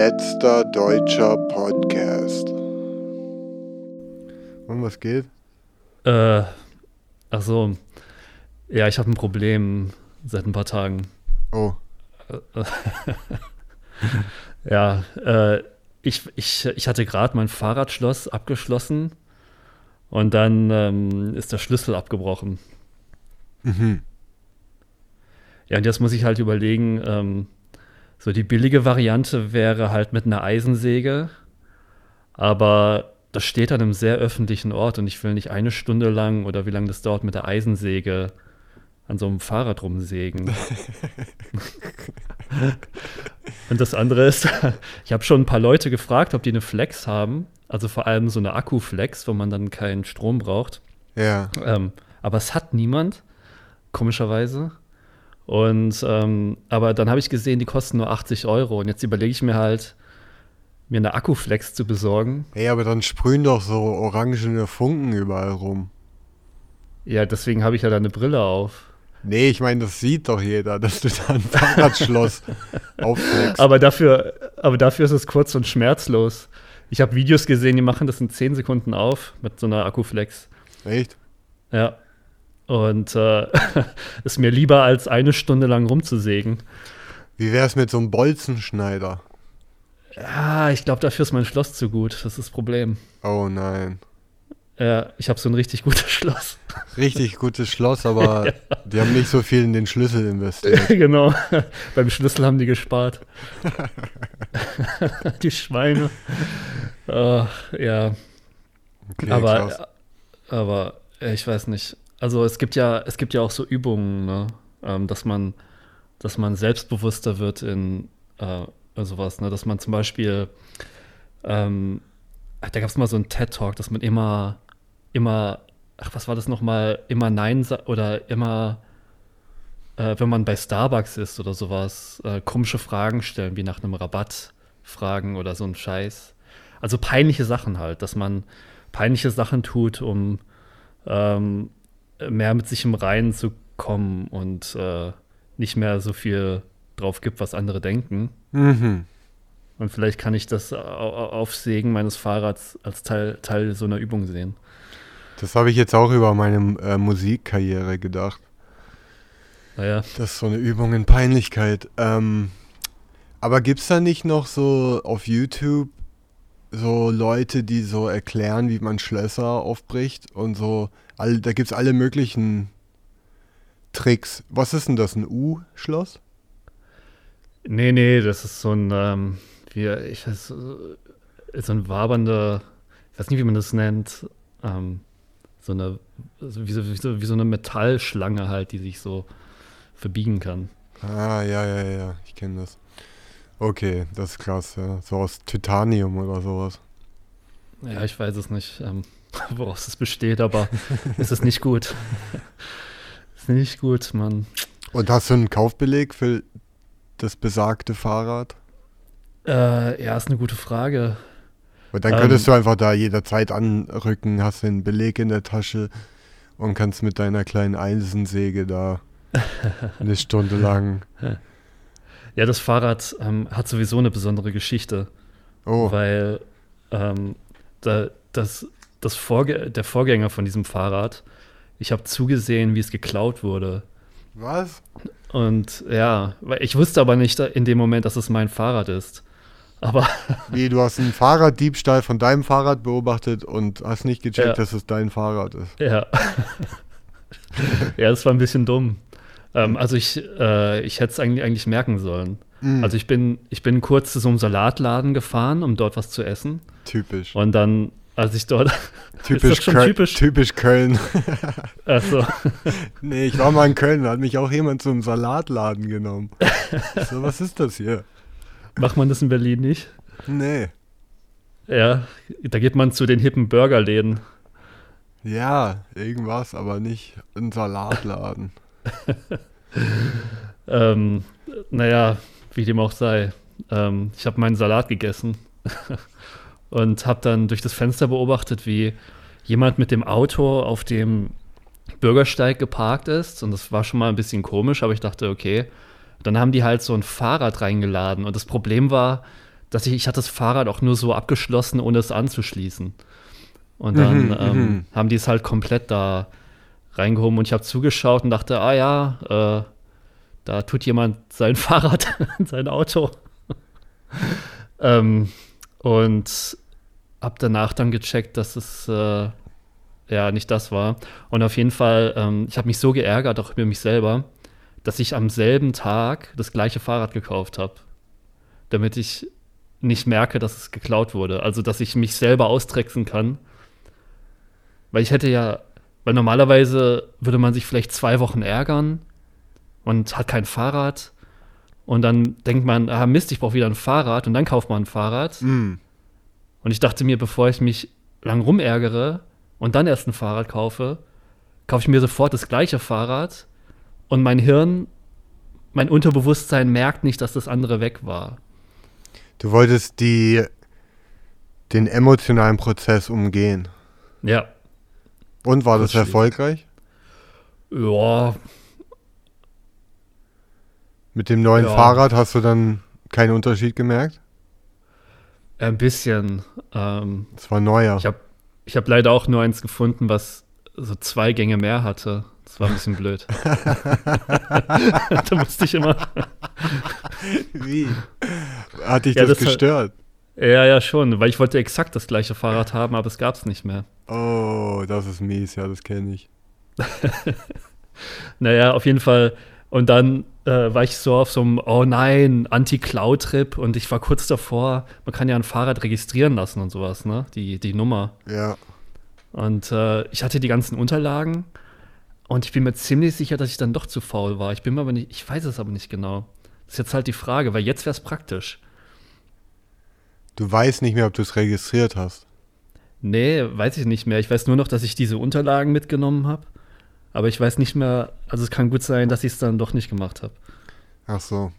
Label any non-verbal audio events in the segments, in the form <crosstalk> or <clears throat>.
Letzter deutscher Podcast. Und was geht? Äh, ach so. Ja, ich habe ein Problem seit ein paar Tagen. Oh. <laughs> ja, äh, ich, ich, ich hatte gerade mein Fahrradschloss abgeschlossen und dann ähm, ist der Schlüssel abgebrochen. Mhm. Ja, und jetzt muss ich halt überlegen, ähm, so die billige Variante wäre halt mit einer Eisensäge, aber das steht an einem sehr öffentlichen Ort und ich will nicht eine Stunde lang oder wie lange das dauert mit der Eisensäge an so einem Fahrrad rumsägen. <laughs> und das andere ist, <laughs> ich habe schon ein paar Leute gefragt, ob die eine Flex haben, also vor allem so eine Akkuflex, wo man dann keinen Strom braucht. Ja. Ähm, aber es hat niemand, komischerweise. Und ähm, aber dann habe ich gesehen, die kosten nur 80 Euro. Und jetzt überlege ich mir halt, mir eine Akkuflex zu besorgen. Hey, aber dann sprühen doch so orangene Funken überall rum. Ja, deswegen habe ich ja da eine Brille auf. Nee, ich meine, das sieht doch jeder, dass du da ein Fahrradschloss <laughs> auflegst. Aber dafür, aber dafür ist es kurz und schmerzlos. Ich habe Videos gesehen, die machen das in 10 Sekunden auf mit so einer Akkuflex. Echt? Ja. Und äh, <laughs> ist mir lieber als eine Stunde lang rumzusägen. Wie wäre es mit so einem Bolzenschneider? Ja, ich glaube, dafür ist mein Schloss zu gut. Das ist das Problem. Oh nein. Ja, ich habe so ein richtig gutes Schloss. <laughs> Richtig gutes Schloss, aber <laughs> ja. die haben nicht so viel in den Schlüssel investiert. genau. Beim Schlüssel haben die gespart. die Schweine. Uh, ja. Okay, aber, krass. aber ich weiß nicht. Also es gibt ja, es gibt ja auch so Übungen, ne? ähm, dass man, dass man selbstbewusster wird in äh, sowas, ne? Dass man zum Beispiel, ähm, da gab es mal so einen TED-Talk, dass man immer, immer, ach, was war das nochmal, immer Nein oder immer, äh, wenn man bei Starbucks ist oder sowas, äh, komische Fragen stellen, wie nach einem Rabatt fragen oder so ein Scheiß. Also peinliche Sachen halt, dass man peinliche Sachen tut, um ähm, mehr mit sich im Reinen zu kommen und äh, nicht mehr so viel drauf gibt, was andere denken. Mhm. Und vielleicht kann ich das Aufsägen meines Fahrrads als Teil, Teil so einer Übung sehen. Das habe ich jetzt auch über meine äh, Musikkarriere gedacht. Naja. Das ist so eine Übung in Peinlichkeit. Ähm, aber gibt es da nicht noch so auf YouTube so Leute, die so erklären, wie man Schlösser aufbricht und so, all, da gibt es alle möglichen Tricks. Was ist denn das, ein U-Schloss? Nee, nee, das ist so ein, ähm, wie, ich weiß, so ein wabernder, ich weiß nicht, wie man das nennt, ähm, so eine, wie so, wie, so, wie so eine Metallschlange halt, die sich so verbiegen kann. Ah, ja, ja, ja, ich kenne das. Okay, das ist krass, ja. So aus Titanium oder sowas. Ja, ich weiß es nicht, ähm, <laughs> woraus es besteht, aber <laughs> es ist nicht gut. ist nicht gut, Mann. Und hast du einen Kaufbeleg für das besagte Fahrrad? Äh, ja, ist eine gute Frage. Und dann könntest ähm, du einfach da jederzeit anrücken, hast den Beleg in der Tasche und kannst mit deiner kleinen Eisensäge da <laughs> eine Stunde lang ja, das Fahrrad ähm, hat sowieso eine besondere Geschichte. Oh. Weil ähm, da, das, das Vorge der Vorgänger von diesem Fahrrad, ich habe zugesehen, wie es geklaut wurde. Was? Und ja, weil ich wusste aber nicht in dem Moment, dass es mein Fahrrad ist. Aber. <laughs> Wie, du hast einen Fahrraddiebstahl von deinem Fahrrad beobachtet und hast nicht gecheckt, Ja. dass es dein Fahrrad ist. Ja. <laughs> ja, das war ein bisschen dumm. Ähm, also ich, äh, ich hätte es eigentlich, eigentlich merken sollen. Mhm. Also ich bin, ich bin kurz zu so einem Salatladen gefahren, um dort was zu essen. Typisch. Und dann, als ich dort. Typisch, <laughs> ist das schon Köl- typisch? typisch Köln. <laughs> Achso. <laughs> nee, ich war mal in Köln, da hat mich auch jemand zum Salatladen genommen. so, was ist das hier? Macht man das in Berlin nicht? Nee. Ja, da geht man zu den hippen Burgerläden. Ja, irgendwas, aber nicht ein Salatladen. <laughs> Ähm, naja, wie dem auch sei. Ähm, ich habe meinen Salat gegessen <laughs> und habe dann durch das Fenster beobachtet, wie jemand mit dem Auto auf dem Bürgersteig geparkt ist. Und das war schon mal ein bisschen komisch, aber ich dachte, okay. Dann haben die halt so ein Fahrrad reingeladen. Und das Problem war, dass ich, ich hatte das Fahrrad auch nur so abgeschlossen, ohne es anzuschließen. Und dann Mhm, ähm, mhm. haben die es halt komplett da reingehoben und ich habe zugeschaut und dachte, ah ja, äh, da tut jemand sein <laughs> Fahrrad in sein Auto. <laughs> ähm, und hab danach dann gecheckt, dass es äh, ja nicht das war. Und auf jeden Fall, ähm, ich habe mich so geärgert, auch über mich selber, dass ich am selben Tag das gleiche Fahrrad gekauft habe, damit ich nicht merke, dass es geklaut wurde. Also, dass ich mich selber austricksen kann. Weil ich hätte ja, weil normalerweise würde man sich vielleicht zwei Wochen ärgern und hat kein Fahrrad. Und dann denkt man, ah Mist, ich brauche wieder ein Fahrrad. Und dann kauft man ein Fahrrad. Mm. Und ich dachte mir, bevor ich mich lang rumärgere und dann erst ein Fahrrad kaufe, kaufe ich mir sofort das gleiche Fahrrad und mein Hirn, mein Unterbewusstsein merkt nicht, dass das andere weg war. Du wolltest die, den emotionalen Prozess umgehen. Ja. Und war das erfolgreich? Ja, Mit dem neuen Ja. Fahrrad hast du dann keinen Unterschied gemerkt? ein bisschen. Ähm, Es war neuer. ich habe ich hab leider auch nur eins gefunden, was so zwei Gänge mehr hatte. Das war ein bisschen blöd. <laughs> <laughs> da musste ich immer. Wie? Hat dich Ja, das, das hat- gestört? Ja, ja, schon, weil ich wollte exakt das gleiche Fahrrad haben, aber es gab es nicht mehr. Oh, das ist mies, ja, das kenne ich. <laughs> Naja, auf jeden Fall. Und dann äh, war ich so auf so einem, oh nein, Anti-Cloud-Trip und ich war kurz davor, man kann ja ein Fahrrad registrieren lassen und sowas, ne? Die, die Nummer. Ja. Und äh, ich hatte die ganzen Unterlagen und ich bin mir ziemlich sicher, dass ich dann doch zu faul war. Ich bin mir aber nicht, ich weiß es aber nicht genau. Das ist jetzt halt die Frage, weil jetzt wäre es praktisch. Du weißt nicht mehr, ob du es registriert hast. Nee, weiß ich nicht mehr. Ich weiß nur noch, dass ich diese Unterlagen mitgenommen habe. Aber ich weiß nicht mehr, also es kann gut sein, dass ich es dann doch nicht gemacht habe. Ach so.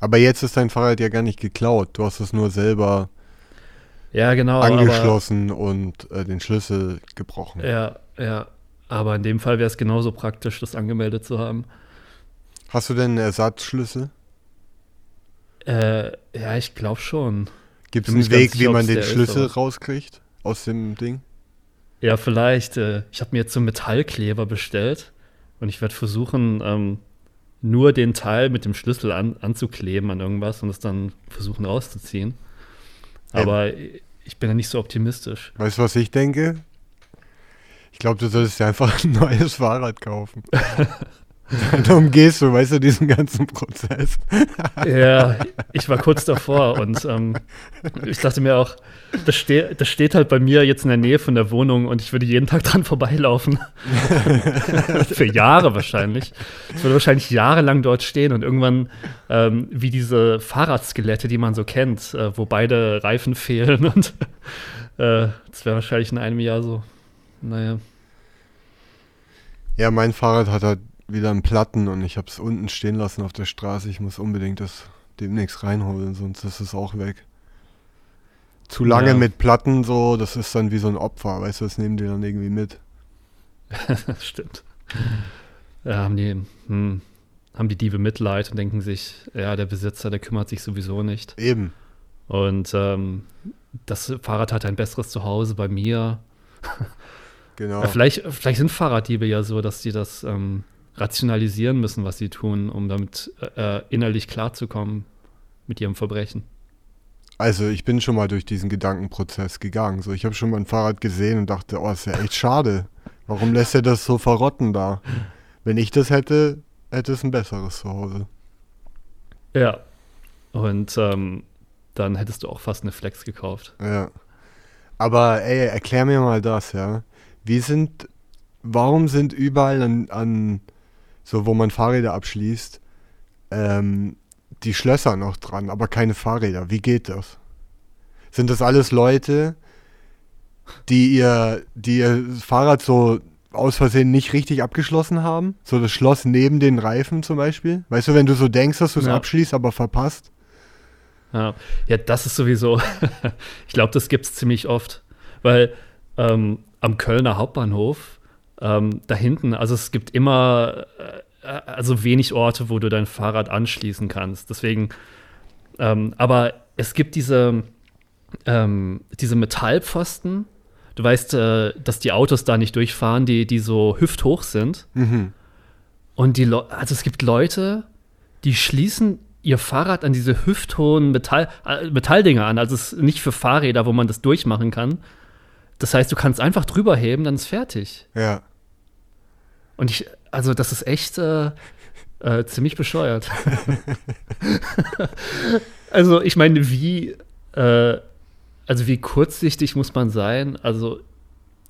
Aber jetzt ist dein Fahrrad ja gar nicht geklaut. Du hast es nur selber Ja, genau. angeschlossen und äh, den Schlüssel gebrochen. Aber, ja, ja. Aber in dem Fall wäre es genauso praktisch, das angemeldet zu haben. Hast du denn einen Ersatzschlüssel? Äh, ja, ich glaube schon. Gibt es einen Weg, wie man den ist, Schlüssel aber- rauskriegt aus dem Ding? Ja, vielleicht. Äh, ich habe mir jetzt so einen Metallkleber bestellt und ich werde versuchen, ähm, nur den Teil mit dem Schlüssel an, anzukleben an irgendwas und es dann versuchen rauszuziehen. Aber ich bin ja nicht so optimistisch. Weißt du, was ich denke? Ich glaube, du solltest dir einfach <laughs> ein neues Fahrrad kaufen. <laughs> <laughs> Dann umgehst du, weißt du, diesen ganzen Prozess. <laughs> Ja, ich war kurz davor und ähm, ich dachte mir auch, das, ste das steht halt bei mir jetzt in der Nähe von der Wohnung und ich würde jeden Tag dran vorbeilaufen. <laughs> Für Jahre wahrscheinlich. Ich würde wahrscheinlich jahrelang dort stehen und irgendwann ähm, wie diese Fahrradskelette, die man so kennt, äh, wo beide Reifen fehlen und äh, das wäre wahrscheinlich in einem Jahr so. Naja. Ja, mein Fahrrad hat halt wieder einen Platten und ich habe es unten stehen lassen auf der Straße. Ich muss unbedingt das demnächst reinholen, sonst ist es auch weg. Zu lange Ja. mit Platten so, das ist dann wie so ein Opfer, weißt du, das nehmen die dann irgendwie mit. <laughs> Stimmt. Ja, haben die, hm, haben die Diebe Mitleid und denken sich, ja, der Besitzer, der kümmert sich sowieso nicht. Eben. Und ähm, das Fahrrad hat ein besseres Zuhause bei mir. Genau. <laughs> Vielleicht, vielleicht sind Fahrraddiebe ja so, dass sie das ähm, rationalisieren müssen, was sie tun, um damit äh, innerlich klarzukommen mit ihrem Verbrechen. Also ich bin schon mal durch diesen Gedankenprozess gegangen. So, ich habe schon mal ein Fahrrad gesehen und dachte, oh, ist ja echt schade. Warum lässt er das so verrotten da? Wenn ich das hätte, hätte es ein besseres zu Hause. Ja. Und ähm, dann hättest du auch fast eine Flex gekauft. Ja. Aber ey, erklär mir mal das, ja. Wie sind, warum sind überall an, an so wo man Fahrräder abschließt, ähm, die Schlösser noch dran, aber keine Fahrräder? Wie geht das? Sind das alles Leute, die ihr, die ihr Fahrrad so aus Versehen nicht richtig abgeschlossen haben? So das Schloss neben den Reifen zum Beispiel? Weißt du, wenn du so denkst, dass du es Ja. abschließt, aber verpasst? Ja, ja das ist sowieso, <laughs> ich glaube, das gibt es ziemlich oft, weil ähm, am Kölner Hauptbahnhof, ähm, da hinten, also es gibt immer, äh, also wenig Orte, wo du dein Fahrrad anschließen kannst. Deswegen Ähm, aber es gibt diese, ähm, diese Metallpfosten. Du weißt, äh, dass die Autos da nicht durchfahren, die, die so hüfthoch sind. Mhm. Und die Le also es gibt Leute, die schließen ihr Fahrrad an diese hüfthohen Metall äh, Metalldinger an. Also es ist nicht für Fahrräder, wo man das durchmachen kann. Das heißt, du kannst einfach drüber heben, dann ist fertig. Ja. Und ich, also das ist echt äh, äh, ziemlich bescheuert. <laughs> also ich meine, wie, äh, also wie kurzsichtig muss man sein? Also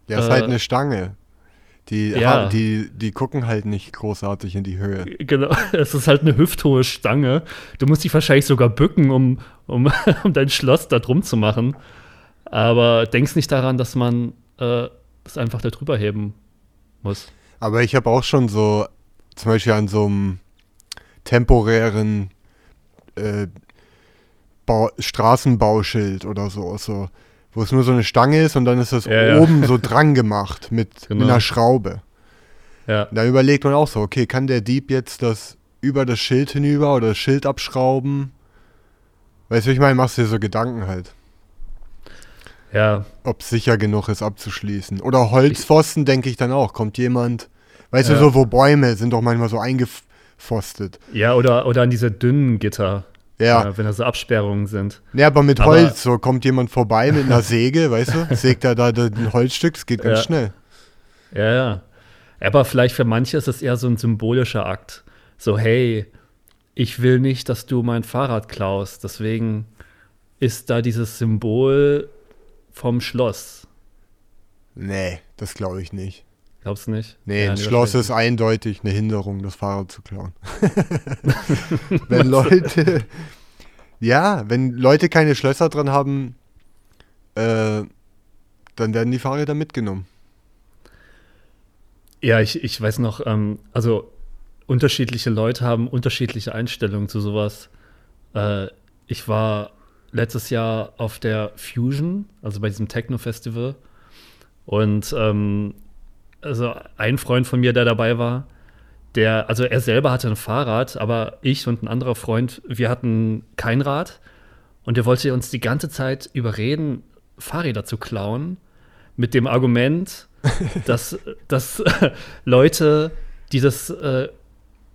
Ja, ist Äh, halt eine Stange. Die, ja. die, die gucken halt nicht großartig in die Höhe. Genau, <laughs> es ist halt eine hüfthohe Stange. Du musst dich wahrscheinlich sogar bücken, um, um, <laughs> um dein Schloss da drum zu machen. Aber denkst nicht daran, dass man äh, das einfach da drüber heben muss. Aber ich habe auch schon so, zum Beispiel an so einem temporären äh, Bau Straßenbauschild oder so, so, wo es nur so eine Stange ist und dann ist das Ja, ja. oben so <laughs> dran gemacht mit, Genau. mit einer Schraube. Ja, Da überlegt man auch so, okay, kann der Dieb jetzt das über das Schild hinüber oder das Schild abschrauben? Weißt du, ich meine, machst du dir so Gedanken halt, ja, ob es sicher genug ist abzuschließen. Oder Holzpfosten denke ich dann auch, kommt jemand, weißt Ja. du, so wo Bäume sind doch manchmal so eingefostet. ja oder, oder an diese dünnen Gitter, Ja, äh, wenn da so Absperrungen sind. ja aber mit Aber- Holz, so kommt jemand vorbei mit einer Säge, weißt du, <laughs> sägt er da ein Holzstück, das geht ganz Ja. schnell. Ja, ja. Aber vielleicht für manche ist es eher so ein symbolischer Akt. So, hey, ich will nicht, dass du mein Fahrrad klaust. Deswegen ist da dieses Symbol vom Schloss. Nee, das glaube ich nicht. Glaubst du nicht? Nee, Ja, ein Schloss ist eindeutig eine Hinderung, das Fahrrad zu klauen. <laughs> <laughs> wenn Leute, <laughs> ja, wenn Leute keine Schlösser dran haben, äh, dann werden die Fahrräder mitgenommen. Ja, ich, ich weiß noch, ähm, also unterschiedliche Leute haben unterschiedliche Einstellungen zu sowas. Äh, ich war letztes Jahr auf der Fusion, also bei diesem Techno-Festival. Und ähm, also ein Freund von mir, der dabei war, der, also er selber hatte ein Fahrrad, aber ich und ein anderer Freund, wir hatten kein Rad. Und er wollte uns die ganze Zeit überreden, Fahrräder zu klauen, mit dem Argument, <laughs> dass, dass <laughs> Leute, die das äh,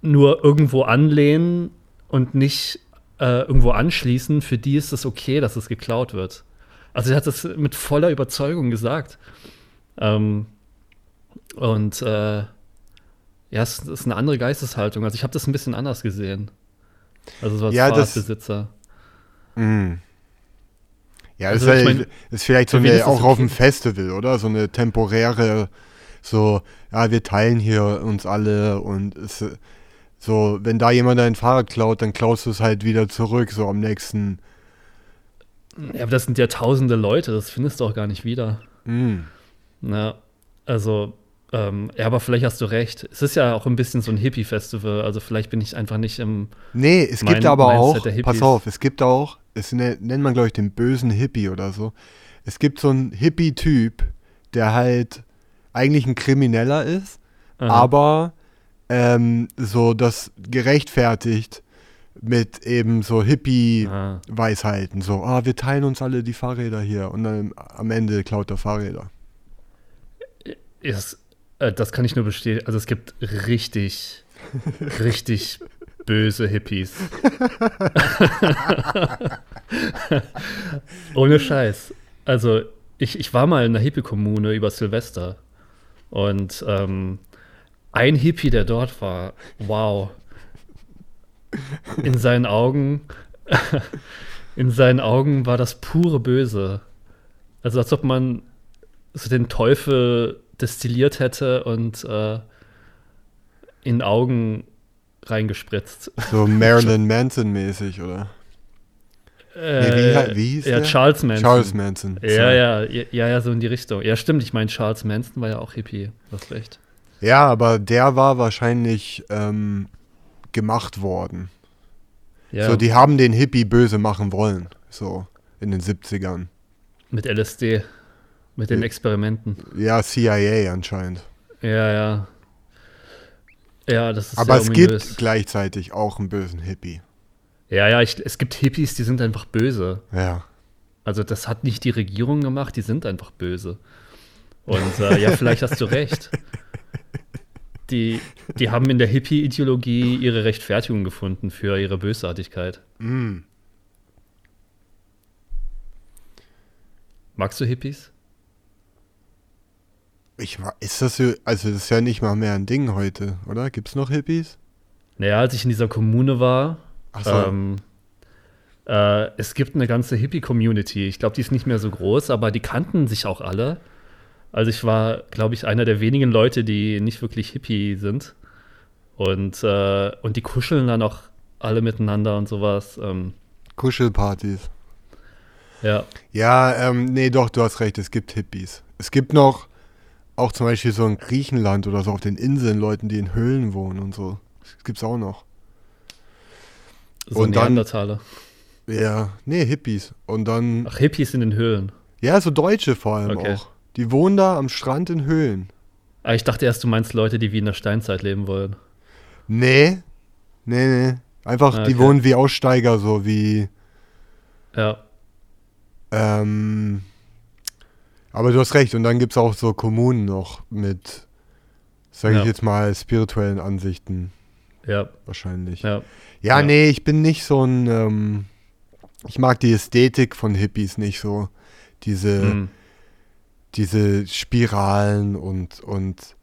nur irgendwo anlehnen und nicht äh, irgendwo anschließen, für die ist es okay, dass es geklaut wird. Also er hat das mit voller Überzeugung gesagt. Ähm, und äh, ja, es ist eine andere Geisteshaltung. Also ich habe das ein bisschen anders gesehen. Also so als Ja, das- Fahrradbesitzer. Mm. Ja, das Also, ist, ich mein, ist vielleicht so eine, das auch auf okay? dem Festival, oder? So eine temporäre, so, ja, wir teilen hier uns alle und es, so, wenn da jemand dein Fahrrad klaut, dann klaust du es halt wieder zurück, so am nächsten. Ja, aber das sind ja tausende Leute, das findest du auch gar nicht wieder. Mm. Na, also, ähm, ja, aber vielleicht hast du recht. Es ist ja auch ein bisschen so ein Hippie-Festival, also vielleicht bin ich einfach nicht im. Nee, es gibt Mein- aber Mindset auch, pass auf, es gibt auch, es ne- nennt man, glaube ich, den bösen Hippie oder so. Es gibt so einen Hippie-Typ, der halt eigentlich ein Krimineller ist, Aha. aber ähm, so das gerechtfertigt mit eben so Hippie-Weisheiten. So, ah, wir teilen uns alle die Fahrräder hier und dann am Ende klaut er Fahrräder. ist, äh, das kann ich nur bestätigen. Also es gibt richtig, <laughs> richtig böse Hippies. <laughs> Ohne Scheiß. Also ich, ich war mal in einer Hippie-Kommune über Silvester und ähm, ein Hippie, der dort war, wow. In seinen Augen, <laughs> in seinen Augen war das pure Böse. Also als ob man so den Teufel destilliert hätte und äh, in Augen reingespritzt. So <laughs> Marilyn Manson-mäßig, oder? Äh, wie hei- wie hieß ja, der? Charles Manson. Charles Manson. Ja, sorry. ja, ja, ja, so in die Richtung. Ja, stimmt. Ich meine, Charles Manson war ja auch Hippie. Hast recht. Ja, aber der war wahrscheinlich ähm, gemacht worden. Ja, So, die haben den Hippie böse machen wollen. So, in den 70ern. mit LSD, mit den Ja. Experimenten. Ja, CIA anscheinend. Ja, ja. Ja, das ist Aber es ominös. gibt gleichzeitig auch einen bösen Hippie. Ja, ja, ich, es gibt Hippies, die sind einfach böse. Ja. Also das hat nicht die Regierung gemacht, die sind einfach böse. Und äh, ja, vielleicht hast du recht. Die, die haben in der Hippie-Ideologie ihre Rechtfertigung gefunden für ihre Bösartigkeit. Mm. Magst du Hippies? Ich war, ist das so, also das ist ja nicht mal mehr ein Ding heute, oder? Gibt's noch Hippies? Naja, als ich in dieser Kommune war, Ach so. ähm, äh, es gibt eine ganze Hippie-Community. Ich glaube, die ist nicht mehr so groß, aber die kannten sich auch alle. Also ich war, glaube ich, einer der wenigen Leute, die nicht wirklich Hippie sind. Und, äh, und die kuscheln dann auch alle miteinander und sowas. Ähm, Kuschelpartys. ja, Ja, ähm, nee, doch, du hast recht, es gibt Hippies. Es gibt noch auch zum Beispiel so in Griechenland oder so auf den Inseln Leuten, die in Höhlen wohnen und so. Das gibt's auch noch. so Und dann- Neandertaler. Ja, nee, Hippies. Und dann, Ach, Hippies in den Höhlen. ja, so Deutsche vor allem Okay. auch. Die wohnen da am Strand in Höhlen. Ah, ich dachte erst, du meinst Leute, die wie in der Steinzeit leben wollen. Nee, nee, nee. Einfach, Ah, die okay. wohnen wie Aussteiger, so wie, Ja, ähm, aber du hast recht. Und dann gibt's auch so Kommunen noch mit, sage ich Ja. jetzt mal, spirituellen Ansichten ja, wahrscheinlich. ja. Ja, Ja. nee, ich bin nicht so ein. Ähm, ich mag die Ästhetik von Hippies nicht so. Diese, Hm. diese Spiralen und, und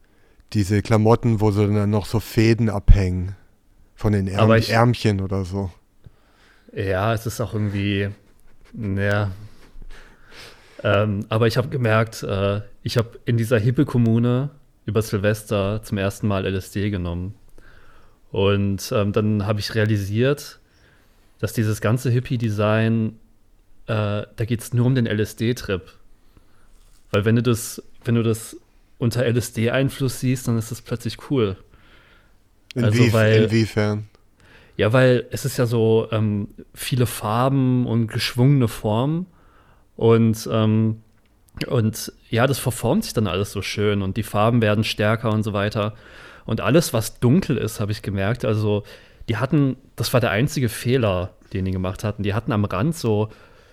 diese Klamotten, wo so dann noch so Fäden abhängen. Von den Ärm ich- Ärmchen oder so. Ja, es ist auch irgendwie, ja. Ähm, aber ich habe gemerkt, äh, ich habe in dieser Hippe-Kommune über Silvester zum ersten Mal LSD genommen. Und ähm, dann habe ich realisiert, dass dieses ganze Hippie-Design, äh, da geht es nur um den LSD-Trip. Weil wenn du das, wenn du das unter LSD-Einfluss siehst, dann ist das plötzlich cool. Also, Inwie weil- inwiefern? Ja, weil es ist ja so ähm, viele Farben und geschwungene Formen und, ähm, und ja, das verformt sich dann alles so schön und die Farben werden stärker und so weiter. Und alles, was dunkel ist, habe ich gemerkt, also die hatten, das war der einzige Fehler, den die gemacht hatten, die hatten am Rand so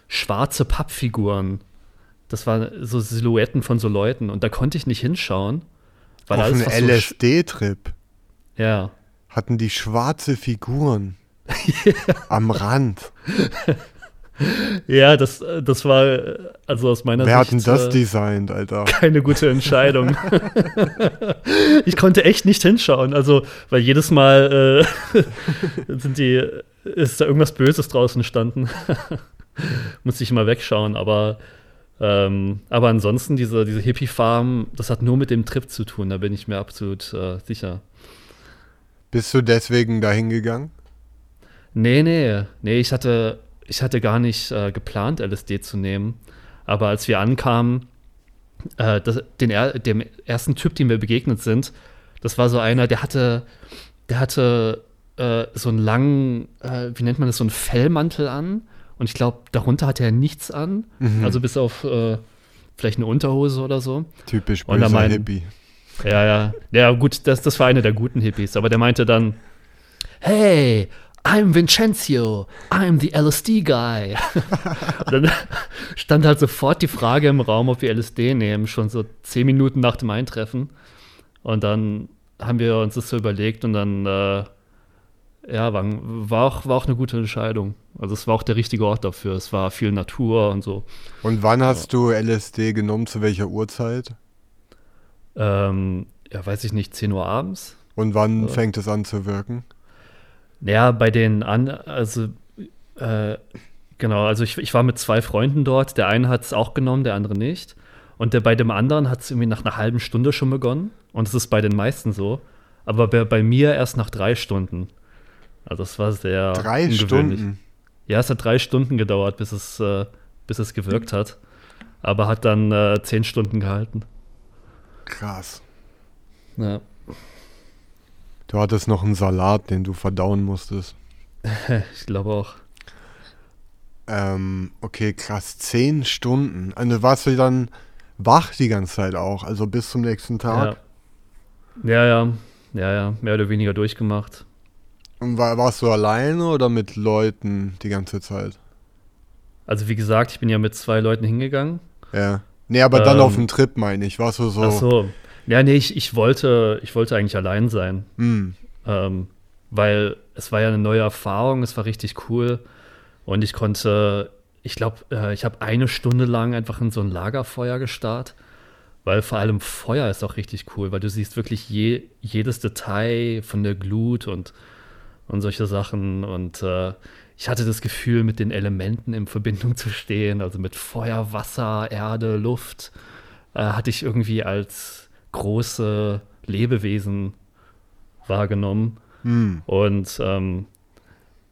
schwarze Pappfiguren. Das waren so Silhouetten von so Leuten und da konnte ich nicht hinschauen. Weil Auf alles, einen was so LSD-Trip ja. hatten die schwarze Figuren <laughs> am Rand. <laughs> <laughs> Ja, das, äh, das war äh, also aus meiner Wer hat Sicht denn das äh, designt, Alter? <laughs> keine gute Entscheidung. <laughs> ich konnte echt nicht hinschauen, also weil jedes Mal äh, sind die ist da irgendwas Böses draußen gestanden. Musste ich immer wegschauen, aber ähm, aber ansonsten diese diese Hippie Farm, das hat nur mit dem Trip zu tun, da bin ich mir absolut äh, sicher. Bist du deswegen dahin gegangen? Nee, nee, nee, ich hatte, ich hatte gar nicht äh, geplant, LSD zu nehmen. Aber als wir ankamen, äh, das, den dem ersten Typ, dem wir begegnet sind, das war so einer, der hatte, der hatte äh, so einen langen, äh, wie nennt man das, so einen Fellmantel an. Und ich glaube, darunter hatte er nichts an. Mhm. Also bis auf äh, vielleicht eine Unterhose oder so. Typisch er böser mein- Hippie. Ja, ja. Ja, gut, das, das war einer der guten Hippies. Aber der meinte dann, hey, I'm Vincenzio, I'm the LSD guy. <laughs> Und dann stand halt sofort die Frage im Raum, ob wir LSD nehmen, schon so zehn Minuten nach dem Eintreffen. Und dann haben wir uns das so überlegt und dann, äh, ja, war, war, auch, war auch eine gute Entscheidung. Also es war auch der richtige Ort dafür. Es war viel Natur und so. Und wann hast du LSD genommen? Zu welcher Uhrzeit? Ähm, ja, weiß ich nicht, 10 Uhr abends? Und wann Ja. fängt es an zu wirken? Ja, bei den an, also äh, genau, also ich, ich war mit zwei Freunden dort. Der eine hat es auch genommen, der andere nicht. Und der, bei dem anderen hat es irgendwie nach einer halben Stunde schon begonnen. Und es ist bei den meisten so. Aber bei, bei mir erst nach drei Stunden. Also es war sehr Drei. Stunden. Ja, es hat drei Stunden gedauert, bis es, äh, bis es gewirkt hat. Aber hat dann äh, zehn Stunden gehalten. Krass. Ja. Du hattest noch einen Salat, den du verdauen musstest. <laughs> Ich glaube auch. Ähm, okay, krass. Zehn Stunden. Also warst du dann wach die ganze Zeit auch, also bis zum nächsten Tag. Ja. ja, ja, ja, ja, mehr oder weniger durchgemacht. Und war, warst du alleine oder mit Leuten die ganze Zeit? Also wie gesagt, ich bin ja mit zwei Leuten hingegangen. Ja. Nee, aber dann Ähm, auf dem Trip meine ich. Warst du so. Ach so. Ja, nee, ich, ich, wollte, ich wollte eigentlich allein sein. Hm. Ähm, weil es war ja eine neue Erfahrung, es war richtig cool. Und ich konnte, ich glaube, äh, ich habe eine Stunde lang einfach in so ein Lagerfeuer gestarrt. Weil vor allem Feuer ist auch richtig cool, weil du siehst wirklich je, jedes Detail von der Glut und, und solche Sachen. Und äh, ich hatte das Gefühl, mit den Elementen in Verbindung zu stehen, also mit Feuer, Wasser, Erde, Luft, äh, hatte ich irgendwie als große Lebewesen wahrgenommen. Hm. Und ähm,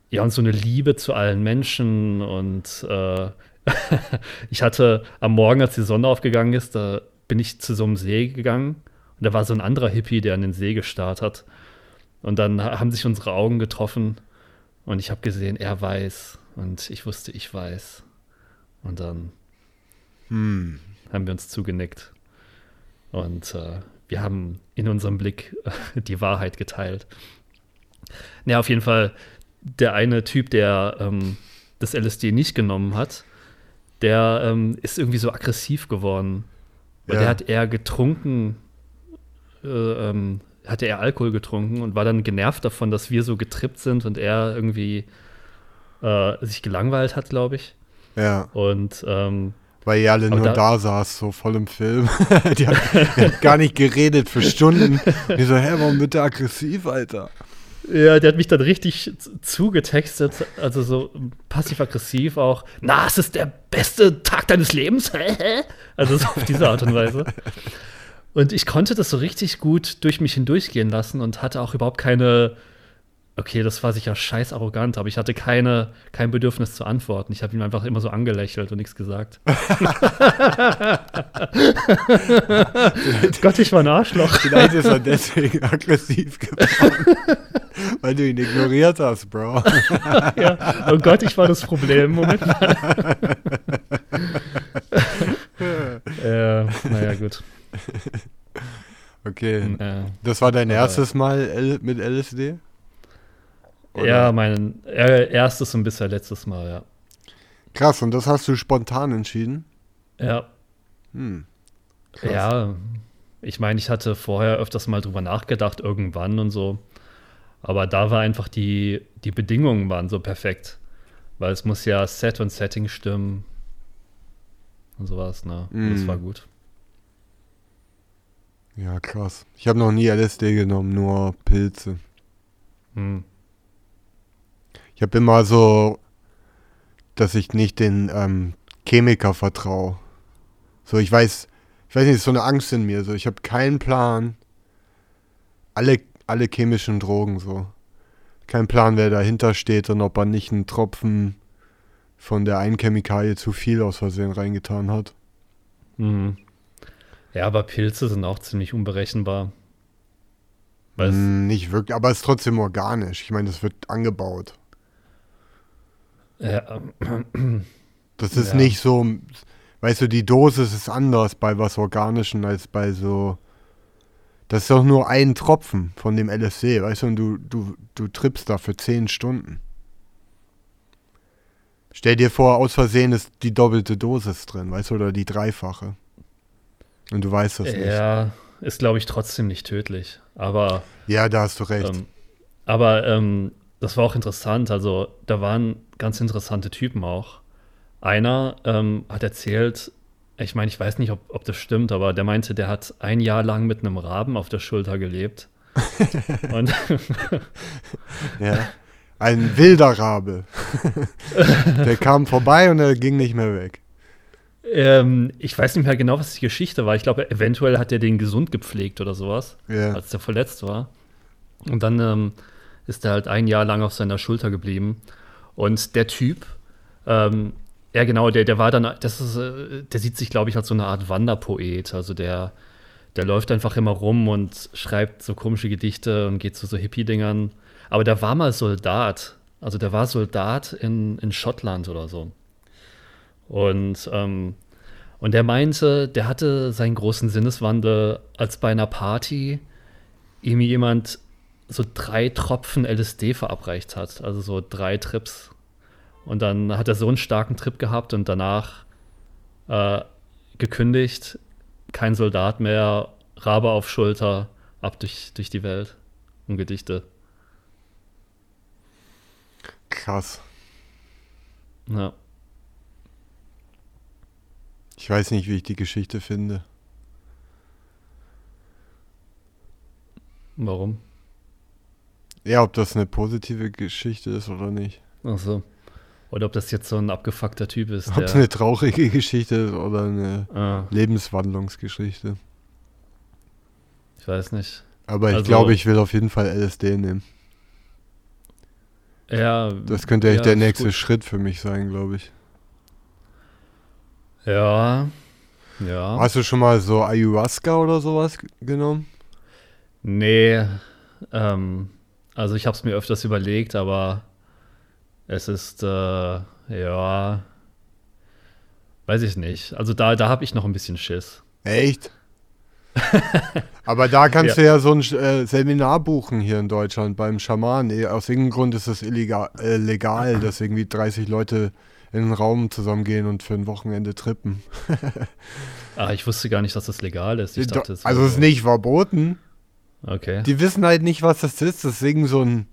ja, und so eine Liebe zu allen Menschen. Und äh, <laughs> ich hatte am Morgen, als die Sonne aufgegangen ist, da bin ich zu so einem See gegangen. Und da war so ein anderer Hippie, der an den See gestarrt hat. Und dann ha- haben sich unsere Augen getroffen. Und ich habe gesehen, er weiß. Und ich wusste, ich weiß. Und dann Hm. haben wir uns zugenickt. Und äh, wir haben in unserem Blick äh, die Wahrheit geteilt. Ja, auf jeden Fall, der eine Typ, der ähm, das LSD nicht genommen hat, der ähm, ist irgendwie so aggressiv geworden. Weil Ja. der hat eher getrunken, äh, ähm, hatte er Alkohol getrunken und war dann genervt davon, dass wir so getrippt sind und er irgendwie äh, sich gelangweilt hat, glaube ich. Ja. Und ähm, Weil ihr alle Aber nur da- da, saß, so voll im Film. <laughs> die, hat, gar nicht geredet für Stunden. Und ich so, hä, warum der aggressiv, Alter? Ja, der hat mich dann richtig zugetextet, also so passiv-aggressiv auch. Na, es ist der beste Tag deines Lebens. <laughs> also so auf diese Art und Weise. Und ich konnte das so richtig gut durch mich hindurchgehen lassen und hatte auch überhaupt keine. Okay, das war sicher scheiß arrogant, aber ich hatte keine, kein Bedürfnis zu antworten. Ich habe ihm einfach immer so angelächelt und nichts gesagt. <laughs> <laughs> Gott, ich war ein Arschloch. Vielleicht ist er deswegen aggressiv geworden. Weil du ihn ignoriert hast, Bro. ja. Oh Gott, ich war das Problem. Moment mal. <laughs> äh, naja, gut. Okay. Äh, Das war dein Aber- erstes Mal L mit LSD? Oder? ja, mein erstes und bisher letztes Mal, ja. Krass, und das hast du spontan entschieden? Ja, Hm. Krass. ja. Ich meine, ich hatte vorher öfters mal drüber nachgedacht, irgendwann und so. Aber da war einfach die, die Bedingungen waren so perfekt. Weil es muss ja Set und Setting stimmen. Und sowas, ne? Und Das Mm. war gut. Ja, krass. Ich habe noch nie LSD genommen, nur Pilze. Hm. Ich habe immer so, dass ich nicht den ähm, Chemiker vertraue. So, ich weiß, ich weiß nicht, ist so eine Angst in mir. So, ich habe keinen Plan. Alle, alle chemischen Drogen so. Kein Plan, wer dahinter steht und ob er nicht einen Tropfen von der einen Chemikalie zu viel aus Versehen reingetan hat. Mhm. Ja, aber Pilze sind auch ziemlich unberechenbar. Weil es, Mm, nicht wirklich, aber es ist trotzdem organisch. Ich meine, das wird angebaut. Ja, Das ist Ja. nicht so, weißt du, die Dosis ist anders bei was Organischen als bei so. Das ist doch nur ein Tropfen von dem LSD, weißt du, und du, du, du trippst da für 10 Stunden. Stell dir vor, aus Versehen ist die doppelte Dosis drin, weißt du, oder die dreifache. Und du weißt das nicht. ja, ist glaube ich trotzdem nicht tödlich. Aber, Ja, da hast du recht. ähm, aber ähm, das war auch interessant. Also da waren ganz interessante Typen auch. Einer ähm, hat erzählt, ich meine, ich weiß nicht, ob, ob das stimmt, aber der meinte, der hat ein Jahr lang mit einem Raben auf der Schulter gelebt. <laughs> Und <laughs> Ja. Ein wilder Rabe. <laughs> der kam vorbei und er ging nicht mehr weg. ähm, ich weiß nicht mehr genau, was die Geschichte war. Ich glaube, eventuell hat er den gesund gepflegt oder sowas. Ja. als der verletzt war. Und dann ähm, ist er halt ein Jahr lang auf seiner Schulter geblieben. Und der Typ, ähm, ja genau, der, der war dann, das ist, äh, der sieht sich, glaube ich, als so eine Art Wanderpoet. Also der, der läuft einfach immer rum und schreibt so komische Gedichte und geht zu so Hippie-Dingern. Aber der war mal Soldat. Also der war Soldat in, in Schottland oder so. Und, ähm, und der meinte, der hatte seinen großen Sinneswandel, als bei einer Party ihm jemand so drei Tropfen LSD verabreicht hat. Also so drei Trips. Und dann hat er so einen starken Trip gehabt und danach äh, gekündigt, kein Soldat mehr, Rabe auf Schulter, ab durch, durch die Welt und Gedichte. Krass. Ja. Ich weiß nicht, wie ich die Geschichte finde. Warum? Ja, ob das eine positive Geschichte ist oder nicht. Ach so. Oder ob das jetzt so ein abgefuckter Typ ist. Ob es eine traurige Geschichte ist oder eine ah, Lebenswandlungsgeschichte. ich weiß nicht. Aber ich Also- glaube, ich will auf jeden Fall LSD nehmen. Ja, Das könnte echt ja, der nächste gut. Schritt für mich sein, glaube ich. Ja. Ja. Hast du schon mal so Ayahuasca oder sowas genommen? Nee, ähm, also ich habe es mir öfters überlegt, aber es ist, äh, ja, weiß ich nicht. Also da, da habe ich noch ein bisschen Schiss. Echt? <laughs> Aber da kannst Ja. du ja so ein äh, Seminar buchen hier in Deutschland beim Schaman. Aus irgendeinem Grund ist es illegal, äh, legal, dass irgendwie 30 Leute in einen Raum zusammengehen und für ein Wochenende trippen. <laughs> Ah, ich wusste gar nicht, dass das legal ist. Ich Do- dachte, es also es ist nicht verboten. Okay. Die wissen halt nicht, was das ist. Das ist irgend so ein,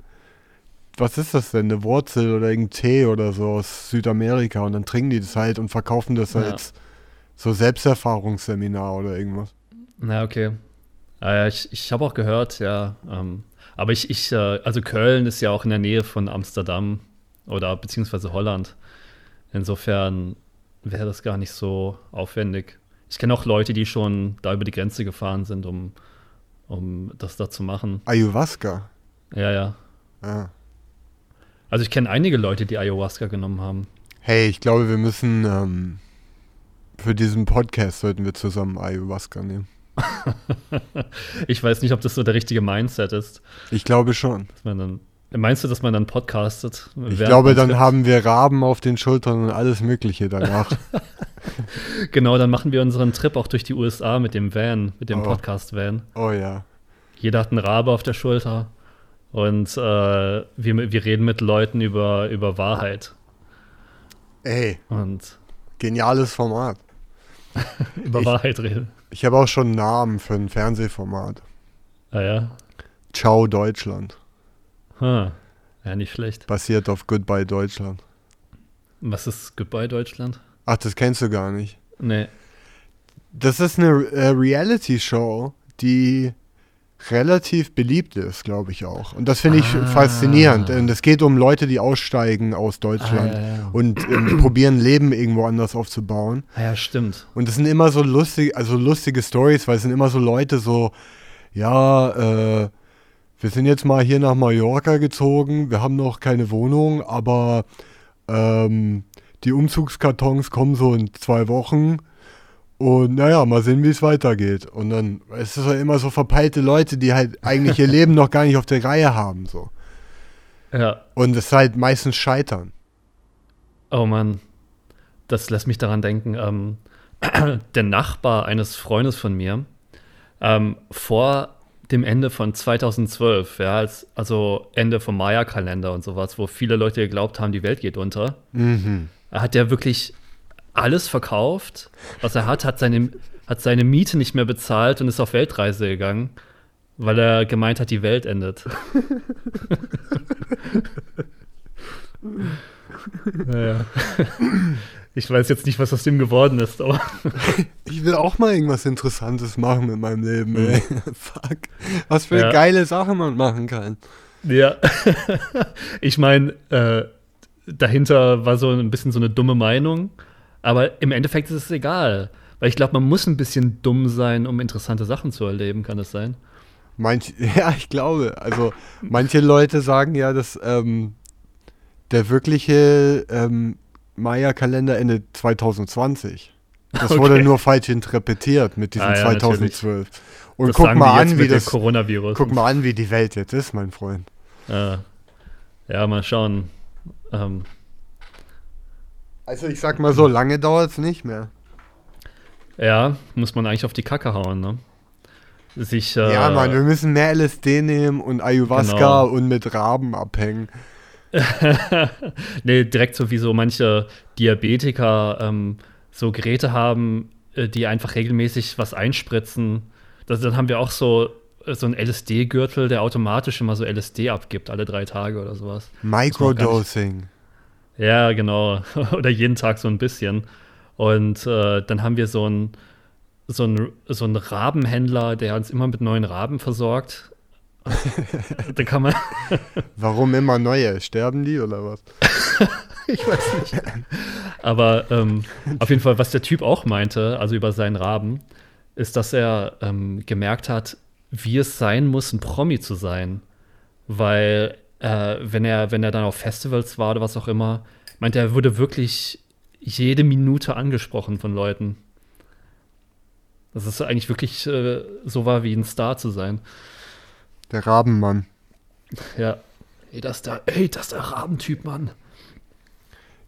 was ist das denn, eine Wurzel oder irgendein Tee oder so aus Südamerika und dann trinken die das halt und verkaufen das Ja. als so Selbsterfahrungsseminar oder irgendwas. Na, okay. Ah, ich ich habe auch gehört, ja. Ähm, aber ich, ich, äh, also Köln ist ja auch in der Nähe von Amsterdam oder beziehungsweise Holland. Insofern wäre das gar nicht so aufwendig. Ich kenne auch Leute, die schon da über die Grenze gefahren sind, um, um das da zu machen. Ayahuasca. Ja, ja. Ja. Also ich kenne einige Leute, die Ayahuasca genommen haben. Hey, ich glaube, wir müssen ähm, für diesen Podcast sollten wir zusammen Ayahuasca nehmen. <laughs> Ich weiß nicht, ob das so der richtige Mindset ist. Ich glaube schon. Dann, meinst du, dass man dann podcastet? Ich glaube, dann haben wir Raben auf den Schultern und alles Mögliche danach. <laughs> <laughs> Genau, dann machen wir unseren Trip auch durch die USA mit dem Van, mit dem Oh. Podcast-Van. oh ja. Jeder hat einen Rabe auf der Schulter und äh, wir, wir reden mit Leuten über, über Wahrheit Ey, und geniales Format. <laughs> über Ich- Wahrheit reden. Ich habe auch schon einen Namen für ein Fernsehformat. Ah ja. Ciao Deutschland. Hm. Ja, nicht schlecht. Basiert auf Goodbye Deutschland. Was ist Goodbye Deutschland? Ach, das kennst du gar nicht. Nee. Das ist eine äh, Reality-Show, die relativ beliebt ist, glaube ich auch. Und das finde ich Ah. faszinierend. Denn es geht um Leute, die aussteigen aus Deutschland Ah, ja, ja. und ähm, probieren, Leben irgendwo anders aufzubauen. Ah ja, stimmt. Und es sind immer so lustig, also lustige Stories, weil es sind immer so Leute so, ja, äh, wir sind jetzt mal hier nach Mallorca gezogen, wir haben noch keine Wohnung, aber ähm, die Umzugskartons kommen so in zwei Wochen. Und naja, mal sehen, wie es weitergeht. Und dann, es ist halt immer so verpeilte Leute, die halt eigentlich ihr <laughs> Leben noch gar nicht auf der Reihe haben. So. Ja. Und es halt meistens scheitern. Oh Mann. Das lässt mich daran denken. Ähm, <clears throat> der Nachbar eines Freundes von mir, ähm, vor dem Ende von 2012, ja, als, also Ende vom Maya-Kalender und sowas, wo viele Leute geglaubt haben, die Welt geht unter, Mhm. Hat er wirklich alles verkauft, was er hat, hat seine, hat seine Miete nicht mehr bezahlt und ist auf Weltreise gegangen, weil er gemeint hat, die Welt endet. <laughs> naja. Ich weiß jetzt nicht, was aus dem geworden ist, aber <laughs> Ich will auch mal irgendwas Interessantes machen mit meinem Leben, ey. <laughs> Fuck. Was für Ja. geile Sachen man machen kann. ja. ich meine, äh, dahinter war so ein bisschen so eine dumme Meinung, aber im Endeffekt ist es egal. Weil ich glaube, man muss ein bisschen dumm sein, um interessante Sachen zu erleben, kann es sein? Manch, <laughs> ja, ich glaube. Also, manche Leute sagen ja, dass ähm, der wirkliche ähm, Maya-Kalender endet 2020. Das wurde Okay. nur falsch interpretiert mit diesem Ah, ja, 2012. Und Das guck mal an, wie das. Coronavirus. Guck mal an, wie die Welt jetzt ist, mein Freund. Ja, ja mal schauen. Ähm, Also ich sag mal so, lange dauert es nicht mehr. ja, muss man eigentlich auf die Kacke hauen, ne? sich. Äh, ja, Mann, wir müssen mehr LSD nehmen und Ayahuasca Genau. und mit Raben abhängen. <laughs> nee, direkt so wie so manche Diabetiker ähm, so Geräte haben, äh, die einfach regelmäßig was einspritzen. Das, dann haben wir auch so, so einen LSD-Gürtel, der automatisch immer so LSD abgibt, alle drei Tage oder sowas. Microdosing. Ja, genau. <laughs> Oder jeden Tag so ein bisschen. Und äh, dann haben wir so einen so so einen Rabenhändler, der uns immer mit neuen Raben versorgt. <laughs> da kann man, <laughs> Warum immer neue? Sterben die oder was? ich weiß nicht. Aber ähm, auf jeden Fall, was der Typ auch meinte, also über seinen Raben, ist, dass er ähm, gemerkt hat, wie es sein muss, ein Promi zu sein. Weil, äh, wenn, er, wenn er dann auf Festivals war oder was auch immer, meinte er, er wurde wirklich jede Minute angesprochen von Leuten. Dass es eigentlich wirklich äh, so war, wie ein Star zu sein. Der Rabenmann. Ja. Ey, das ist der, ey, das ist der Rabentyp, Mann.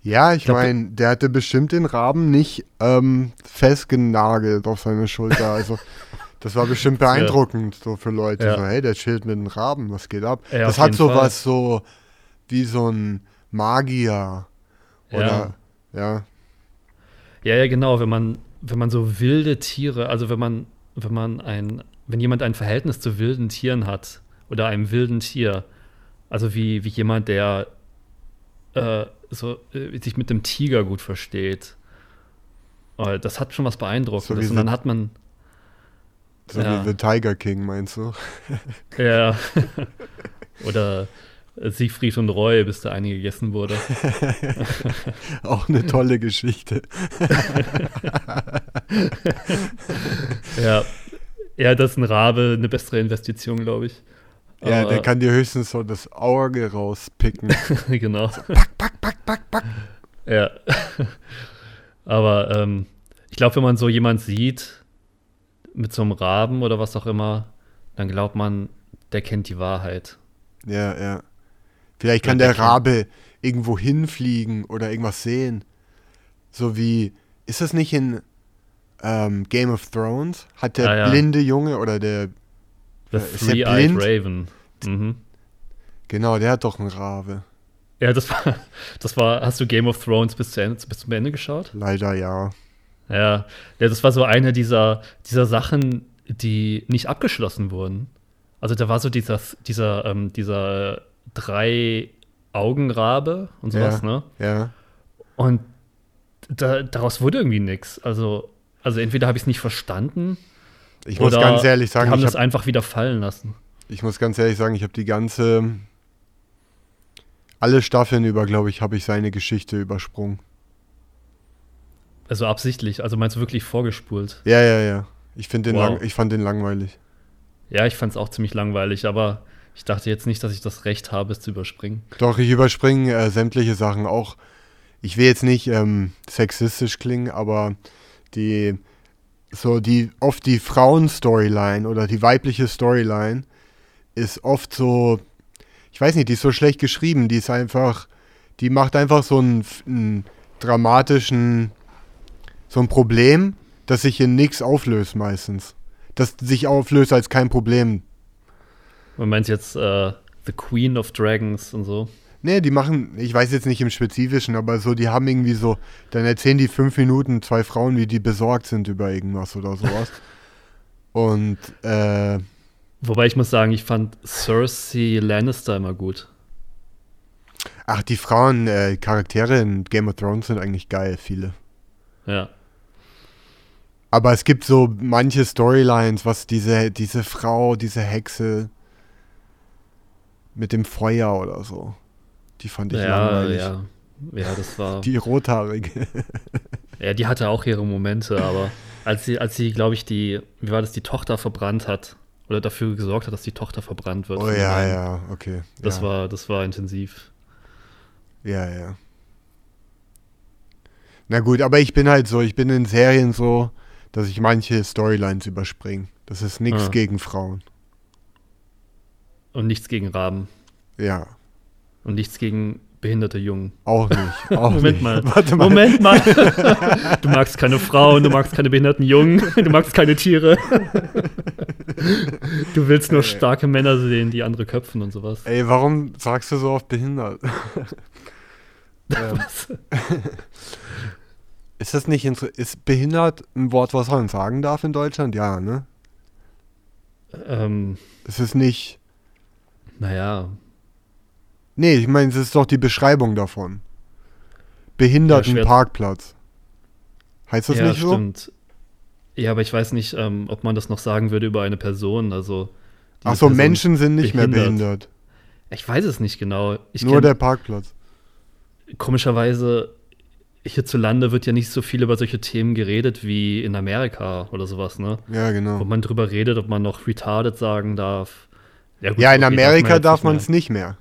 Ja, ich meine, der hatte bestimmt den Raben nicht ähm, festgenagelt auf seine Schulter. Also, <laughs> das war bestimmt beeindruckend so für Leute. Ja. So, hey, der chillt mit einem Raben, was geht ab? Ja, das hat jeden so Fall. was so wie so ein Magier. Oder, ja. Ja, ja, genau, wenn man, wenn man so wilde Tiere, also wenn man, wenn man ein, wenn jemand ein Verhältnis zu wilden Tieren hat oder einem wilden Tier, also wie, wie jemand, der äh, so, äh, sich mit dem Tiger gut versteht, äh, das hat schon was Beeindruckendes. So Und dann hat man, So Ja. wie The Tiger King, meinst du? ja, <laughs> oder Siegfried und Roy, bis der eine gegessen wurde. <laughs> Auch eine tolle Geschichte. <laughs> ja, ja, das ist ein Rabe, eine bessere Investition, glaube ich. Ja, Aber- der kann dir höchstens so das Auge rauspicken. genau. pack, pack, pack, pack. Ja. Aber ähm, ich glaube, wenn man so jemand sieht mit so einem Raben oder was auch immer, dann glaubt man, der kennt die Wahrheit. Ja, ja. Vielleicht kann Ja, der der kann- Rabe irgendwo hinfliegen oder irgendwas sehen. So wie, ist das nicht in ähm, Game of Thrones? Hat der ja. blinde Junge oder der, The Äh, Three-Eyed? Raven. Mhm. genau, der hat doch einen Rabe. Ja, das war, <laughs> das war, hast du Game of Thrones bis, zu Ende, bis zum Ende geschaut? Leider ja. Ja, das war so eine dieser, dieser Sachen, die nicht abgeschlossen wurden. Also da war so dieser, dieser, ähm, dieser drei Augenrabe und sowas, Ja. ne? Ja. Und da, daraus wurde irgendwie nichts. Also, also entweder habe ich es nicht verstanden Ich muss oder ganz ehrlich sagen, haben ich, das hab, einfach wieder fallen lassen. ich muss ganz ehrlich sagen, ich habe die ganze, alle Staffeln über, glaube ich, habe ich seine Geschichte übersprungen. Also absichtlich. Also meinst du wirklich vorgespult? Ja, ja, ja. Ich den, Wow. lang, ich fand den langweilig. Ja, ich fand es auch ziemlich langweilig, aber ich dachte jetzt nicht, dass ich das Recht habe, es zu überspringen. Doch, ich überspringe äh, sämtliche Sachen auch. Ich will jetzt nicht ähm, sexistisch klingen, aber die so die oft die Frauen-Storyline oder die weibliche Storyline ist oft so, ich weiß nicht, die ist so schlecht geschrieben, die ist einfach, die macht einfach so einen, einen dramatischen, so ein Problem, das sich in nichts auflöst meistens. Das sich auflöst als kein Problem. Man meint jetzt äh, The Queen of Dragons und so. Nee, die machen, ich weiß jetzt nicht im Spezifischen, aber so, die haben irgendwie so, dann erzählen die fünf Minuten zwei Frauen, wie die besorgt sind über irgendwas oder sowas. <laughs> Und, äh, Wobei ich muss sagen, ich fand Cersei Lannister immer gut. ach, die Frauen, äh, Charaktere in Game of Thrones sind eigentlich geil, viele. Ja. Aber es gibt so manche Storylines, was diese, diese Frau, diese Hexe mit dem Feuer oder so, die fand ich Ja, langweilig. ja. Ja, das war. <laughs> Die rothaarige. Ja, die hatte auch ihre Momente, aber als sie, als sie, glaube ich, die, wie war das, die Tochter verbrannt hat oder dafür gesorgt hat, dass die Tochter verbrannt wird. Oh ja, ja, okay. Das ja. war, das war intensiv. Ja, ja. Na gut, aber ich bin halt so, ich bin in Serien so, dass ich manche Storylines überspringe. Das ist nichts Ah. gegen Frauen. Und nichts gegen Raben. Ja, Und nichts gegen behinderte Jungen. auch nicht. <laughs> Auch Moment nicht. mal. <laughs> Warte mal. Moment mal. <laughs> Du magst keine Frauen, du magst keine behinderten Jungen, du magst keine Tiere. Du willst nur starke Männer sehen, die andere köpfen und sowas. Ey, warum sagst du so oft behindert? ähm, ist das nicht ist behindert ein Wort, was man sagen darf in Deutschland? Ja, ne? Ähm, Es ist nicht. naja, Nee, ich meine, es ist doch die Beschreibung davon. Ja, Behindertenparkplatz. heißt das ja, nicht so? stimmt. Ja, aber ich weiß nicht, ähm, ob man das noch sagen würde über eine Person. Also Ach so, Person- Menschen sind nicht mehr behindert. behindert. Ich weiß es nicht genau. Ich Nur der Parkplatz. komischerweise hierzulande wird ja nicht so viel über solche Themen geredet wie in Amerika oder sowas, ne? Ja, Wo genau. man drüber redet, ob man noch retarded sagen darf. gut, Ja, in Amerika darf man es nicht mehr.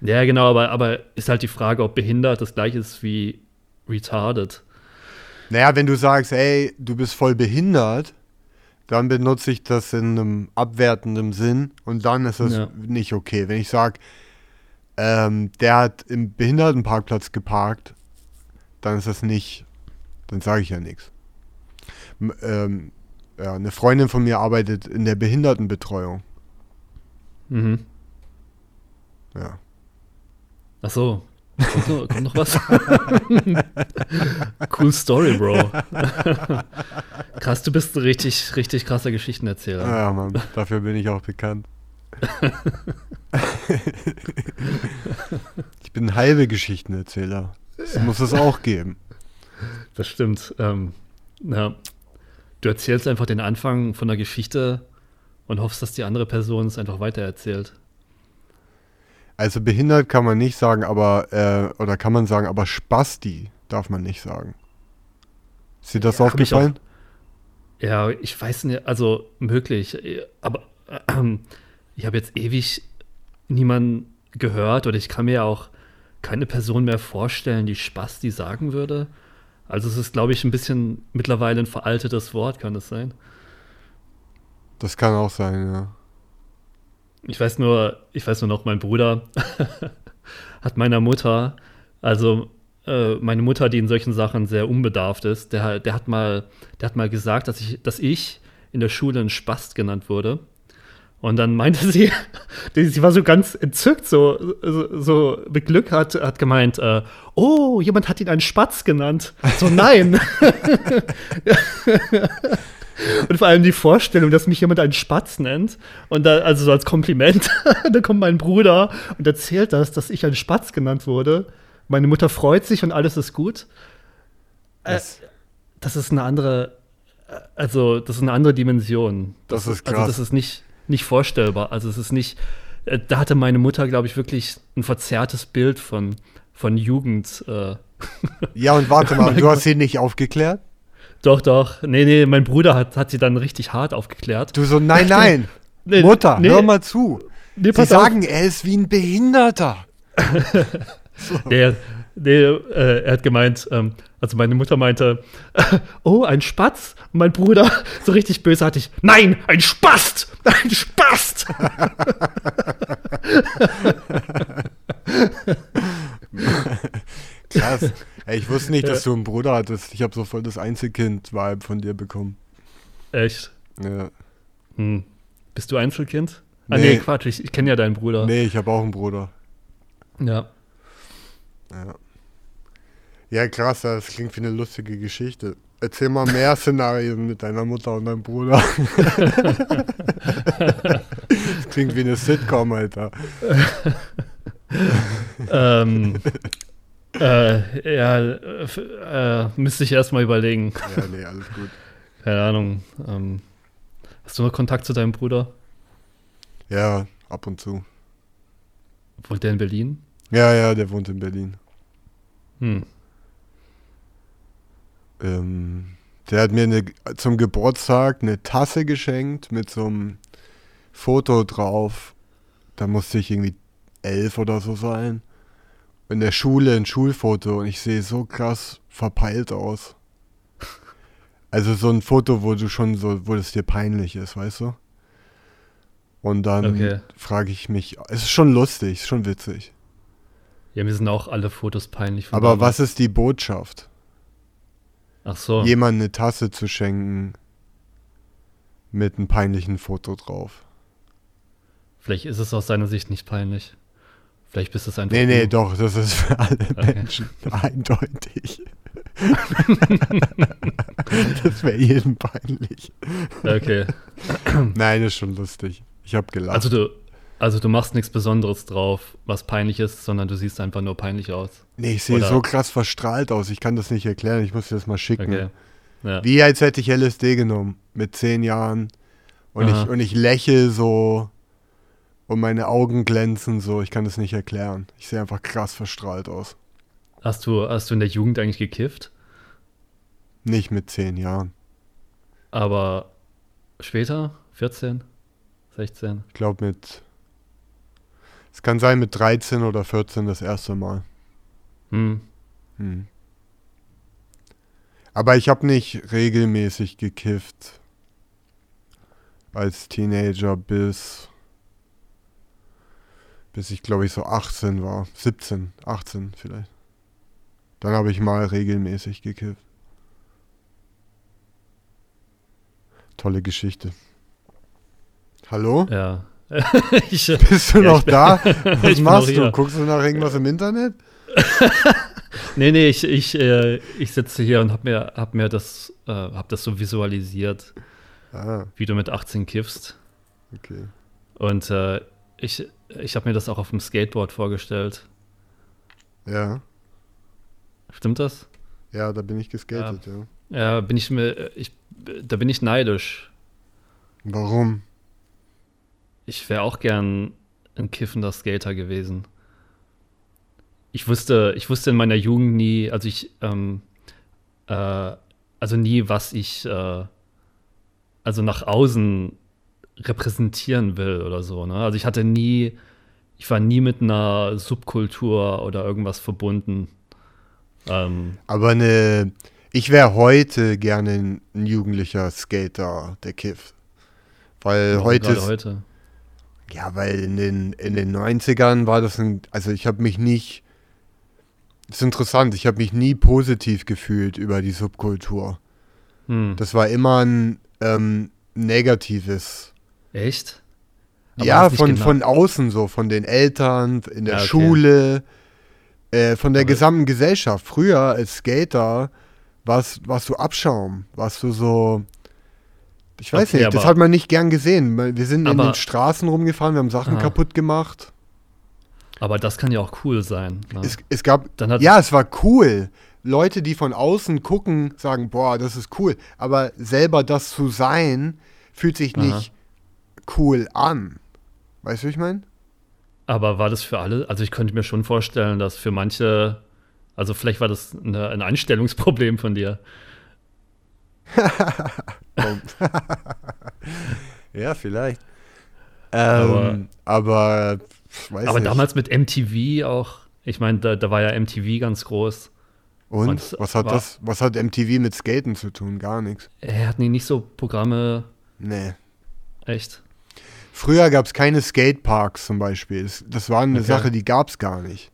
Ja, genau, aber, aber ist halt die Frage, ob behindert das gleiche ist wie retarded. Naja, wenn du sagst, ey, du bist voll behindert, dann benutze ich das in einem abwertenden Sinn und dann ist es Ja. nicht okay. Wenn ich sage, ähm, der hat im Behindertenparkplatz geparkt, dann ist das nicht, dann sage ich ja nichts. Ähm, ja, eine Freundin von mir arbeitet in der Behindertenbetreuung. Mhm. Ja. Ach so. Kommt noch, kommt noch was? <laughs> cool Story, Bro. <laughs> Krass, du bist ein richtig, richtig krasser Geschichtenerzähler. Ja, Mann, dafür bin ich auch bekannt. <laughs> ich bin ein halbe Geschichtenerzähler. Das muss es auch geben. Das stimmt. Ähm, ja. Du erzählst einfach den Anfang von der Geschichte und hoffst, dass die andere Person es einfach weitererzählt. Also behindert kann man nicht sagen, aber, äh, oder kann man sagen, aber Spasti darf man nicht sagen. Ist dir das Ja, ich auch- aufgefallen? Ja, ich weiß nicht, also möglich, äh, aber ähm, ich habe jetzt ewig niemanden gehört oder ich kann mir auch keine Person mehr vorstellen, die Spasti sagen würde. Also es ist, glaube ich, ein bisschen mittlerweile ein veraltetes Wort, kann das sein? Das kann auch sein, ja. Ich weiß nur, ich weiß nur noch, mein Bruder <laughs> hat meiner Mutter, also äh, meine Mutter, die in solchen Sachen sehr unbedarft ist, der, der hat mal, der hat mal gesagt, dass ich, dass ich in der Schule ein Spast genannt wurde. Und dann meinte sie, <laughs> sie war so ganz entzückt, so, so, so mit Glück hat, hat gemeint, äh, oh, jemand hat ihn einen Spatz genannt. So, nein. <laughs> Und vor allem die Vorstellung, dass mich jemand einen Spatz nennt und da, also so als Kompliment, <laughs> dann kommt mein Bruder und erzählt das, dass ich ein Spatz genannt wurde. Meine Mutter freut sich und alles ist gut. Äh, Das, das ist eine andere, äh, also das ist eine andere Dimension. Das ist Also krass. das ist nicht, nicht vorstellbar. Also es ist nicht, äh, da hatte meine Mutter, glaube ich, wirklich ein verzerrtes Bild von, von Jugend. Äh, <laughs> ja, und warte mal, du hast sie nicht aufgeklärt? doch, doch. Nee, nee, mein Bruder hat, hat sie dann richtig hart aufgeklärt. Du so, nein, <laughs> nein, Nee, Mutter, nee, hör mal zu. Nee, Sie pass auf. sagen, er ist wie ein Behinderter. <laughs> Nee, nee äh, er hat gemeint, ähm, also meine Mutter meinte, <laughs> oh, ein Spatz? Und mein Bruder, <laughs> so richtig bösartig, nein, ein Spast! <laughs> Ein Spast! Krass. Ey, ich wusste nicht, dass du einen Bruder hattest. Ich habe so voll das Einzelkind-Vibe von dir bekommen. Echt? Ja. Hm. Bist du Einzelkind? Ah, Nee. nee, Quatsch, ich, ich kenne ja deinen Bruder. Nee, ich habe auch einen Bruder. Ja. Ja. Ja, krass, das klingt wie eine lustige Geschichte. Erzähl mal mehr Szenarien mit deiner Mutter und deinem Bruder. das <laughs> klingt wie eine Sitcom, Alter. ähm, äh, ja, äh, müsste ich erstmal überlegen. Ja, nee, alles gut. Keine Ahnung. Ähm, hast du noch Kontakt zu deinem Bruder? Ja, ab und zu. Wohnt der in Berlin? Ja, ja, der wohnt in Berlin. Hm. Ähm, der hat mir eine, zum Geburtstag eine Tasse geschenkt mit so einem Foto drauf. Da musste ich irgendwie elf oder so sein. In der Schule ein Schulfoto und ich sehe so krass verpeilt aus. Also so ein Foto, wo du schon so, wo es dir peinlich ist, weißt du? Und dann Okay. frage ich mich, es ist schon lustig, es ist schon witzig. Ja, mir sind auch alle Fotos peinlich. von Aber damals. was ist die Botschaft? Ach so. jemandem eine Tasse zu schenken mit einem peinlichen Foto drauf. Vielleicht ist es aus seiner Sicht nicht peinlich. Vielleicht bist es einfach. Nee, nee, du. doch, das ist für alle Okay. Menschen <laughs> eindeutig. <laughs> das wäre jedem peinlich. Okay. Nein, ist schon lustig. Ich habe gelacht. Also du, also du machst nichts Besonderes drauf, was peinlich ist, sondern du siehst einfach nur peinlich aus. nee, ich sehe so krass verstrahlt aus. Ich kann das nicht erklären. Ich muss dir das mal schicken. Okay. Ja. Wie als hätte ich LSD genommen mit zehn Jahren. Und Aha. ich, und ich lächle so und meine Augen glänzen so. Ich kann das nicht erklären. Ich sehe einfach krass verstrahlt aus. Hast du, hast du in der Jugend eigentlich gekifft? Nicht mit zehn Jahren. Aber später? 14? 16? Ich glaube mit. Es kann sein mit 13 oder 14 das erste Mal. Hm. Hm. Aber ich habe nicht regelmäßig gekifft. Als Teenager bis. Bis ich glaube ich so 18 war. 17, 18 vielleicht. Dann habe ich mal regelmäßig gekifft. Tolle Geschichte. Hallo? Ja. <laughs> ich, Bist du Ja, noch da? <laughs> Was machst du? Guckst du nach irgendwas im Internet? <laughs> nee, nee, ich, ich, äh, ich sitze hier und hab mir, hab mir das, äh, hab das so visualisiert, Ah, wie du mit 18 kiffst. okay. Und äh, ich, ich habe mir das auch auf dem Skateboard vorgestellt. Ja. Stimmt das? Ja, da bin ich geskatet, ja. Ja, bin ich mir, ich, da bin ich neidisch. Warum? Ich wäre auch gern ein kiffender Skater gewesen. Ich wusste, ich wusste in meiner Jugend nie, also ich, ähm, äh, also nie, was ich, äh, also nach außen repräsentieren will oder so. Ne? Also ich hatte nie, ich war nie mit einer Subkultur oder irgendwas verbunden. Ähm, Aber eine. Ich wäre heute gerne ein, jugendlicher Skater, der kifft. Weil heute heute. Ja, weil in den, in den 90ern war das ein. Also ich habe mich nicht. Das ist interessant, ich habe mich nie positiv gefühlt über die Subkultur. Hm. Das war immer ein ähm, negatives. Echt? Aber ja, von, genau- von außen so, von den Eltern, in der Ja, okay. Schule, äh, von der Aber- gesamten Gesellschaft. Früher als Skater warst, warst du Abschaum, warst du so. Ich weiß Okay, nicht, das hat man nicht gern gesehen. Wir sind in Aber- den Straßen rumgefahren, wir haben Sachen Ah. kaputt gemacht. Aber das kann ja auch cool sein. Ne? Es, es gab, ja, es war cool. Leute, die von außen gucken, sagen, boah, das ist cool. Aber selber das zu sein, fühlt sich Aha. nicht cool an. Weißt du, wie ich meine? Aber war das für alle? Also ich könnte mir schon vorstellen, dass für manche, also vielleicht war das eine, ein Einstellungsproblem von dir. <laughs> <laughs> Ja, vielleicht. Ähm, aber, Aber nicht. damals mit MTV auch, ich meine, da, da war ja MTV ganz groß. Und und was hat war- das? Was hat MTV mit Skaten zu tun? Gar nichts. Er hatten die nicht so Programme, Nee. echt? Früher gab es keine Skateparks zum Beispiel. Das, das war eine Okay. Sache, die gab es gar nicht.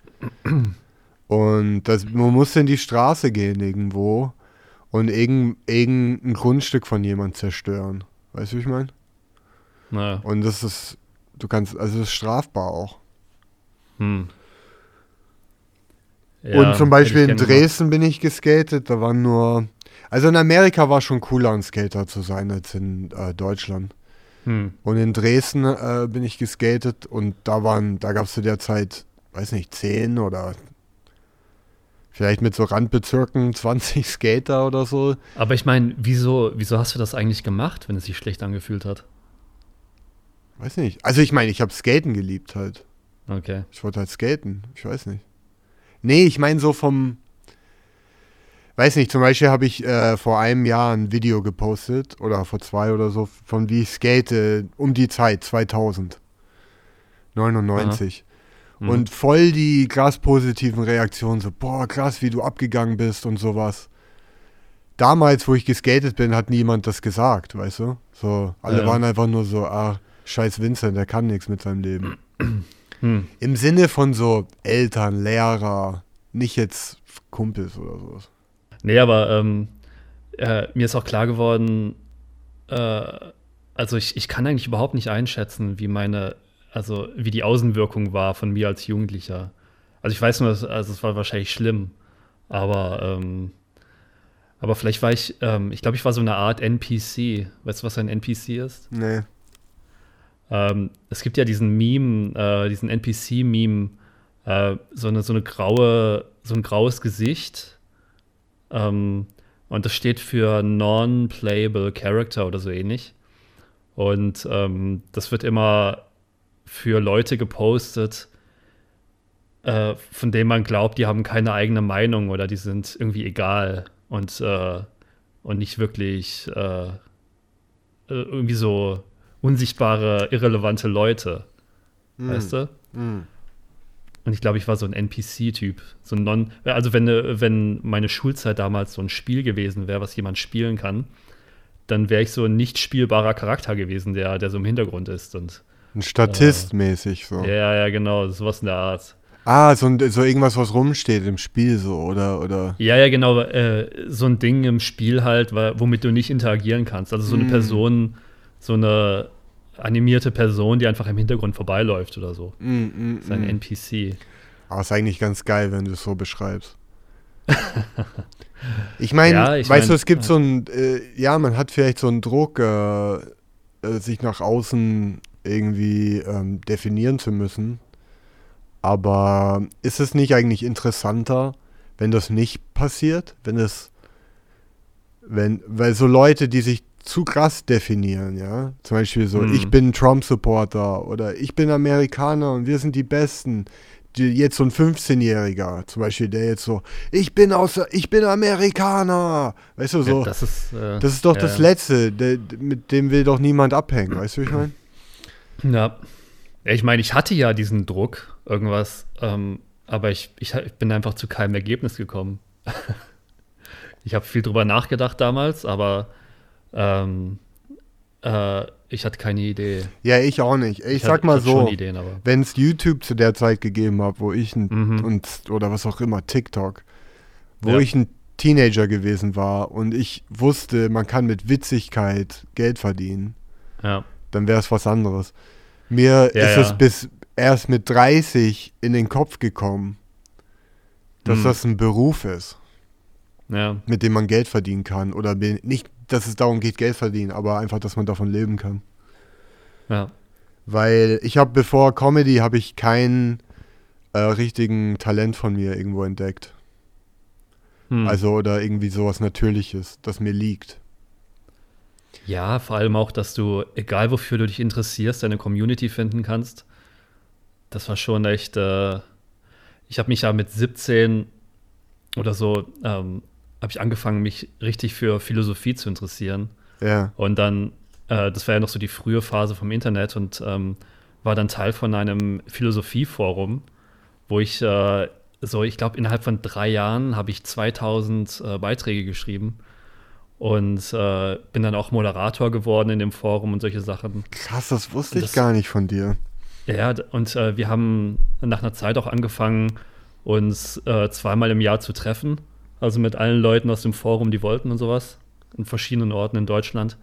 Und das, man musste in die Straße gehen irgendwo und irgend, irgendein Grundstück von jemand zerstören. Weißt du, wie ich meine? Naja. Und das ist, du kannst, also das ist strafbar auch. Hm. und zum Beispiel in Dresden bin ich geskatet, da waren nur, also in Amerika war schon cooler ein Skater zu sein als in äh, Deutschland. Hm. Und in Dresden äh, bin ich geskatet und da waren, da gab es zu der Zeit, weiß nicht, 10 oder vielleicht mit so Randbezirken <laughs> 20 Skater oder so. Aber ich meine, wieso, wieso hast du das eigentlich gemacht, wenn es sich schlecht angefühlt hat? Weiß nicht. Also ich meine, ich habe Skaten geliebt halt. Okay. Ich wollte halt skaten. Ich weiß nicht. Nee, ich meine so vom. Weiß nicht, zum Beispiel habe ich äh, vor einem Jahr ein Video gepostet oder vor zwei oder so von wie ich skate um die Zeit 2000. 99. Hm. Und voll die krass positiven Reaktionen, so, boah, krass, wie du abgegangen bist und sowas. Damals, wo ich geskatet bin, hat niemand das gesagt, weißt du? So, alle Ja. waren einfach nur so, ah, scheiß Vincent, der kann nichts mit seinem Leben. <clears throat> Hm. Im Sinne von so Eltern, Lehrer, nicht jetzt Kumpels oder sowas. Nee, aber ähm, äh, mir ist auch klar geworden, äh, also ich, ich kann eigentlich überhaupt nicht einschätzen, wie meine, also wie die Außenwirkung war von mir als Jugendlicher. Also ich weiß nur, also es war wahrscheinlich schlimm, aber ähm, aber vielleicht war ich, ähm, ich glaube, ich war so eine Art NPC. Weißt du, was ein NPC ist? Nee. Ähm, es gibt ja diesen Meme, äh, diesen NPC-Meme, äh, so, eine, so eine graue, so ein graues Gesicht. Ähm, und das steht für Non-Playable Character oder so ähnlich. Und ähm, das wird immer für Leute gepostet, äh, von denen man glaubt, die haben keine eigene Meinung oder die sind irgendwie egal und, äh, und nicht wirklich äh, äh, irgendwie so unsichtbare, irrelevante Leute. Mm. Weißt du? Mm. Und ich glaube, ich war so ein NPC-Typ. So ein non also, wenn, wenn meine Schulzeit damals so ein Spiel gewesen wäre, was jemand spielen kann, dann wäre ich so ein nicht spielbarer Charakter gewesen, der, der so im Hintergrund ist. Und, ein Statist äh, mäßig so. Ja, ja, genau, sowas in der Art. Ah, so, so irgendwas, was rumsteht im Spiel so, oder? oder? Ja, ja, genau. Äh, so ein Ding im Spiel halt, womit du nicht interagieren kannst. Also so eine mm. Person, so eine animierte Person, die einfach im Hintergrund vorbeiläuft oder so. Mm, mm, das ist ein NPC. Aber ist eigentlich ganz geil, wenn du es so beschreibst. <laughs> ich meine, ja, weißt mein, du, es gibt ja. so ein, äh, ja, man hat vielleicht so einen Druck, äh, äh, sich nach außen irgendwie ähm, definieren zu müssen. Aber ist es nicht eigentlich interessanter, wenn das nicht passiert? Wenn es, wenn, weil so Leute, die sich zu krass definieren, ja, zum Beispiel so, hm. ich bin Trump-Supporter oder ich bin Amerikaner und wir sind die Besten. Die, jetzt so ein 15-Jähriger, zum Beispiel, der jetzt so, ich bin aus, ich bin Amerikaner, weißt du so. Ja, das ist, äh, das ist doch ja, das Letzte, der, mit dem will doch niemand abhängen, weißt du, wie ich meine? Ja. Ich meine, ich hatte ja diesen Druck, irgendwas. Ähm, aber ich, ich, ich, bin einfach zu keinem Ergebnis gekommen. <laughs> ich habe viel drüber nachgedacht damals, aber ähm, äh, ich hatte keine Idee. Ja, ich auch nicht. Ich, ich sag hatte, mal so, wenn es YouTube zu der Zeit gegeben hat, wo ich ein, mhm. und oder was auch immer, TikTok, wo ja. ich ein Teenager gewesen war und ich wusste, man kann mit Witzigkeit Geld verdienen, ja. dann wäre es was anderes. Mir ja, ist es bis erst mit 30 in den Kopf gekommen, dass hm. das ein Beruf ist. Ja. Mit dem man Geld verdienen kann. Oder nicht, dass es darum geht, Geld verdienen, aber einfach, dass man davon leben kann. Ja. Weil ich habe, bevor Comedy, habe ich keinen äh, richtigen Talent von mir irgendwo entdeckt. Hm. Also, oder irgendwie sowas Natürliches, das mir liegt. Ja, vor allem auch, dass du, egal wofür du dich interessierst, deine Community finden kannst das war schon echt. Äh, ich habe mich ja mit 17 oder so ähm, habe ich angefangen, mich richtig für Philosophie zu interessieren. Ja. Und dann, äh, das war ja noch so die frühe Phase vom Internet und ähm, war dann Teil von einem Philosophieforum, wo ich äh, so, ich glaube, innerhalb von drei Jahren habe ich 2000 äh, Beiträge geschrieben und äh, bin dann auch Moderator geworden in dem Forum und solche Sachen. Krass, das wusste das, ich gar nicht von dir. Ja, und äh, wir haben nach einer Zeit auch angefangen, uns äh, zweimal im Jahr zu treffen. Also mit allen Leuten aus dem Forum, die wollten und sowas. In verschiedenen Orten in Deutschland.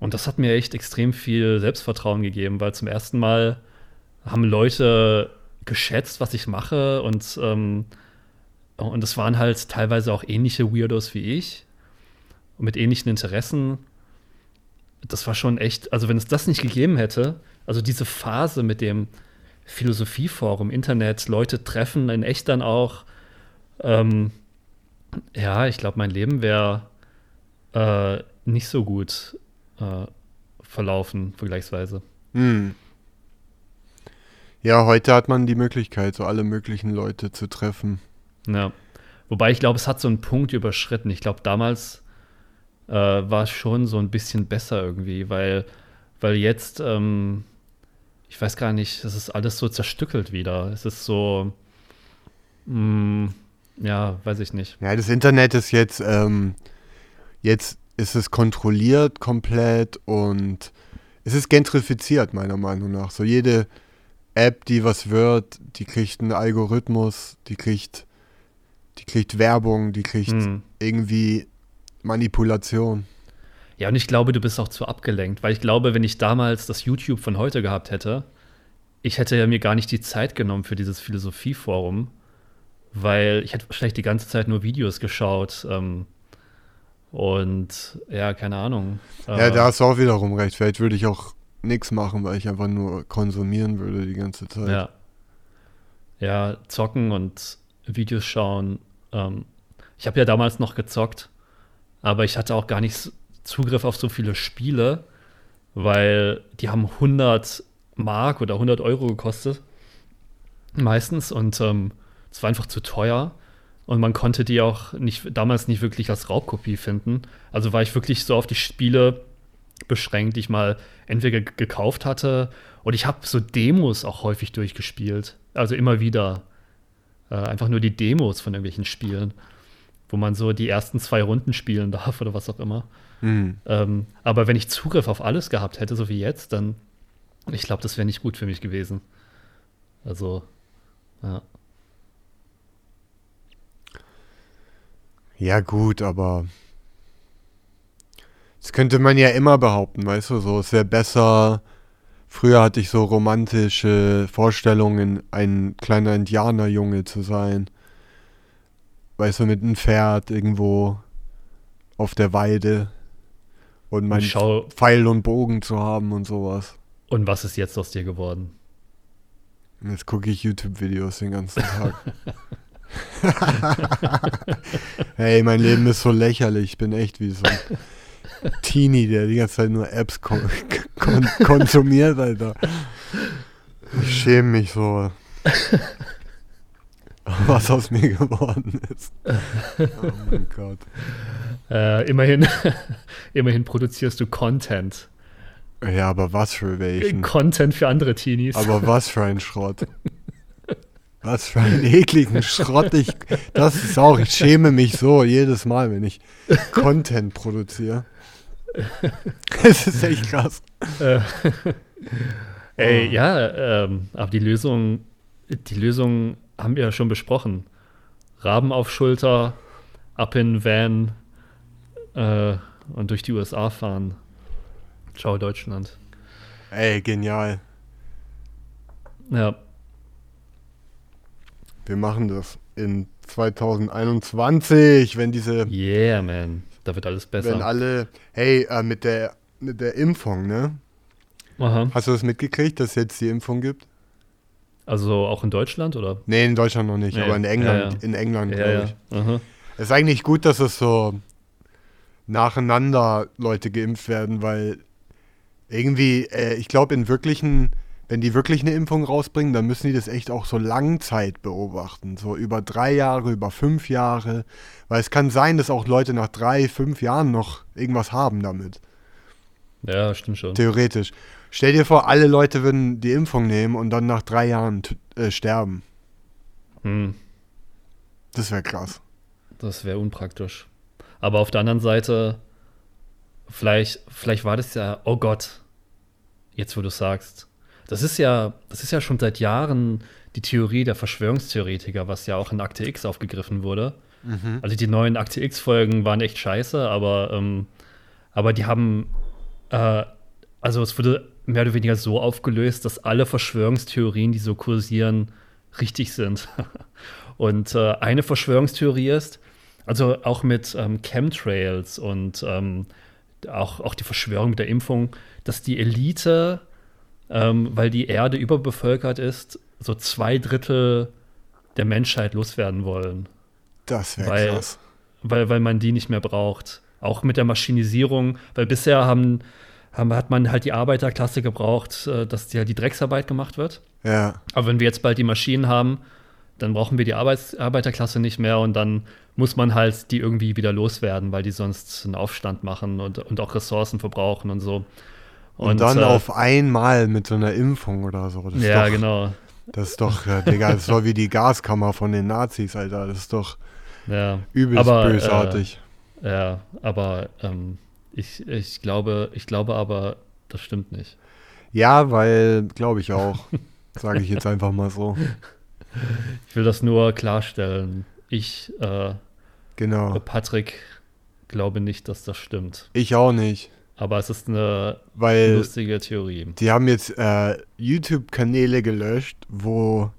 Und das hat mir echt extrem viel Selbstvertrauen gegeben, weil zum ersten Mal haben Leute geschätzt, was ich mache. Und, ähm, und es waren halt teilweise auch ähnliche Weirdos wie ich. Und mit ähnlichen Interessen. Das war schon echt, also wenn es das nicht gegeben hätte, also diese Phase mit dem Philosophieforum, Internet, Leute treffen, in echt dann auch. Ähm, ja, ich glaube, mein Leben wäre äh, nicht so gut äh, verlaufen, vergleichsweise. Hm. Ja, heute hat man die Möglichkeit, so alle möglichen Leute zu treffen. Ja. Wobei ich glaube, es hat so einen Punkt überschritten. Ich glaube, damals äh, war es schon so ein bisschen besser irgendwie, weil, weil jetzt ähm, ich weiß gar nicht, es ist alles so zerstückelt wieder. Es ist so, mh, mm, ja, weiß ich nicht. Ja, das Internet ist jetzt, ähm, jetzt ist es kontrolliert komplett und es ist gentrifiziert, meiner Meinung nach. So jede App, die was wird, die kriegt einen Algorithmus, die kriegt, die kriegt Werbung, die kriegt hm. irgendwie Manipulation. Ja, und ich glaube, du bist auch zu abgelenkt, weil ich glaube, wenn ich damals das YouTube von heute gehabt hätte, ich hätte ja mir gar nicht die Zeit genommen für dieses Philosophieforum, weil ich hätte vielleicht die ganze Zeit nur Videos geschaut. Ähm, und ja, keine Ahnung. Ja, da hast du auch wiederum recht. Vielleicht würde ich auch nichts machen, weil ich einfach nur konsumieren würde die ganze Zeit. Ja. Ja, zocken und Videos schauen. Ähm, ich habe ja damals noch gezockt, aber ich hatte auch gar nicht Zugriff auf so viele Spiele, weil die haben 100 Mark oder 100 Euro gekostet. Meistens. Und ähm, es war einfach zu teuer. Und man konnte die auch nicht, damals nicht wirklich als Raubkopie finden. Also war ich wirklich so auf die Spiele beschränkt, die ich mal entweder gekauft hatte. Und ich habe so Demos auch häufig durchgespielt. Also immer wieder. Äh, einfach nur die Demos von irgendwelchen Spielen, wo man so die ersten zwei Runden spielen <laughs> darf oder was auch immer. Mhm. Ähm, aber wenn ich Zugriff auf alles gehabt hätte, so wie jetzt, dann, ich glaube, das wäre nicht gut für mich gewesen. Also, ja. Ja, gut, aber das könnte man ja immer behaupten, weißt du, so, es wäre besser. Früher hatte ich so romantische Vorstellungen, ein kleiner Indianerjunge zu sein. Weißt du, mit einem Pferd irgendwo auf der Weide und mein Schau Pfeil und Bogen zu haben und sowas. Und was ist jetzt aus dir geworden? Jetzt gucke ich YouTube-Videos den ganzen Tag. <laughs> <laughs> hey, mein Leben ist so lächerlich. Ich bin echt wie so ein Teenie, der die ganze Zeit nur Apps kon <laughs> kon konsumiert, Alter. Ich schäme mich so. <laughs> Was aus mir geworden ist. <laughs> Oh mein Gott. Äh, immerhin, <laughs> immerhin produzierst du Content. Ja, aber was für welchen? Content für andere Teenies. Aber was für ein Schrott. Was für einen ekligen Schrott. Ich, das ist auch, ich schäme mich so jedes Mal, wenn ich Content produziere. Das ist echt krass. Äh, ey, oh. ja, ähm, aber die Lösung, die Lösung haben wir ja schon besprochen. Raben auf Schulter, ab in Van äh, und durch die USA fahren. Ciao, Deutschland. Ey, genial. Ja. Wir machen das in 2021, wenn diese. Yeah, man. Da wird alles besser. Wenn alle. Hey, äh, mit, der, mit der Impfung, ne? Aha. Hast du das mitgekriegt, dass es jetzt die Impfung gibt? Also auch in Deutschland, oder? Nee, in Deutschland noch nicht, nee. aber in England, ja, ja. in England, ja, glaube ich. Aha. Es ist eigentlich gut, dass es so nacheinander Leute geimpft werden, weil irgendwie, äh, ich glaube, in wirklichen wenn die wirklich eine Impfung rausbringen, dann müssen die das echt auch so Langzeit beobachten. So über drei Jahre, über fünf Jahre. Weil es kann sein, dass auch Leute nach drei, fünf Jahren noch irgendwas haben damit. Ja, stimmt schon. Theoretisch. Stell dir vor, alle Leute würden die Impfung nehmen und dann nach drei Jahren äh, sterben. Hm. Das wäre krass. Das wäre unpraktisch. Aber auf der anderen Seite, vielleicht, vielleicht war das ja, oh Gott, jetzt wo du sagst, das ist ja, das ist ja schon seit Jahren die Theorie der Verschwörungstheoretiker, was ja auch in Akte X aufgegriffen wurde. Mhm. Also die neuen Akte X-Folgen waren echt scheiße, aber, ähm, aber die haben, äh, also es wurde mehr oder weniger so aufgelöst, dass alle Verschwörungstheorien, die so kursieren, richtig sind. <laughs> und äh, eine Verschwörungstheorie ist, also auch mit ähm, Chemtrails und ähm, auch, auch die Verschwörung mit der Impfung, dass die Elite ähm, weil die Erde überbevölkert ist, so zwei Drittel der Menschheit loswerden wollen. Das wäre krass. Weil, weil man die nicht mehr braucht. Auch mit der Maschinisierung, weil bisher haben, haben, hat man halt die Arbeiterklasse gebraucht, äh, dass die, halt die Drecksarbeit gemacht wird. Ja. Aber wenn wir jetzt bald die Maschinen haben, dann brauchen wir die Arbeits Arbeiterklasse nicht mehr und dann muss man halt die irgendwie wieder loswerden, weil die sonst einen Aufstand machen und, und auch Ressourcen verbrauchen und so. Und, und dann äh, auf einmal mit so einer Impfung oder so. Das ja, doch, genau. Das ist doch, äh, Digga, das ist doch wie die Gaskammer von den Nazis, Alter. Das ist doch ja, übelst aber, bösartig. Äh, ja, aber ähm, ich, ich, glaube, ich glaube aber, das stimmt nicht. Ja, weil, glaube ich auch. <laughs> Sage ich jetzt einfach mal so. Ich will das nur klarstellen. Ich, äh, genau. Patrick glaube nicht, dass das stimmt. Ich auch nicht. Aber es ist eine Weil lustige Theorie. die haben jetzt äh, YouTube-Kanäle gelöscht, wo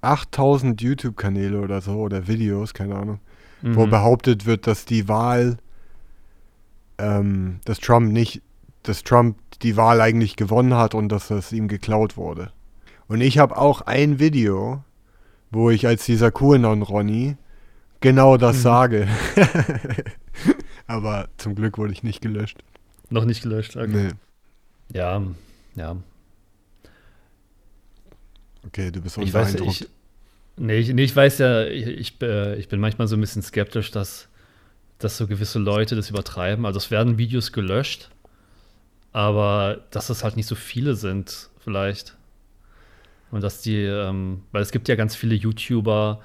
8000 YouTube-Kanäle oder so oder Videos, keine Ahnung, wo Mhm. behauptet wird, dass die Wahl, ähm, dass Trump nicht, dass Trump die Wahl eigentlich gewonnen hat und dass das ihm geklaut wurde. Und ich habe auch ein Video, wo ich als dieser QAnon-Ronny genau das Mhm. sage. <laughs> Aber zum Glück wurde ich nicht gelöscht. Noch nicht gelöscht. Okay. Nee. Ja, ja. Okay, du bist Ich weiß, unbeeindruckt. ich, nee, ich, nee, ich weiß ja, ich, ich, äh, ich bin manchmal so ein bisschen skeptisch, dass, dass so gewisse Leute das übertreiben. Also es werden Videos gelöscht, aber dass es halt nicht so viele sind, vielleicht. Und dass die, ähm, weil es gibt ja ganz viele YouTuber,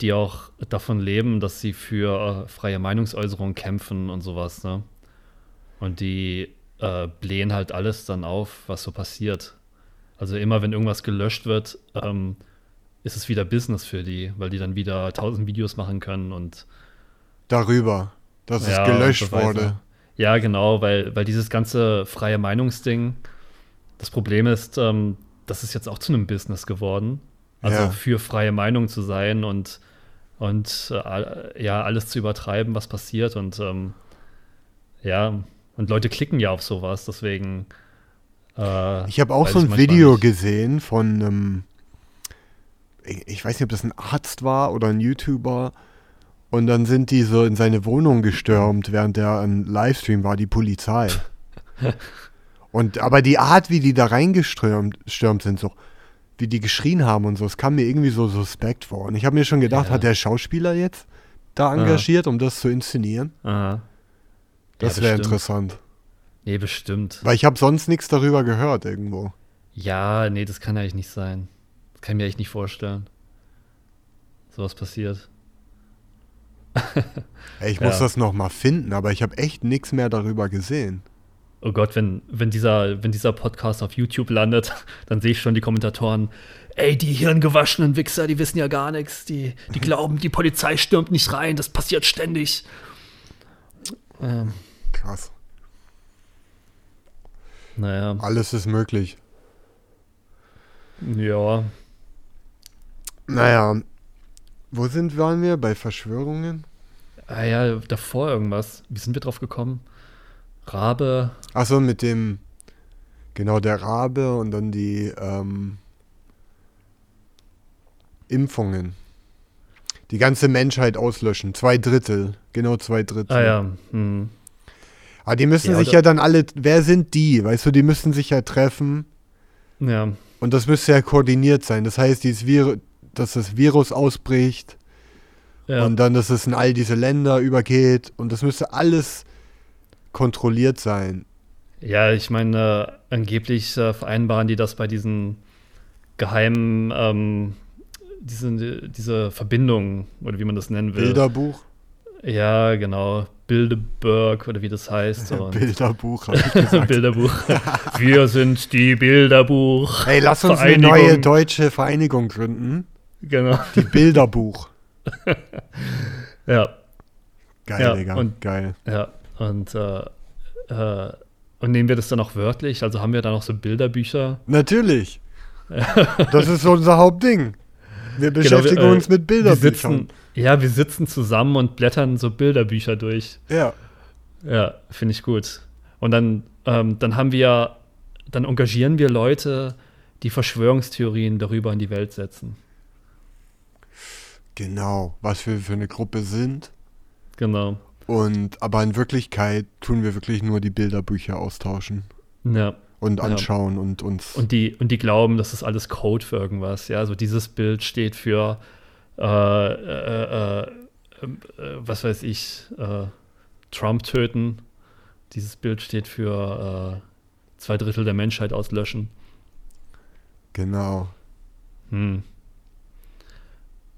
die auch davon leben, dass sie für äh, freie Meinungsäußerung kämpfen und sowas, ne? Und die äh, blähen halt alles dann auf, was so passiert. Also immer, wenn irgendwas gelöscht wird, ähm, ist es wieder Business für die, weil die dann wieder tausend Videos machen können und Darüber, dass ja, es gelöscht Beweise. wurde. Ja, genau, weil, weil dieses ganze freie Meinungsding, das Problem ist, ähm, das ist jetzt auch zu einem Business geworden. Also Ja. für freie Meinung zu sein und, und äh, ja, alles zu übertreiben, was passiert. Und ähm, ja, und Leute klicken ja auf sowas, deswegen. Äh, Ich habe auch so ein Video nicht. gesehen von einem, ich weiß nicht, ob das ein Arzt war oder ein YouTuber. Und dann sind die so in seine Wohnung gestürmt, während der ein Livestream war, die Polizei. <laughs> Und aber die Art, wie die da reingestürmt stürmt sind, so wie die geschrien haben und so, es kam mir irgendwie so suspekt vor. Und ich habe mir schon gedacht, Ja. hat der Schauspieler jetzt da engagiert, um das zu inszenieren? Aha. Das Ja, wäre interessant. Nee, bestimmt. Weil ich habe sonst nichts darüber gehört irgendwo. Ja, nee, das kann eigentlich nicht sein. Das kann ich mir echt nicht vorstellen. Sowas passiert. <laughs> Ey, ich muss Ja. das noch mal finden, aber ich habe echt nichts mehr darüber gesehen. Oh Gott, wenn, wenn, dieser, wenn dieser Podcast auf YouTube landet, <laughs> dann sehe ich schon die Kommentatoren. Ey, die hirngewaschenen Wichser, die wissen ja gar nichts. Die, die <laughs> glauben, die Polizei stürmt nicht rein. Das passiert ständig. Ähm, Krass. naja, Alles ist möglich. ja. Naja, wo sind waren wir? Bei Verschwörungen? Ah ja, davor irgendwas. Wie sind wir drauf gekommen? Rabe. Achso, mit dem, genau, der Rabe und dann die ähm, Impfungen. Die ganze Menschheit auslöschen. Zwei Drittel. Genau zwei Drittel. Ah ja. Hm. Aber die müssen Ja, sich ja dann alle, wer sind die? Weißt du, die müssen sich ja treffen. Ja. Und das müsste ja koordiniert sein. Das heißt, dieses Vir dass das Virus ausbricht ja. und dann, dass es in all diese Länder übergeht. Und das müsste alles kontrolliert sein. Ja, ich meine, äh, angeblich äh, vereinbaren die das bei diesen geheimen, ähm, diese, diese Verbindung, oder wie man das nennen will. Bilderbuch? Ja, genau. Bilderberg oder wie das heißt. <laughs> Bilderbuch, habe ich <laughs> gesagt. Bilderbuch. <laughs> Wir sind die Bilderbuch. Hey, lass uns eine neue deutsche Vereinigung gründen. Genau. Die Bilderbuch. <laughs> Ja, Geil, Ja, Digga. und- Geil. ja. Und, äh, äh, und nehmen wir das dann auch wörtlich? Also haben wir da noch so Bilderbücher? Natürlich. <laughs> Das ist unser Hauptding. Wir beschäftigen wir, äh, uns mit Wir Bilderbüchern. sitzen, ja, wir sitzen zusammen und blättern so Bilderbücher durch. Ja. Ja, finde ich gut. Und dann, ähm, dann haben wir, dann engagieren wir Leute, die Verschwörungstheorien darüber in die Welt setzen. Genau, was wir für eine Gruppe sind. Genau. Und aber in Wirklichkeit tun wir wirklich nur die Bilderbücher austauschen Ja. und Ja. anschauen und uns. Und die, und die glauben, das ist alles Code für irgendwas. Ja, also dieses Bild steht für, äh, äh, äh, äh, was weiß ich, äh, Trump töten. Dieses Bild steht für äh, zwei Drittel der Menschheit auslöschen. genau. Hm.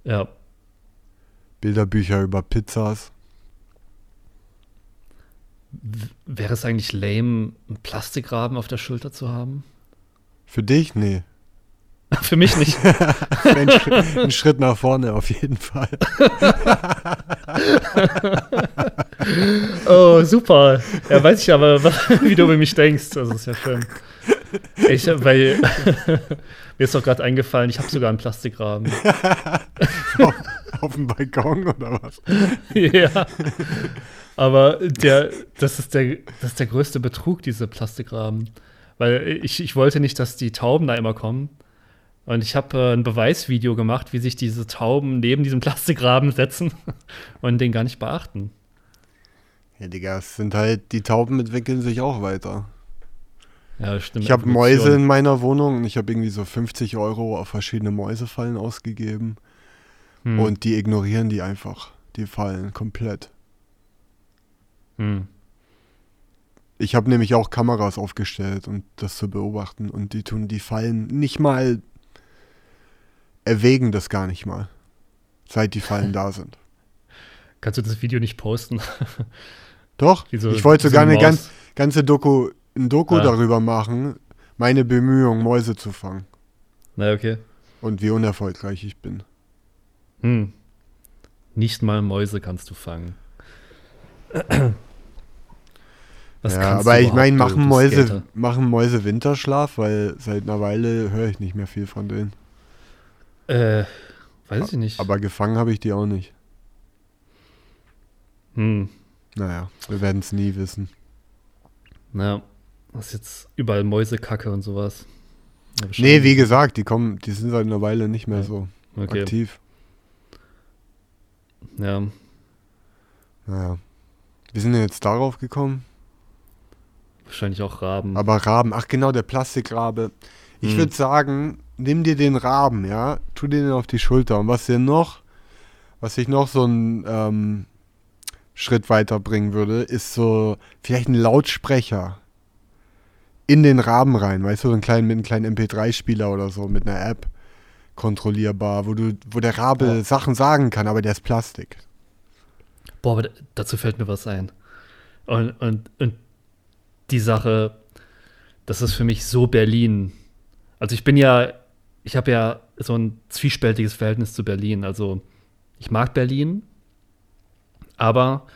Ja, Bilderbücher über Pizzas. W- wäre es eigentlich lame, einen Plastikrahmen auf der Schulter zu haben? Für dich? Nee. <laughs> Für mich nicht. <laughs> Ein, ein Schritt nach vorne auf jeden Fall. <laughs> super. Ja, weiß ich aber, wie du über mich denkst. Das ist ja schön. Ich, weil mir ist doch gerade eingefallen, ich habe sogar einen Plastikrahmen. Auf, dem Balkon oder was? <laughs> ja. Aber der, das, ist der, das ist der größte Betrug, diese Plastikrahmen. Weil ich, ich wollte nicht, dass die Tauben da immer kommen. Und ich habe äh, ein Beweisvideo gemacht, wie sich diese Tauben neben diesem Plastikrahmen setzen <laughs> und den gar nicht beachten. Ja, Digga, es sind halt, die Tauben entwickeln sich auch weiter. Ja, stimmt. Ich habe Mäuse in meiner Wohnung und ich habe irgendwie so 50 Euro auf verschiedene Mäusefallen ausgegeben. Hm. Und die ignorieren die einfach. Die fallen komplett. Hm. Ich habe nämlich auch Kameras aufgestellt und um das zu beobachten und die tun die Fallen nicht mal erwägen das gar nicht mal, seit die Fallen da sind. <laughs> Kannst du das Video nicht posten? <laughs> Doch, so, ich wollte sogar so eine ganz, ganze Doku, ein Doku ah. darüber machen, meine Bemühungen, Mäuse zu fangen. Na, okay. Und wie unerfolgreich ich bin. Hm. Nicht mal Mäuse kannst du fangen. <clears throat> Was ja, aber ich meine, machen Mäuse, machen Mäuse Winterschlaf, weil seit einer Weile höre ich nicht mehr viel von denen. Äh, weiß ich nicht. Aber gefangen habe ich die auch nicht. Hm. Naja, wir werden es nie wissen. Naja, ist jetzt überall Mäusekacke und sowas. Nee, wie gesagt, die kommen, die sind seit einer Weile nicht mehr ja. so okay. aktiv. Ja. Naja. Wir sind jetzt darauf gekommen. Wahrscheinlich auch Raben. Aber Raben, ach genau, der Plastikrabe. Ich hm. würde sagen, nimm dir den Raben, ja, tu den auf die Schulter. Und was dir noch, was ich noch so einen ähm, Schritt weiterbringen würde, ist so vielleicht ein Lautsprecher in den Raben rein, weißt du, so einen kleinen, mit einem kleinen MP3-Spieler oder so, mit einer App kontrollierbar, wo du, wo der Rabe oh. Sachen sagen kann, aber der ist Plastik. Boah, aber dazu fällt mir was ein. Und, und, und die Sache, das ist für mich so Berlin. Also ich bin ja ich habe ja so ein zwiespältiges Verhältnis zu Berlin. Also ich mag Berlin, aber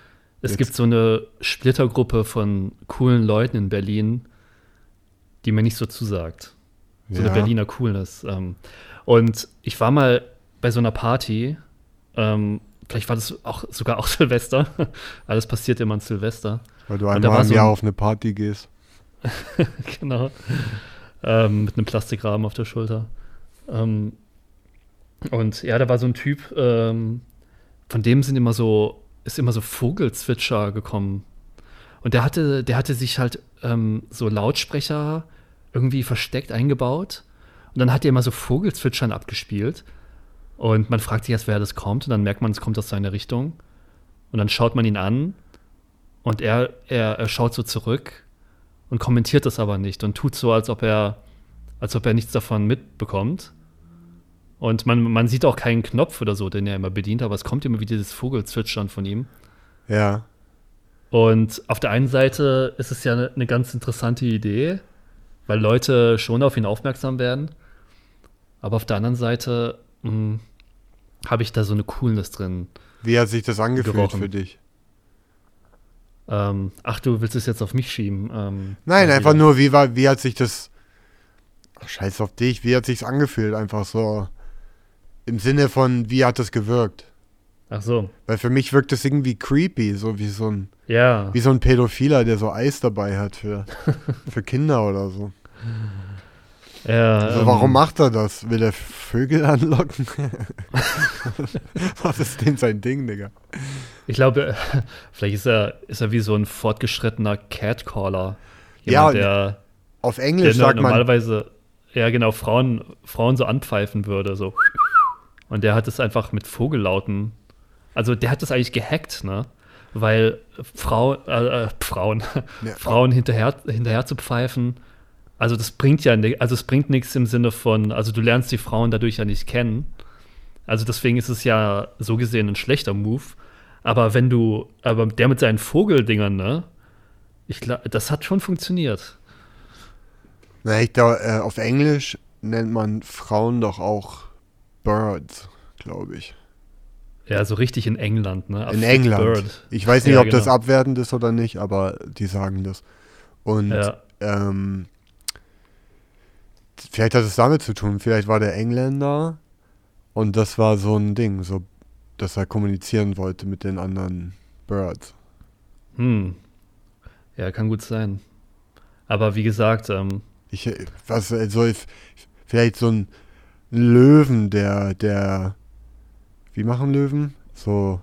es Jetzt. gibt so eine Splittergruppe von coolen Leuten in Berlin, die mir nicht so zusagt. So ja. eine Berliner Coolness. Ähm, und ich war mal bei so einer Party, ähm, vielleicht war das auch sogar auch <laughs> Silvester. Alles passiert immer an Silvester. Weil du einmal im so Jahr auf eine Party gehst. <laughs> genau. Ähm, mit einem Plastikrahmen auf der Schulter. Ähm, und ja, da war so ein Typ, ähm, von dem sind immer so, ist immer so Vogelzwitscher gekommen. Und der hatte, der hatte sich halt ähm, so Lautsprecher irgendwie versteckt eingebaut. Und dann hat er immer so Vogelzwitschern abgespielt. Und man fragt sich erst, wer das kommt. Und dann merkt man, es kommt aus seiner Richtung. Und dann schaut man ihn an. Und er, er, er schaut so zurück und kommentiert das aber nicht und tut so, als ob er, als ob er nichts davon mitbekommt. Und man, man sieht auch keinen Knopf oder so, den er immer bedient, aber es kommt immer wieder dieses Vogelzwitschern von ihm. Ja. Und auf der einen Seite ist es ja eine, eine ganz interessante Idee, weil Leute schon auf ihn aufmerksam werden. Aber auf der anderen Seite hm, habe ich da so eine Coolness drin. Wie hat sich das angefühlt gerochen. für dich? Ähm, ach, du willst es jetzt auf mich schieben? Ähm, Nein, einfach nur, wie, war, wie hat sich das. Ach, scheiß auf dich, wie hat sich's angefühlt? Einfach so. Im Sinne von, wie hat das gewirkt? Ach so. Weil für mich wirkt das irgendwie creepy, so wie so ein, ja. wie so ein Pädophiler, der so Eis dabei hat für, <laughs> für Kinder oder so. Ja, also, warum ähm, macht er das? Will er Vögel <laughs> anlocken? Was ist denn sein Ding, Digga? Ich glaube, <laughs> vielleicht ist er, ist er wie so ein fortgeschrittener Catcaller. Jemand, ja, der, auf Englisch der sagt normalerweise, man. Ja, genau, Frauen, Frauen so anpfeifen würde, so. Und der hat es einfach mit Vogellauten. Also der hat das eigentlich gehackt, ne? Weil Frau, äh, äh, Frauen, ja. <laughs> Frauen hinterher, hinterher zu pfeifen, also das bringt ja also es bringt nichts im Sinne von, also du lernst die Frauen dadurch ja nicht kennen. Also deswegen ist es ja so gesehen ein schlechter Move. Aber wenn du, aber der mit seinen Vogeldingern, ne? Ich das hat schon funktioniert. Na, ich glaube, äh, auf Englisch nennt man Frauen doch auch Birds, glaube ich. Ja, so richtig in England, ne? A In England. bird. Ich weiß nicht, Ja, ob das genau. abwertend ist oder nicht, aber die sagen das. Und Ja. ähm, vielleicht hat es damit zu tun. Vielleicht war der Engländer und das war so ein Ding, so, dass er kommunizieren wollte mit den anderen Birds. Hm. Ja, kann gut sein. Aber wie gesagt, ähm, Ich, was, also, ich- vielleicht so ein Löwen, der, der, wie machen Löwen? So,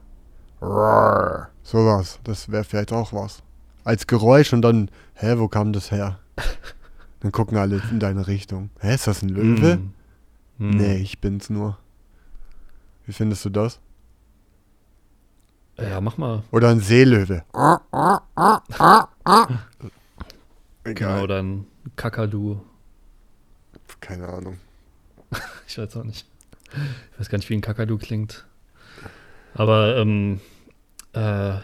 roar, sowas. Das wäre vielleicht auch was. Als Geräusch und dann, hä, wo kam das her? <laughs> Dann gucken alle in deine Richtung. Hä, ist das ein Löwe? Hm. Nee, ich bin's nur. Wie findest du das? Ja, mach mal. Oder ein Seelöwe. <laughs> Genau, Egal, oder ein Kakadu. keine Ahnung. <laughs> Ich weiß auch nicht. Ich weiß gar nicht, wie ein Kakadu klingt. Aber, ähm, äh,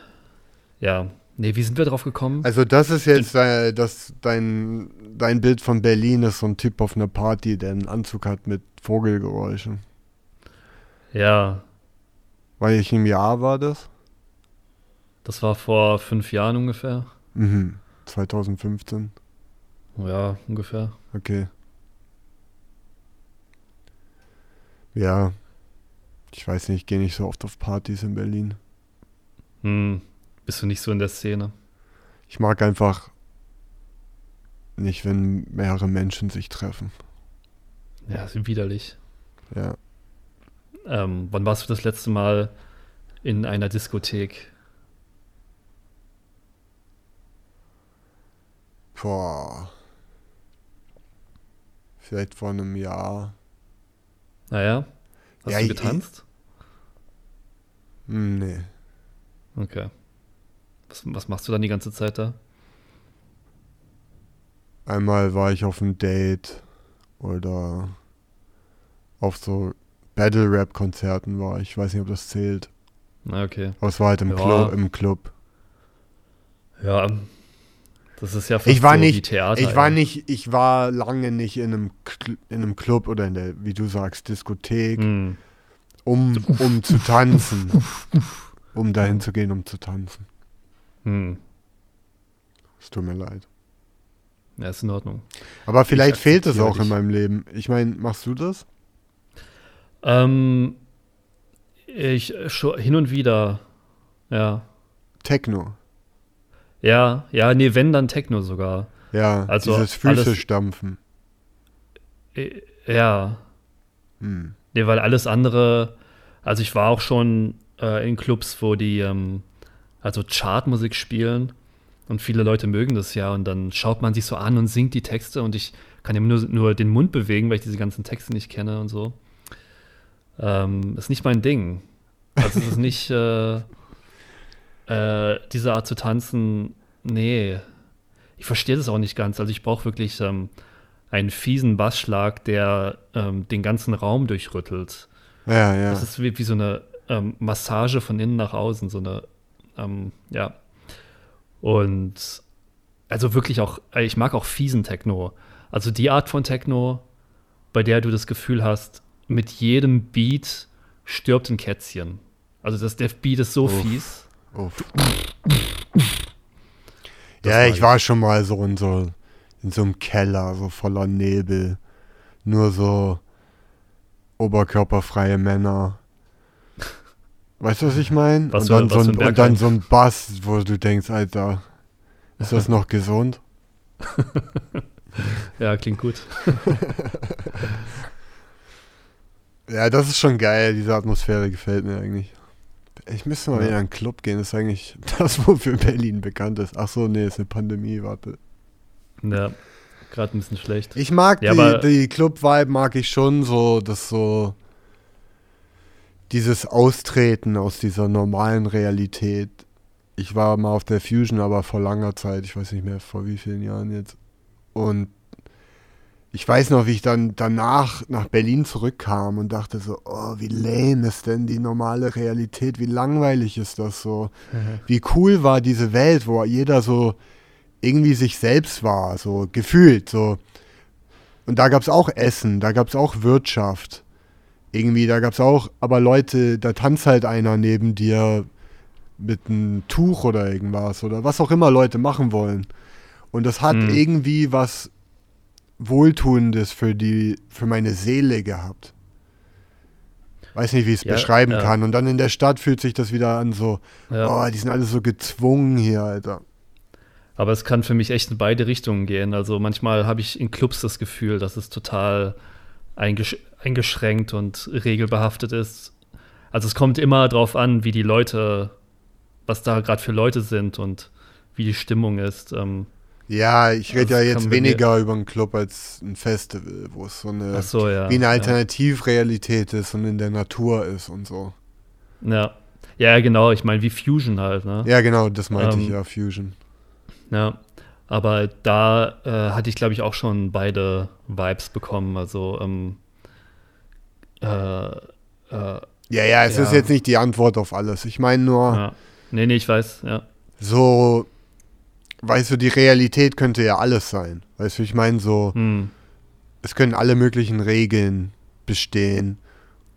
ja. Nee, wie sind wir drauf gekommen? Also das ist jetzt äh, das, dein, dein Bild von Berlin ist so ein Typ auf einer Party, der einen Anzug hat mit Vogelgeräuschen. Ja, Weil ich im Jahr war das? das war vor fünf Jahren ungefähr. Mhm. 2015. Ja, ungefähr. Okay. Ja. Ich weiß nicht, ich gehe nicht so oft auf Partys in Berlin. Hm. Bist du nicht so in der Szene? Ich mag einfach nicht, wenn mehrere Menschen sich treffen. Ja, ist widerlich. Ja. Ähm, wann warst du das letzte Mal in einer Diskothek? Boah. Vielleicht vor einem Jahr. Naja, hast Ja, du ich- getanzt? Hm, nee. Okay. Was, was machst du dann die ganze Zeit da? Einmal war ich auf einem Date oder auf so Battle-Rap-Konzerten war ich. Weiß nicht, ob das zählt. Na, okay. Aber es war halt im, Ja. Club, im Club. Ja, das ist ja fast Ich war so nicht, Theater. ich war nicht, ich war lange nicht in einem, Cl- in einem Club oder in der, wie du sagst, Diskothek, Hm. um, um zu tanzen. <laughs> um dahin zu gehen, um zu tanzen. Hm. Es tut mir leid. Ja, ist in Ordnung. Aber vielleicht fehlt es auch in dich. meinem Leben. Ich meine, machst du das? Ähm, ich schon hin und wieder. Ja. Techno. Ja, ja, nee, wenn dann Techno sogar. Ja, Also dieses Füße alles- stampfen. Äh, Ja. Hm. Nee, weil alles andere, also ich war auch schon äh, in Clubs, wo die ähm, also Chartmusik spielen und viele Leute mögen das ja und dann schaut man sich so an und singt die Texte und ich kann ja nur, nur den Mund bewegen, weil ich diese ganzen Texte nicht kenne und so. Ähm, ist nicht mein Ding. Also es ist nicht äh, äh, diese Art zu tanzen, nee. Ich verstehe das auch nicht ganz. Also ich brauche wirklich ähm, einen fiesen Bassschlag, der ähm, den ganzen Raum durchrüttelt. Ja, ja. Das ist wie, wie so eine ähm, Massage von innen nach außen, so eine, ähm, ja. Und also wirklich auch, äh, ich mag auch fiesen Techno. Also die Art von Techno, bei der du das Gefühl hast, mit jedem Beat stirbt ein Kätzchen. Also das, der Beat ist so Uff. fies. Uff. Ja, ich. war schon mal so in so in so einem Keller, so voller Nebel. Nur so oberkörperfreie Männer. Weißt du, was ich meine? Und, dann so ein- und dann so ein Bass, wo du denkst, Alter, ist das noch gesund? <laughs> Ja, klingt gut. <laughs> Ja, das ist schon geil, diese Atmosphäre gefällt mir eigentlich. Ich müsste mal Ja. wieder in einen Club gehen, das ist eigentlich <laughs> das, wofür Berlin bekannt ist. Ach so, nee, ist eine Pandemie, warte. Ja, gerade ein bisschen schlecht. Ich mag Ja, die, die Club-Vibe, mag ich schon so, dass so dieses Austreten aus dieser normalen Realität. Ich war mal auf der Fusion, aber vor langer Zeit, ich weiß nicht mehr vor wie vielen Jahren jetzt. Und ich weiß noch, wie ich dann danach nach Berlin zurückkam und dachte so, oh, wie lame ist denn die normale Realität, wie langweilig ist das so wie cool war diese Welt, wo jeder so irgendwie sich selbst war, so gefühlt, so. Und da gab es auch Essen, da gab es auch Wirtschaft. Irgendwie, da gab es auch, aber Leute, da tanzt halt einer neben dir mit einem Tuch oder irgendwas oder was auch immer Leute machen wollen. Und das hat Hm. irgendwie was Wohltuendes für die, für meine Seele gehabt. Weiß nicht, wie ich es Ja, beschreiben ja. kann. Und dann in der Stadt fühlt sich das wieder an so, Ja. oh, die sind alle so gezwungen hier, Alter. Aber es kann für mich echt in beide Richtungen gehen. Also manchmal habe ich in Clubs das Gefühl, dass es total eingesch eingeschränkt und regelbehaftet ist. Also es kommt immer drauf an, wie die Leute, was da gerade für Leute sind und wie die Stimmung ist. Ähm, Ja, ich rede ja jetzt weniger über einen Club als ein Festival, wo es so eine, so, ja. wie eine ja. Alternativrealität ist und in der Natur ist und so. Ja. ja, genau. Ich meine, wie Fusion halt, ne? Ja, genau, das meinte ich Ähm, ja, Fusion. Ja, aber da äh, hatte ich, glaube ich, auch schon beide Vibes bekommen. Also, ähm, äh, äh, Ja, ja, es ja. ist jetzt nicht die Antwort auf alles. Ich meine nur, ja. Nee, nee, ich weiß, ja. so, weißt du, die Realität könnte ja alles sein. Weißt du, ich meine so, Hm. es können alle möglichen Regeln bestehen.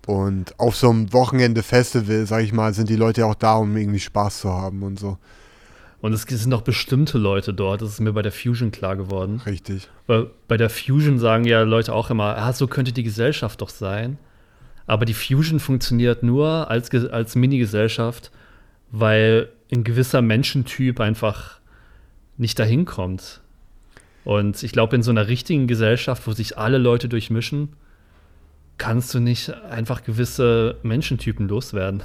Und auf so einem Wochenende-Festival, sag ich mal, sind die Leute ja auch da, um irgendwie Spaß zu haben und so. Und es sind auch bestimmte Leute dort, das ist mir bei der Fusion klar geworden. Richtig. Weil bei der Fusion sagen ja Leute auch immer, ah, so könnte die Gesellschaft doch sein. Aber die Fusion funktioniert nur als, als Mini-Gesellschaft, weil ein gewisser Menschentyp einfach nicht dahin kommt. Und ich glaube, in so einer richtigen Gesellschaft, wo sich alle Leute durchmischen, kannst du nicht einfach gewisse Menschentypen loswerden.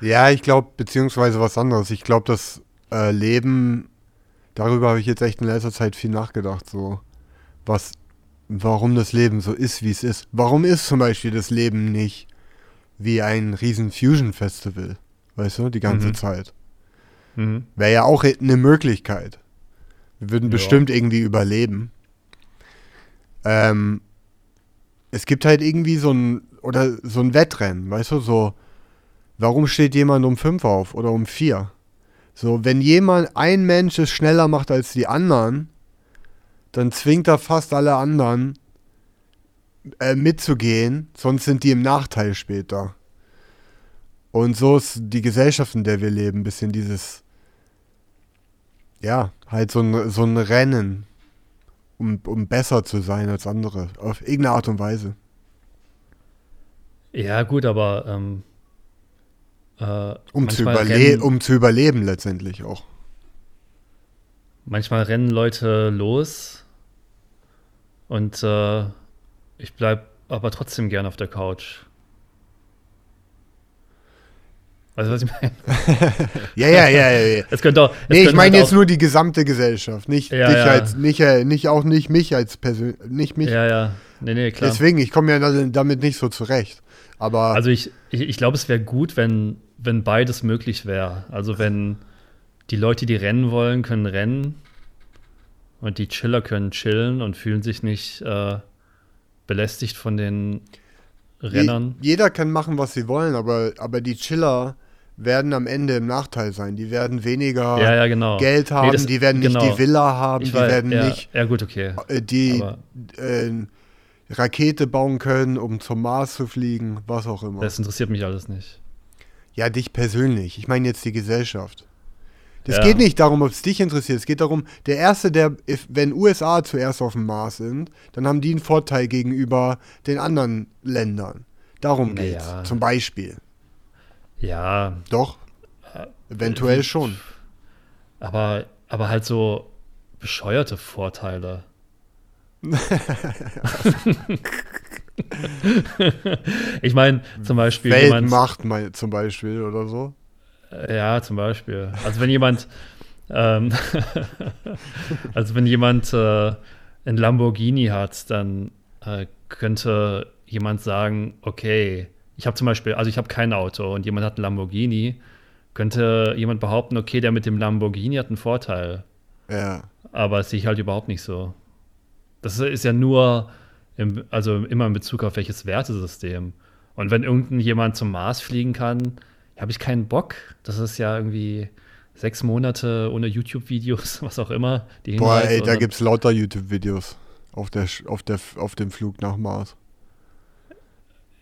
Ja, ich glaube, beziehungsweise was anderes. Ich glaube, das äh, Leben, darüber habe ich jetzt echt in letzter Zeit viel nachgedacht, so was, warum das Leben so ist, wie es ist. Warum ist zum Beispiel das Leben nicht wie ein riesen Fusion-Festival, weißt du, die ganze Mhm. Zeit? Mhm. Wäre ja auch eine Möglichkeit. Wir würden Ja. bestimmt irgendwie überleben. Ähm, es gibt halt irgendwie so ein, oder so ein Wettrennen, weißt du, so, warum steht jemand um fünf auf oder um vier? So, wenn jemand, ein Mensch es schneller macht als die anderen, dann zwingt er fast alle anderen äh, mitzugehen, sonst sind die im Nachteil später. Und so ist die Gesellschaft, in der wir leben, ein bisschen dieses, ja, halt so ein, so ein Rennen, um, um besser zu sein als andere, auf irgendeine Art und Weise. Ja, gut, aber ähm, äh, Um zu, rennen- um zu überleben letztendlich auch. Manchmal rennen Leute los und äh, ich bleib aber trotzdem gern auf der Couch. Weißt du, was ich meine? <laughs> Ja, ja, ja, ja. ja. Es könnte auch. es Nee, ich meine halt jetzt nur die gesamte Gesellschaft, nicht Ja, dich ja. als, nicht, äh, nicht auch nicht mich als Person, nicht mich. ja, ja. Nee, nee, klar. Deswegen, ich komme ja da- damit nicht so zurecht. Aber Also ich, ich, ich glaube, es wäre gut, wenn, wenn beides möglich wäre. Also wenn die Leute, die rennen wollen, können rennen und die Chiller können chillen und fühlen sich nicht äh, belästigt von den Rennern. Je, jeder kann machen, was sie wollen, aber, aber die Chiller werden am Ende im Nachteil sein. Die werden weniger Ja, ja, genau. Geld Nee, haben, das- die werden nicht genau. die Villa haben, Ich die weiß, werden ja, nicht Ja, gut, okay. äh, die äh, Rakete bauen können, um zum Mars zu fliegen, was auch immer. das interessiert mich alles nicht. Ja, dich persönlich. Ich meine jetzt die Gesellschaft. Das Ja. geht nicht darum, ob es dich interessiert. Es geht darum, der Erste, der, wenn USA zuerst auf dem Mars sind, dann haben die einen Vorteil gegenüber den anderen Ländern. Darum Naja. geht's. Zum Beispiel. Ja, Doch. Äh, Eventuell schon. aber, aber halt so bescheuerte Vorteile. <laughs> <laughs> ich meine, zum Beispiel Weltmacht mal zum Beispiel oder so. Äh, Ja, zum Beispiel. Also wenn jemand, ähm, <laughs> also wenn jemand äh, ein Lamborghini hat, dann äh, könnte jemand sagen, okay, ich habe zum Beispiel, also ich habe kein Auto und jemand hat ein Lamborghini, könnte jemand behaupten, okay, der mit dem Lamborghini hat einen Vorteil. Ja. Aber das sehe ich halt überhaupt nicht so. Das ist ja nur, im, also immer in Bezug auf welches Wertesystem. Und wenn irgendein jemand zum Mars fliegen kann, habe ich keinen Bock. Das ist ja irgendwie sechs Monate ohne YouTube-Videos, <laughs> was auch immer. Boah, ey, da dann- gibt's lauter YouTube-Videos auf, der, auf, der, auf dem Flug nach Mars.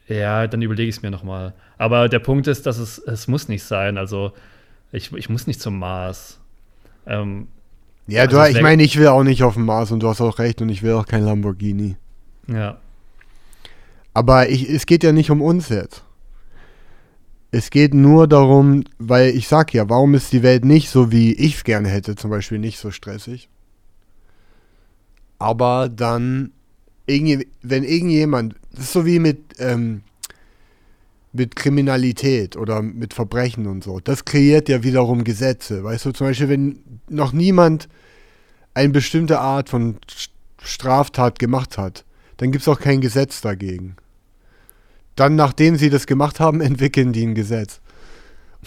Ja, dann überlege ich es mir nochmal. Aber der Punkt ist, dass es, es muss nicht sein. Also ich, ich muss nicht zum Mars. Ähm, Ja, Also du, es ich meine, ich will auch nicht auf dem Mars und du hast auch recht und ich will auch kein Lamborghini. ja. Aber ich, es geht ja nicht um uns jetzt. Es geht nur darum, weil ich sag ja, warum ist die Welt nicht so, wie ich es gerne hätte, zum Beispiel nicht so stressig. Aber dann, wenn irgendjemand, das ist so wie mit, ähm, mit Kriminalität oder mit Verbrechen und so, das kreiert ja wiederum Gesetze. Weißt du, zum Beispiel, wenn noch niemand eine bestimmte Art von St- Straftat gemacht hat, dann gibt es auch kein Gesetz dagegen. Dann, nachdem sie das gemacht haben, <laughs> entwickeln die ein Gesetz.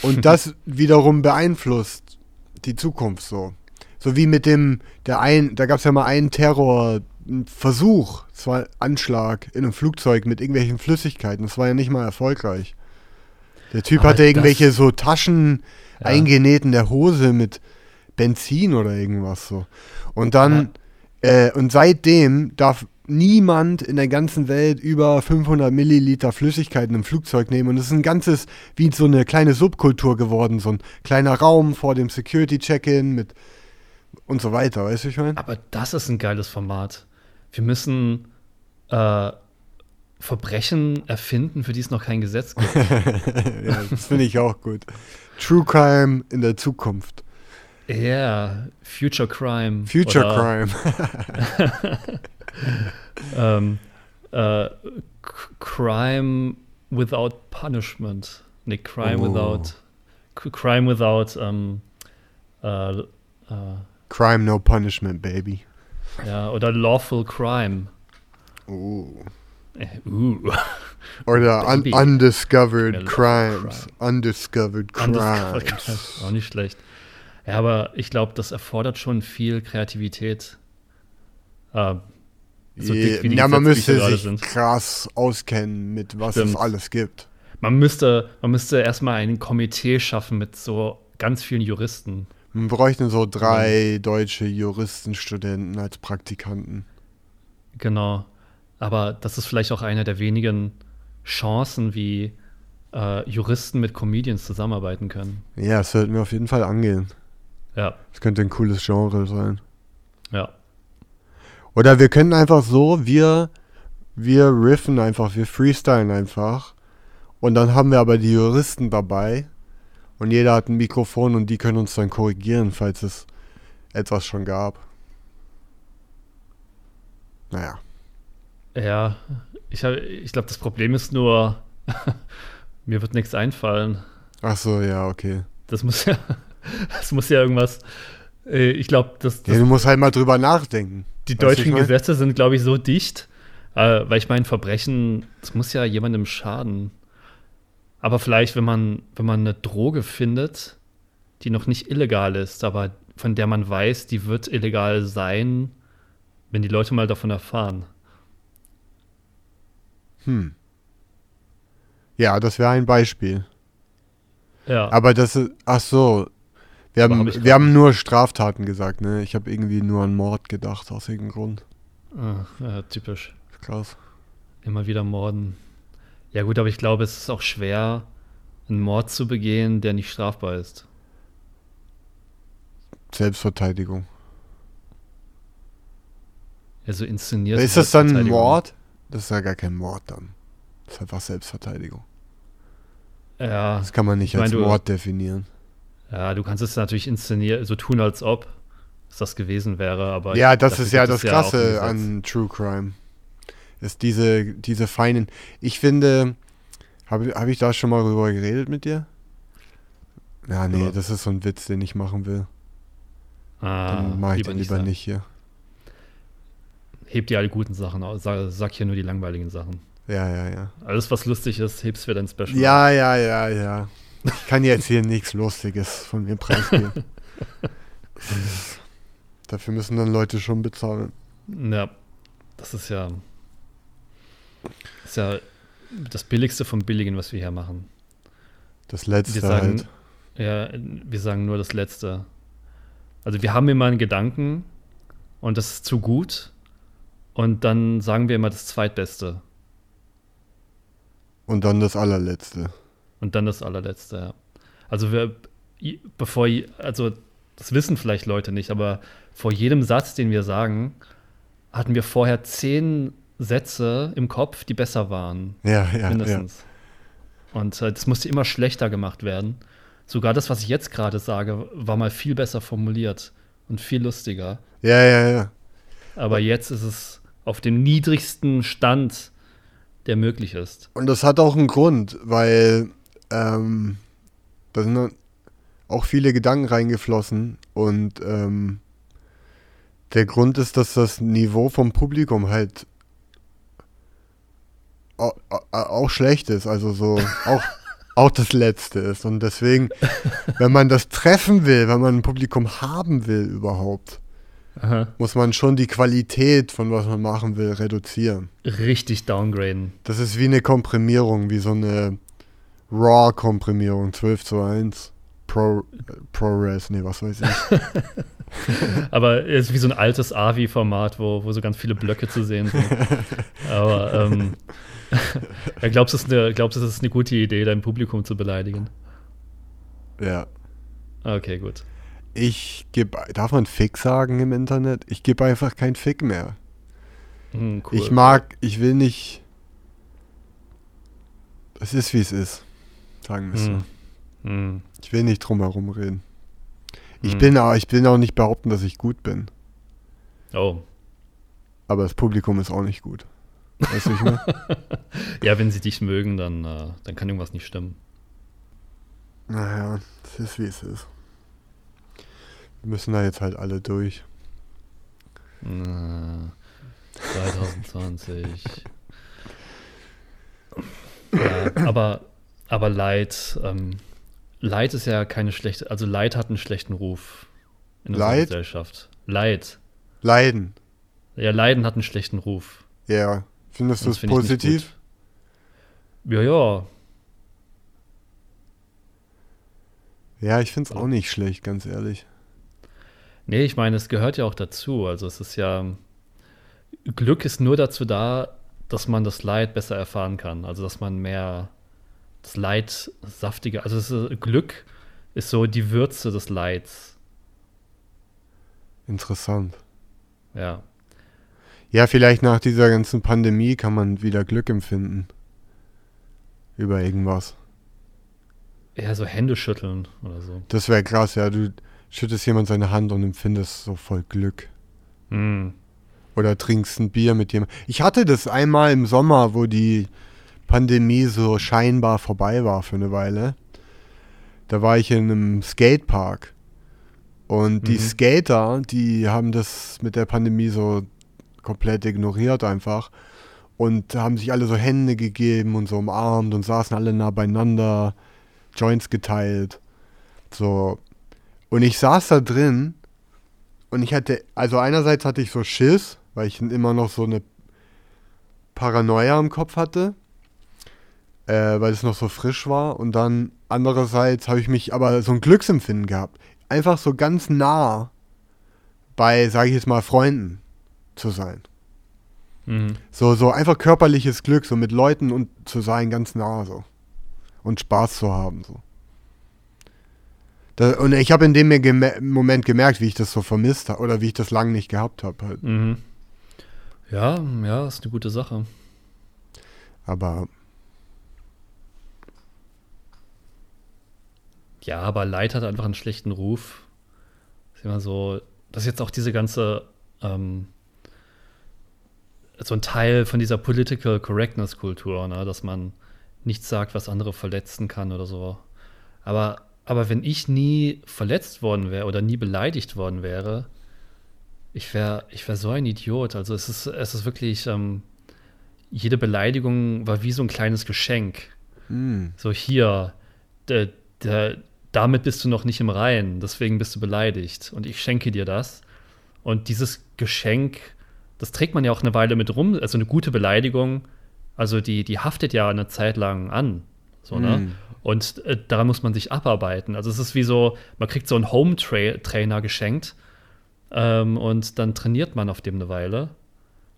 Und das <laughs> wiederum beeinflusst die Zukunft so. So wie mit dem, der ein, da gab es ja mal einen Terrorversuch, es war ein Anschlag in einem Flugzeug mit irgendwelchen Flüssigkeiten. Das war ja nicht mal erfolgreich. Der Typ Aber hatte irgendwelche so Taschen Ja. eingenäht in der Hose mit Benzin oder irgendwas so. Und dann, äh, und seitdem darf niemand in der ganzen Welt über 500 Milliliter Flüssigkeiten im Flugzeug nehmen. Und es ist ein ganzes, wie so eine kleine Subkultur geworden, so ein kleiner Raum vor dem Security-Check-In mit und so weiter, weißt du, ich meine? Aber das ist ein geiles Format. Wir müssen äh, Verbrechen erfinden, für die es noch kein Gesetz gibt. <laughs> ja, das finde ich auch gut. True Crime in der Zukunft. Ja, yeah, Future Crime. Future Crime. <laughs> <laughs> Ähm, äh, Crime without Punishment. Nee, Crime Oh. without. Crime without. Ähm, äh, äh, Crime no punishment, baby. ja, oder Lawful Crime. Äh, uh. Oder <laughs> un undiscovered crimes. <laughs> Undiscovered crimes. Undiscovered Crimes. Auch nicht schlecht. Ja, aber ich glaube, das erfordert schon viel Kreativität. Äh, so dick wie die ja, man müsste sich sind. krass auskennen, mit was Stimmt. es alles gibt. Man müsste, man müsste erstmal ein Komitee schaffen mit so ganz vielen Juristen. Man bräuchte so drei deutsche Juristenstudenten als Praktikanten. Genau. Aber das ist vielleicht auch eine der wenigen Chancen, wie äh, Juristen mit Comedians zusammenarbeiten können. Ja, das sollten wir auf jeden Fall angehen. Ja, Das könnte ein cooles Genre sein. ja. Oder wir können einfach so, wir, wir riffen einfach, wir freestylen einfach. Und dann haben wir aber die Juristen dabei. Und jeder hat ein Mikrofon und die können uns dann korrigieren, falls es etwas schon gab. Naja. Ja, ich, hab- ich glaube, das Problem ist nur, <laughs> mir wird nichts einfallen. Ach so, ja, okay. Das muss ja, <laughs> das muss ja irgendwas. äh, Ich glaube, dass, Ja, dass du musst halt mal drüber nachdenken. Die deutschen? Gesetze sind, glaube ich, so dicht, äh, weil ich meine, Verbrechen, das muss ja jemandem schaden. Aber vielleicht, wenn man, wenn man eine Droge findet, die noch nicht illegal ist, aber von der man weiß, die wird illegal sein, wenn die Leute mal davon erfahren. Hm. Ja, das wäre ein Beispiel. Ja, Aber das ist, ach so. Wir haben, hab wir haben nur Straftaten gesagt, ne? Ich habe irgendwie nur an Mord gedacht, aus irgendeinem Grund. Ah, ja, typisch. Krass. Immer wieder morden. Ja gut, aber ich glaube, es ist auch schwer, einen Mord zu begehen, der nicht strafbar ist. Selbstverteidigung. Ja, so inszeniert. ist das dann ein. Mord? Das ist ja gar kein Mord dann. Das ist einfach Selbstverteidigung. Ja, Das kann man nicht Ich mein, als Mord definieren. Ja, du kannst es natürlich inszenieren, so tun, als ob es das gewesen wäre, aber ja, das ist ja das ein Krasse an True Crime. Ist diese, diese feinen. Ich finde. Habe hab ich da schon mal drüber geredet mit dir? Ja, nee, Ja. das ist so ein Witz, den ich machen will. Ah, Dann mache ich den lieber nicht hier. Heb dir alle guten Sachen aus, sag, sag hier nur die langweiligen Sachen. Ja, ja, ja. Alles, was lustig ist, hebst für dein Special. Ja, ja, ja, ja. Ich kann jetzt hier nichts Lustiges von mir preisgeben. <laughs> Dafür müssen dann Leute schon bezahlen. Ja, das ist ja, ist ja das Billigste vom Billigen, was wir hier machen. Das letzte Wir sagen, halt. ja, wir sagen nur das Letzte. Also wir haben immer einen Gedanken und das ist zu gut und dann sagen wir immer das Zweitbeste. Und dann das allerletzte. Und dann das allerletzte, ja. Also wir, bevor, also das wissen vielleicht Leute nicht, aber vor jedem Satz, den wir sagen, hatten wir vorher zehn Sätze im Kopf, die besser waren. Ja, ja. Mindestens. Ja. Und äh, das musste immer schlechter gemacht werden. Sogar das, was ich jetzt gerade sage, war mal viel besser formuliert und viel lustiger. Ja, ja, ja. Aber jetzt ist es auf dem niedrigsten Stand, der möglich ist. Und das hat auch einen Grund, weil ähm, da sind auch viele Gedanken reingeflossen und ähm, der Grund ist, dass das Niveau vom Publikum halt auch schlecht ist, also so <laughs> auch, auch das Letzte ist. Und deswegen, wenn man das treffen will, wenn man ein Publikum haben will überhaupt, Aha. muss man schon die Qualität von was man machen will reduzieren. Richtig downgraden. Das ist wie eine Komprimierung, wie so eine RAW-Komprimierung, 12 zu 1. Pro, ProRes, nee, was weiß ich. <laughs> Aber es ist wie so ein altes AVI-Format, wo, wo so ganz viele Blöcke zu sehen sind. Aber ähm, <laughs> ja, glaubst du, es ist, eine, glaubst, es ist eine gute Idee, dein Publikum zu beleidigen? Ja. Okay, gut. Ich gebe, darf man Fick sagen im Internet? Ich gebe einfach kein Fick mehr. Hm, cool. Ich mag, ich will nicht. Es ist, wie es ist. Sagen wir es hm. Hm. Ich will nicht drum herum reden. Ich, hm. bin, auch, ich will auch nicht behaupten, dass ich gut bin. Oh. Aber das Publikum ist auch nicht gut. Weißt du, ich meine? <laughs> ja, wenn sie dich mögen, dann, äh, dann kann irgendwas nicht stimmen. Naja, es ist wie es ist. Wir müssen da jetzt halt alle durch. <laughs> Na, 2020. ja, aber, aber Leid, ähm, Leid ist ja keine schlechte, also Leid hat einen schlechten Ruf in unserer Leid? Gesellschaft. Leid. Leiden. Ja, Leiden hat einen schlechten Ruf. Ja. Findest du es positiv? Ja, ja. Ja, ich finde es auch nicht schlecht, ganz ehrlich. Nee, ich meine, es gehört ja auch dazu. Also es ist ja, Glück ist nur dazu da, dass man das Leid besser erfahren kann. Also dass man mehr das Leid saftiger, also ist, Glück ist so die Würze des Leids. Interessant. Ja. Ja, vielleicht nach dieser ganzen Pandemie kann man wieder Glück empfinden. Über irgendwas. Ja, so Hände schütteln oder so. Das wäre krass, ja. Du schüttest jemand seine Hand und empfindest so voll Glück. Mm. Oder trinkst ein Bier mit jemandem. Ich hatte das einmal im Sommer, wo die Pandemie so scheinbar vorbei war für eine Weile. Da war ich in einem Skatepark. Und die mhm. Skater, die haben das mit der Pandemie so komplett ignoriert einfach. Und haben sich alle so Hände gegeben und so umarmt und saßen alle nah beieinander, Joints geteilt. So. Und ich saß da drin und ich hatte, also einerseits hatte ich so Schiss, weil ich immer noch so eine Paranoia im Kopf hatte, äh, weil es noch so frisch war. Und dann andererseits habe ich mich aber so ein Glücksempfinden gehabt. Einfach so ganz nah bei, sage ich jetzt mal, Freunden zu sein. Mhm. So, so einfach körperliches Glück, so mit Leuten und zu sein, ganz nah so. Und Spaß zu haben, so. Da, und ich habe in dem Moment gemerkt, wie ich das so vermisst habe oder wie ich das lange nicht gehabt habe. Halt. Mhm. Ja, ja, ist eine gute Sache. Aber. Ja, aber Leid hat einfach einen schlechten Ruf. Ist immer so, das ist jetzt auch diese ganze ähm, so ein Teil von dieser Political Correctness Kultur, ne? dass man nichts sagt, was andere verletzen kann oder so. Aber, aber wenn ich nie verletzt worden wäre oder nie beleidigt worden wäre, ich wäre ich wär so ein Idiot. Also es ist, es ist wirklich, ähm, jede Beleidigung war wie so ein kleines Geschenk. Mm. So hier, der, der, damit bist du noch nicht im Reinen, deswegen bist du beleidigt. Und ich schenke dir das. Und dieses Geschenk das trägt man ja auch eine Weile mit rum. Also eine gute Beleidigung, also die, die haftet ja eine Zeit lang an. So, ne? Mm. Und äh, daran muss man sich abarbeiten. Also es ist wie so, man kriegt so einen Home-Trainer geschenkt ähm, und dann trainiert man auf dem eine Weile.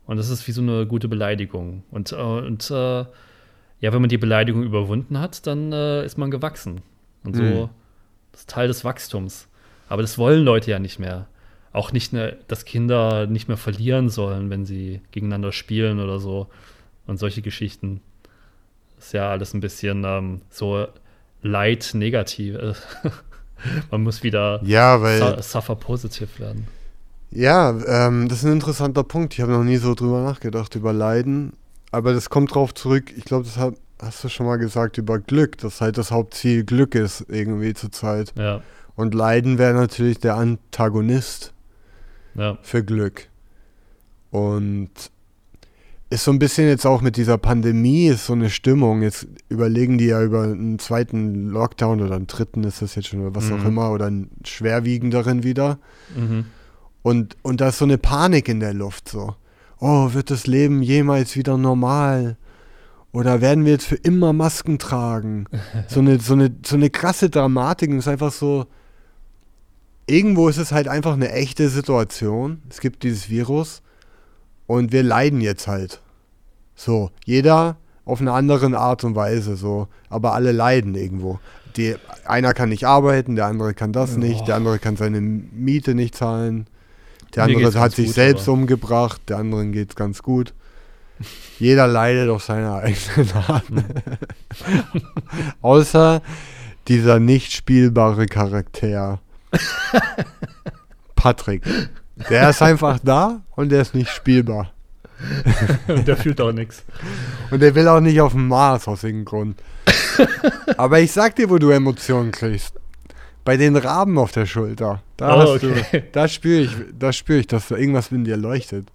Und das ist wie so eine gute Beleidigung. Und, äh, und äh, ja, wenn man die Beleidigung überwunden hat, dann äh, ist man gewachsen. Und so, Mhm. Das ist Teil des Wachstums. Aber das wollen Leute ja nicht mehr. Auch nicht, ne, dass Kinder nicht mehr verlieren sollen, wenn sie gegeneinander spielen oder so. Und solche Geschichten. ist ja alles ein bisschen ähm, so leid negativ. <laughs> man muss wieder Ja, weil. su suffer positiv werden. Ja, ähm, das ist ein interessanter Punkt. Ich habe noch nie so drüber nachgedacht, über Leiden. Aber das kommt drauf zurück. Ich glaube, das hat, hast du schon mal gesagt über Glück, dass halt das Hauptziel Glück ist, irgendwie zur Zeit. Ja, Und Leiden wäre natürlich der Antagonist ja. für Glück. Und ist so ein bisschen jetzt auch mit dieser Pandemie, ist so eine Stimmung. Jetzt überlegen die ja über einen zweiten Lockdown oder einen dritten ist das jetzt schon oder was auch Mhm. immer oder einen schwerwiegenderen wieder. Mhm. Und, und da ist so eine Panik in der Luft so. Oh, wird das Leben jemals wieder normal? Oder werden wir jetzt für immer Masken tragen? <laughs> So eine, so eine, so eine krasse Dramatik. Und es ist einfach so. Irgendwo ist es halt einfach eine echte Situation. Es gibt dieses Virus. Und wir leiden jetzt halt. So. Jeder auf eine andere Art und Weise. So. Aber alle leiden irgendwo. Die, einer kann nicht arbeiten, der andere kann das nicht, der Boah. andere kann seine Miete nicht zahlen. Der Mir andere hat sich gut, selbst aber- umgebracht, der anderen geht's ganz gut. Jeder leidet auf seine eigene Art. <laughs> Außer dieser nicht spielbare Charakter. Patrick. Der ist einfach da und der ist nicht spielbar. <laughs> Und der fühlt auch nichts. Und der will auch nicht auf dem Mars aus irgendeinem Grund. <laughs> Aber ich sag dir, wo du Emotionen kriegst. Bei den Raben auf der Schulter. Da, Oh, okay. du, da spüre ich, da spür ich, dass da irgendwas in dir leuchtet.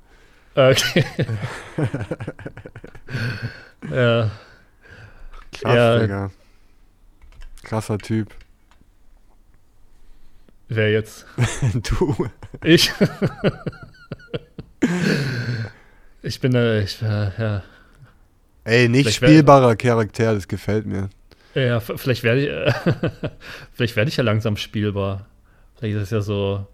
Okay. <laughs> ja, Krass, Ja. Digga. Krasser Typ. wer jetzt? <laughs> Du. Ich. <laughs> ich bin, äh, ich, äh, ja. Ey, nicht Vielleicht wär- spielbarer Charakter, das gefällt mir. Ja, vielleicht werde ich, äh, vielleicht werde ich ja langsam spielbar. Vielleicht ist es ja so.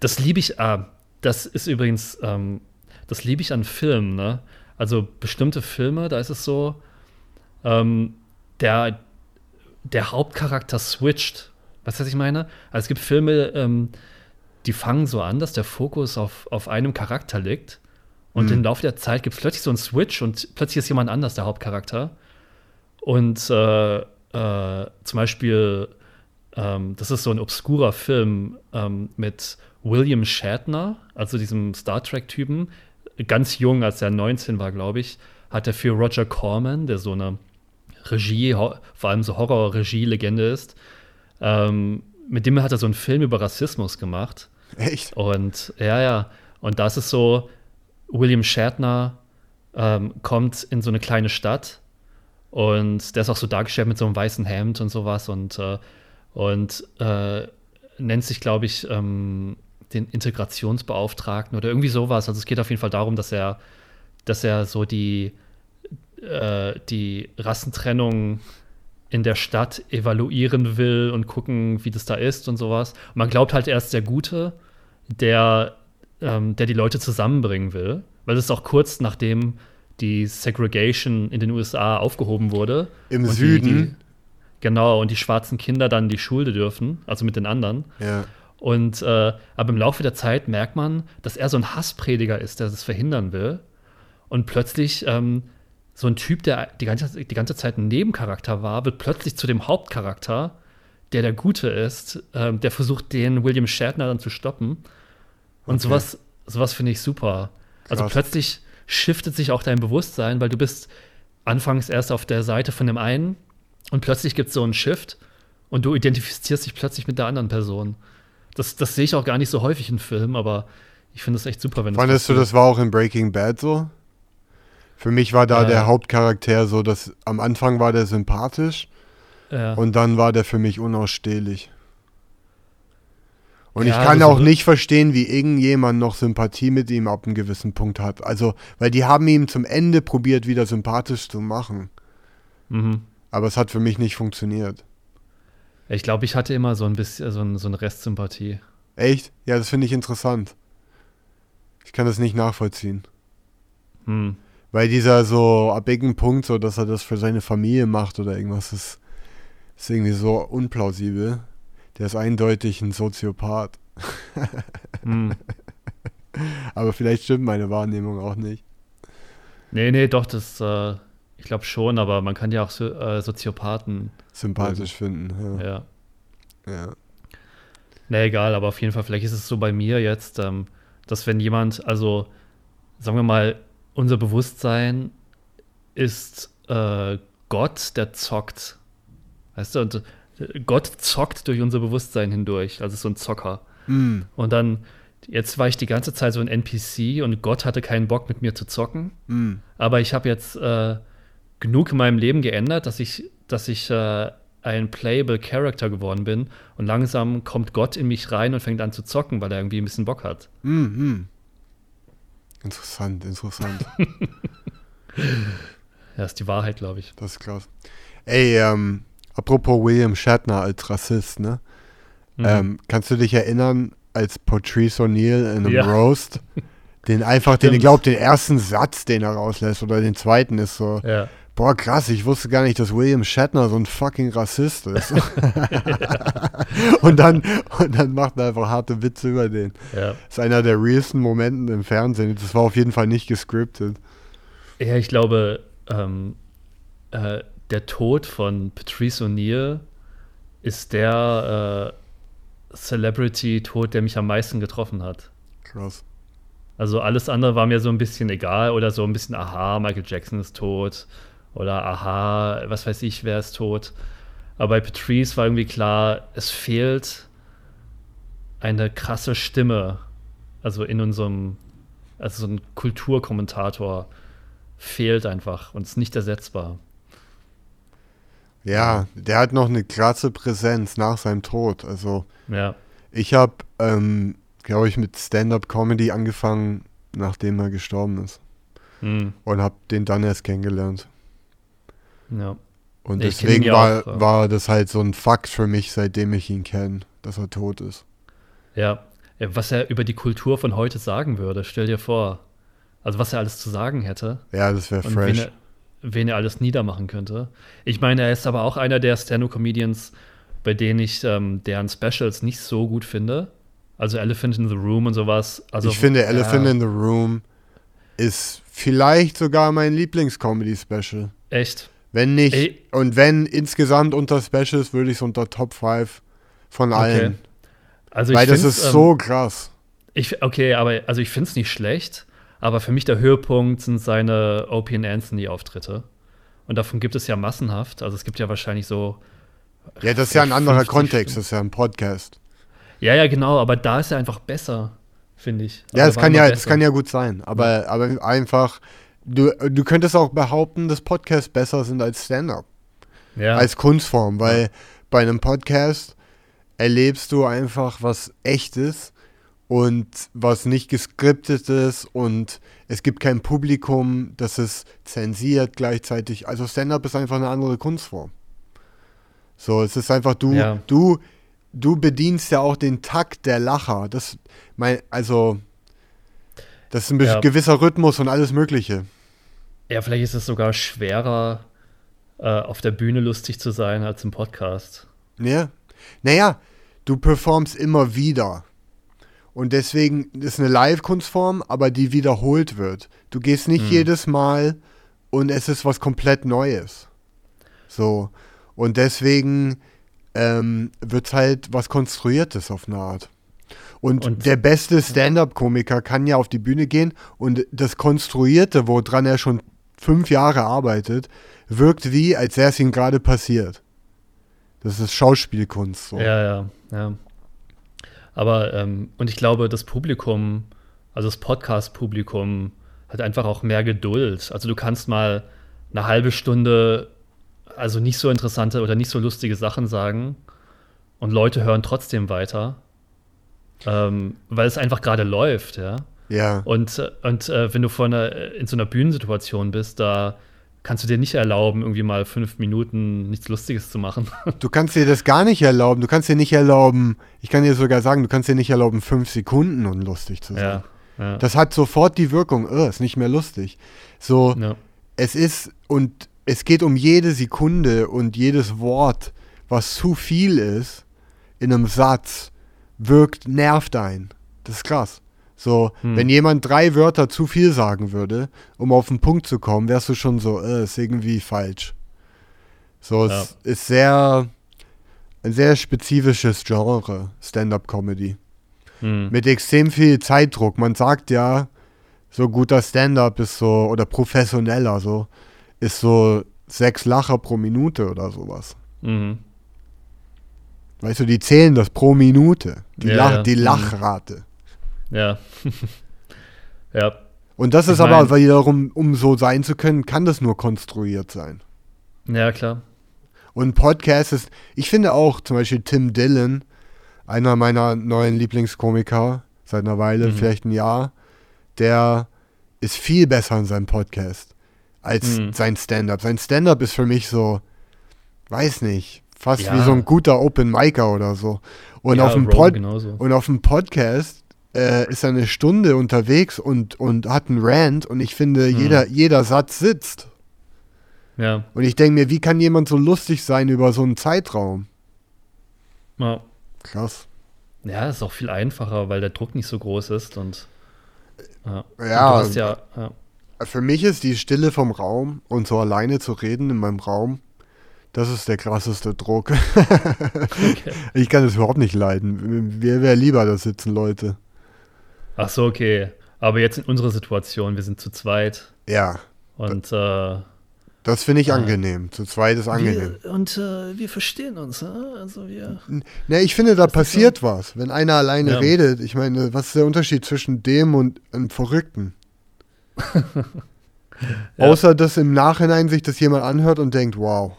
Das liebe ich, ah, das ist übrigens, ähm, das liebe ich an Filmen, ne? Also bestimmte Filme, da ist es so, ähm, der, der Hauptcharakter switcht. Weißt du, was ich meine? Also es gibt Filme, ähm, die fangen so an, dass der Fokus auf, auf einem Charakter liegt. Und Mhm. im Laufe der Zeit gibt es plötzlich so einen Switch und plötzlich ist jemand anders der Hauptcharakter. Und äh, äh, zum Beispiel, ähm, das ist so ein obskurer Film ähm, mit William Shatner, also diesem Star Trek-Typen, ganz jung, als er 19 war, glaube ich, hat er für Roger Corman, der so eine Regie, vor allem so Horror-Regie-Legende ist, ähm, mit dem hat er so einen Film über Rassismus gemacht. Echt? Und ja, ja. Und das ist so, William Shatner ähm, kommt in so eine kleine Stadt und der ist auch so dargestellt mit so einem weißen Hemd und sowas und, äh, und äh, nennt sich, glaube ich, ähm, den Integrationsbeauftragten oder irgendwie sowas. Also es geht auf jeden Fall darum, dass er, dass er so die, äh, die Rassentrennung in der Stadt evaluieren will und gucken, wie das da ist und sowas. Und man glaubt halt, er ist der Gute, der, ähm, der die Leute zusammenbringen will. Weil das ist auch kurz nachdem die Segregation in den USA aufgehoben wurde. Im Und die- Süden? Die, genau, und die schwarzen Kinder dann die Schule dürfen, also mit den anderen. Ja. Und äh, aber im Laufe der Zeit merkt man, dass er so ein Hassprediger ist, der das verhindern will. Und plötzlich ähm, so ein Typ, der die ganze, die ganze Zeit ein Nebencharakter war, wird plötzlich zu dem Hauptcharakter, der der Gute ist, ähm, der versucht, den William Shatner dann zu stoppen. Und Okay. sowas, sowas finde ich super. Also Krass. plötzlich shiftet sich auch dein Bewusstsein, weil du bist anfangs erst auf der Seite von dem einen und plötzlich gibt es so einen Shift und du identifizierst dich plötzlich mit der anderen Person. Das, das sehe ich auch gar nicht so häufig in Filmen, aber ich finde es echt super, wenn Fandest du, das war auch in Breaking Bad so? Für mich war da Äh. der Hauptcharakter so, dass am Anfang war der sympathisch Ja. und dann war der für mich unausstehlich. Und Ja, ich kann auch nicht verstehen, wie irgendjemand noch Sympathie mit ihm ab einem gewissen Punkt hat. Also, weil die haben ihm zum Ende probiert, wieder sympathisch zu machen. Mhm. Aber es hat für mich nicht funktioniert. Ich glaube, ich hatte immer so ein bisschen so, ein, so eine Restsympathie. Echt? Ja, das finde ich interessant. Ich kann das nicht nachvollziehen. Hm. Weil dieser so ab irgendeinem Punkt, so dass er das für seine Familie macht oder irgendwas, ist, ist irgendwie so unplausibel. Der ist eindeutig ein Soziopath. <laughs> Hm. Aber vielleicht stimmt meine Wahrnehmung auch nicht. Nee, nee, doch, das, äh, ich glaube schon, aber man kann ja auch so, äh, Soziopathen, Sympathisch finden. Ja. ja. ja. Nee, egal, aber auf jeden Fall, vielleicht ist es so bei mir jetzt, ähm, dass wenn jemand, also sagen wir mal, unser Bewusstsein ist äh, Gott, der zockt. Weißt du, und äh, Gott zockt durch unser Bewusstsein hindurch, also so ein Zocker. Mm. Und dann, jetzt war ich die ganze Zeit so ein NPC und Gott hatte keinen Bock mit mir zu zocken. Mm. Aber ich habe jetzt äh, genug in meinem Leben geändert, dass ich, dass ich äh, ein playable Character geworden bin. Und langsam kommt Gott in mich rein und fängt an zu zocken, weil er irgendwie ein bisschen Bock hat. Mm. Interessant, interessant. <laughs> Ja, ist die Wahrheit, glaube ich. Das ist krass. Ey, ähm, apropos William Shatner als Rassist, ne? Mhm. Ähm, kannst du dich erinnern, als Patrice O'Neill in einem Ja. Roast, <laughs> den einfach, den, ich Stimmt. glaube, den ersten Satz, den er rauslässt, oder den zweiten ist so, ja. Boah, krass, ich wusste gar nicht, dass William Shatner so ein fucking Rassist ist. <laughs> <laughs> und, dann, und dann macht er einfach harte Witze über den. ja. Das ist einer der realsten Momente im Fernsehen. Das war auf jeden Fall nicht gescriptet. Ja, ich glaube, ähm, äh, der Tod von Patrice O'Neill ist der äh, Celebrity-Tod, der mich am meisten getroffen hat. Krass. Also alles andere war mir so ein bisschen egal oder so ein bisschen, aha, Michael Jackson ist tot oder aha, was weiß ich, wer ist tot. Aber bei Patrice war irgendwie klar, es fehlt eine krasse Stimme. Also in unserem, also so ein Kulturkommentator fehlt einfach und ist nicht ersetzbar. Ja, der hat noch eine krasse Präsenz nach seinem Tod. Also Ja, ich habe, ähm, glaube ich, mit Stand-up-Comedy angefangen, nachdem er gestorben ist. hm. Und habe den dann erst kennengelernt. Ja. Und Ich deswegen war, auch, war das halt so ein Fakt für mich, seitdem ich ihn kenne, dass er tot ist. Ja, Ja, was er über die Kultur von heute sagen würde, stell dir vor. Also was er alles zu sagen hätte. Ja, das wäre Und wen fresh. er, wen er alles niedermachen könnte. Ich meine, er ist aber auch einer der Stand-Up-Comedians, bei denen ich ähm, deren Specials nicht so gut finde. Also Elephant in the Room und sowas. Also, ich finde Elephant ja, in the Room ist vielleicht sogar mein Lieblings-Comedy-Special. Echt? Wenn nicht, Ey. und wenn insgesamt unter Specials, würde ich es unter Top 5 von allen. Also ich Weil das ist ähm, so krass. Ich, okay, aber also ich finde es nicht schlecht, aber für mich der Höhepunkt sind seine Opie Anthony-Auftritte. Und davon gibt es ja massenhaft. Also es gibt ja wahrscheinlich so. Ja, das ist ja ein anderer 50 Kontext, Stunden. das ist ja ein Podcast. Ja, ja, genau, aber da ist er einfach besser, finde ich. Ja, Also das war kann ja, besser. kann ja gut sein, aber, aber einfach, du, du könntest auch behaupten, dass Podcasts besser sind als Stand-Up, Ja, als Kunstform, weil bei einem Podcast erlebst du einfach was Echtes und was nicht geskriptet ist und es gibt kein Publikum, das es zensiert gleichzeitig. Also Stand-Up ist einfach eine andere Kunstform. So, es ist einfach du, Ja. du, du bedienst ja auch den Takt der Lacher. Das, mein, also, das ist ein Ja. gewisser Rhythmus und alles Mögliche. Ja, vielleicht ist es sogar schwerer, äh, auf der Bühne lustig zu sein als im Podcast. Ja. Naja, du performst immer wieder. Und deswegen ist eine Live-Kunstform, aber die wiederholt wird. Du gehst nicht Hm. jedes Mal und es ist was komplett Neues. So. Und deswegen ähm, wird es halt was Konstruiertes auf eine Art. Und, Und- der beste Stand-up-Komiker kann ja auf die Bühne gehen und das Konstruierte, woran er schon fünf Jahre arbeitet, wirkt wie, als wäre es ihm gerade passiert. Das ist Schauspielkunst. So. Ja, ja, ja. Aber, ähm, und ich glaube, das Publikum, also das Podcast-Publikum, hat einfach auch mehr Geduld. Also du kannst mal eine halbe Stunde, also nicht so interessante oder nicht so lustige Sachen sagen und Leute hören trotzdem weiter, ähm, weil es einfach gerade läuft, ja. Ja. Und, äh, und äh, wenn du vor einer, in so einer Bühnensituation bist, da kannst du dir nicht erlauben, irgendwie mal fünf Minuten nichts Lustiges zu machen. <laughs> Du kannst dir das gar nicht erlauben. Du kannst dir nicht erlauben, ich kann dir sogar sagen, du kannst dir nicht erlauben, fünf Sekunden unlustig zu sein. ja. Ja. Das hat sofort die Wirkung, oh, ist nicht mehr lustig. So, ja. es ist, und es geht um jede Sekunde und jedes Wort, was zu viel ist in einem Satz, wirkt, nervt ein. Das ist krass. So, Hm. wenn jemand drei Wörter zu viel sagen würde, um auf den Punkt zu kommen, wärst du schon so, äh, ist irgendwie falsch. So, Ja. es ist sehr, ein sehr spezifisches Genre, Stand-up-Comedy. Hm. Mit extrem viel Zeitdruck. Man sagt ja, so guter Stand-up ist so, oder professioneller so, ist so sechs Lacher pro Minute oder sowas. Mhm. Weißt du, die zählen das pro Minute. Die, Ja, Lach, ja. die Mhm. Lachrate. Ja. <laughs> ja. Und das Ich ist aber wiederum, um so sein zu können, kann das nur konstruiert sein. Ja, klar. Und Podcast ist, ich finde auch zum Beispiel Tim Dillon, einer meiner neuen Lieblingskomiker, seit einer Weile, Mhm. vielleicht ein Jahr, der ist viel besser in seinem Podcast als Mhm. sein Stand-up. Sein Stand-up ist für mich so, weiß nicht, fast Ja. wie so ein guter Open Micer oder so. Und, ja, auf, dem Pod genauso. und auf dem Podcast äh, ist er eine Stunde unterwegs und, und hat einen Rant und ich finde, Mhm. jeder, jeder Satz sitzt. Ja. Und ich denke mir, wie kann jemand so lustig sein über so einen Zeitraum? ja. Krass. Ja, ist auch viel einfacher, weil der Druck nicht so groß ist und ja. Ja, Und du hast ja, ja. Für mich ist die Stille vom Raum und so alleine zu reden in meinem Raum, das ist der krasseste Druck. <laughs> Okay. Ich kann das überhaupt nicht leiden. Mir wäre lieber, da sitzen Leute. Ach so, okay. Aber jetzt in unserer Situation, wir sind zu zweit Ja, und äh, das finde ich Ah. angenehm. Zu zweit ist angenehm. wir, und äh, wir verstehen uns, äh? also wir. Ne, ich finde, da so. passiert was. Wenn einer alleine Ja. redet, ich meine, was ist der Unterschied zwischen dem und einem Verrückten? <laughs> Ja. Außer, dass im Nachhinein sich das jemand anhört und denkt, wow.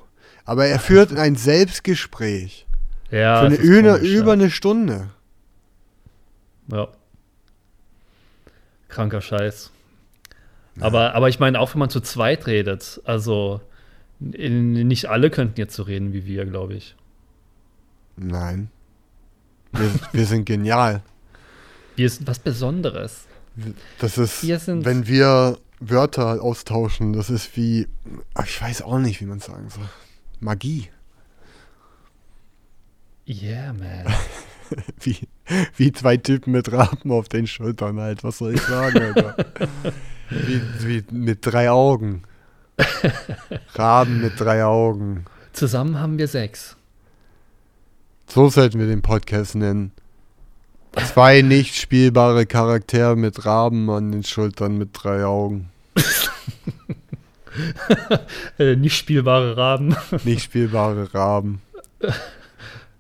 Aber er führt <laughs> ein Selbstgespräch. Ja, für eine, komisch, über ja. eine Stunde. Ja. Kranker Scheiß. Aber, aber ich meine, auch wenn man zu zweit redet, also nicht alle könnten jetzt so reden wie wir, glaube ich. Nein. Wir, wir sind genial. Wir sind was Besonderes. Das ist, Wir wenn wir Wörter austauschen, das ist wie, ich weiß auch nicht, wie man es sagen soll. Magie. Yeah, man. <laughs> Wie, <laughs> wie zwei Typen mit Raben auf den Schultern halt. Was soll ich sagen, Alter? <laughs> wie, wie mit drei Augen. Raben mit drei Augen. Zusammen haben wir sechs. So sollten wir den Podcast nennen. Zwei <laughs> nicht spielbare Charaktere mit Raben an den Schultern mit drei Augen. Äh, nicht spielbare Raben. Nicht spielbare Raben.